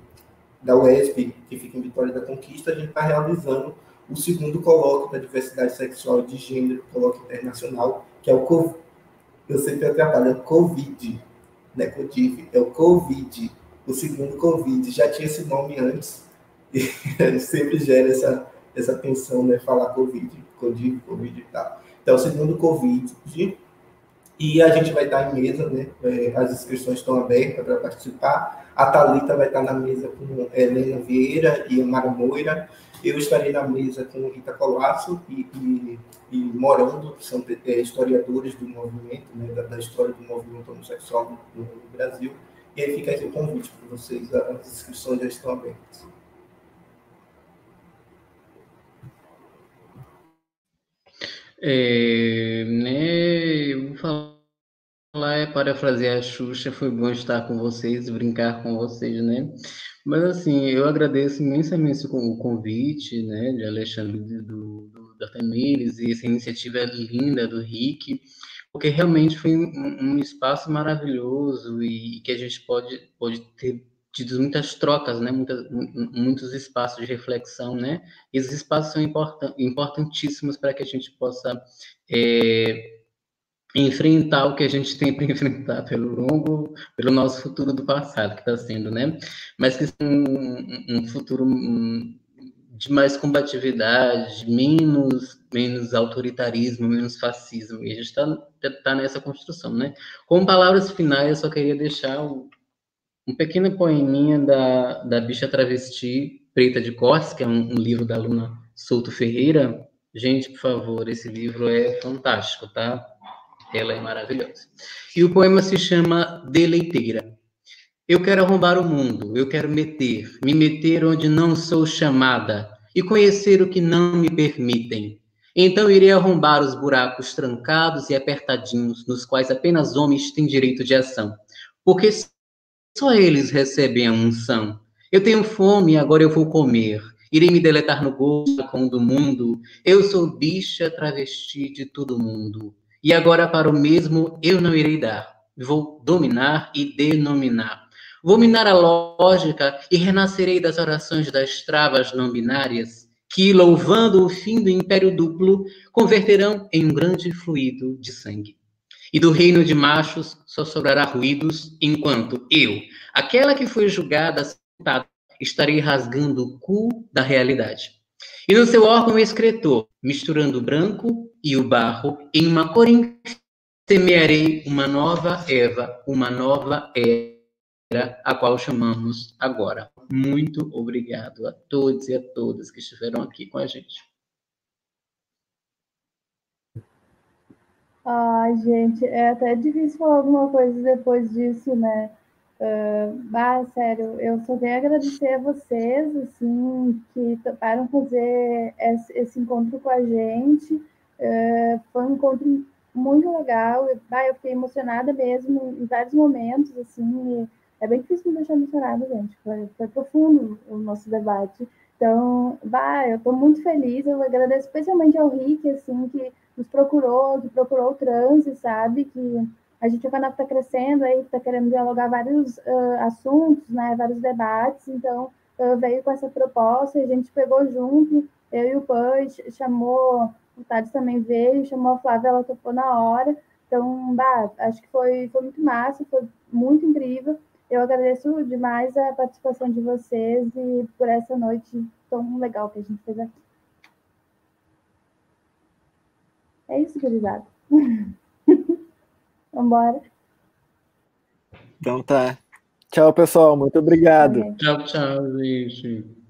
da UESP, que fica em Vitória da Conquista, a gente está realizando o segundo colóquio da diversidade sexual e de gênero, colóquio internacional, que é o COVID. Eu sempre atrapalho, é o COVID, né, CODIV, é o COVID, o segundo COVID. Já tinha esse nome antes, e sempre gera essa essa tensão, né? Falar Covid, Covid, Covid e tal. Então, segundo Covid, e a gente vai estar em mesa, né? É, as inscrições estão abertas para participar. A Thalita vai estar na mesa com Helena Vieira e Mara Moira. Eu estarei na mesa com Rita Colasso e, e, e Morando, que são é, historiadores do movimento, né, da, da, história do movimento homossexual no, no Brasil. E aí fica aqui o convite para vocês, as inscrições já estão abertas. É, né, vou falar, é, parafrasear a Xuxa, foi bom estar com vocês, brincar com vocês, né? Mas, assim, eu agradeço imensamente o convite, né, de Alexandre, do, do, da Tamires, e essa iniciativa linda do Rick, porque realmente foi um, um espaço maravilhoso e que a gente pode, pode ter tido muitas trocas, né, muitas, muitos espaços de reflexão, né, esses espaços são important, importantíssimos para que a gente possa é, enfrentar o que a gente tem para enfrentar pelo longo, pelo nosso futuro do passado, que está sendo, né, mas que é um, um futuro hum, de mais combatividade, menos, menos autoritarismo, menos fascismo, e a gente está tá nessa construção, né. Com palavras finais, eu só queria deixar o um pequeno poeminha da, da Bicha Travesti Preta de Cortes, que é um, um livro da aluna Souto Ferreira. Gente, por favor, esse livro é fantástico, tá? Ela é maravilhosa. E o poema se chama Deleiteira. Eu quero arrombar o mundo, eu quero meter, me meter onde não sou chamada e conhecer o que não me permitem. Então irei arrombar os buracos trancados e apertadinhos nos quais apenas homens têm direito de ação. Porque só eles recebem a unção. Eu tenho fome, agora eu vou comer. Irei me deletar no gosto com do mundo. Eu sou bicha travesti de todo mundo. E agora para o mesmo eu não irei dar. Vou dominar e denominar. Vou minar a lógica e renascerei das orações das travas não binárias, que, louvando o fim do império duplo, converterão em um grande fluido de sangue. E do reino de machos só sobrará ruídos, enquanto eu, aquela que foi julgada, estarei rasgando o cu da realidade. E no seu órgão excretor, misturando o branco e o barro, em uma cor semearei uma nova Eva, uma nova era, a qual chamamos agora. Muito obrigado a todos e a todas que estiveram aqui com a gente. Ai, gente, é até difícil falar alguma coisa depois disso, né? Uh, ah, sério, eu só tenho a agradecer a vocês, assim, que toparam fazer esse, esse encontro com a gente. Uh, foi um encontro muito legal. Ah, eu fiquei emocionada mesmo em vários momentos, assim. é bem difícil me deixar emocionada, gente. Foi, foi profundo o nosso debate. Então, bah, eu estou muito feliz. Eu agradeço especialmente ao Rick, assim, que nos procurou, que procurou o transe, sabe? Que a gente agora está crescendo aí, está querendo dialogar vários uh, assuntos, né, vários debates, então uh, veio com essa proposta, a gente pegou junto, eu e o Pan, chamou, o Tades também veio, chamou a Flávia, ela topou na hora, então, bah, acho que foi, foi muito massa, foi muito incrível, eu agradeço demais a participação de vocês e por essa noite tão legal que a gente fez aqui. É isso, gurizada. Vambora. Então tá. Tchau, pessoal. Muito obrigado. Tchau, tchau, gente.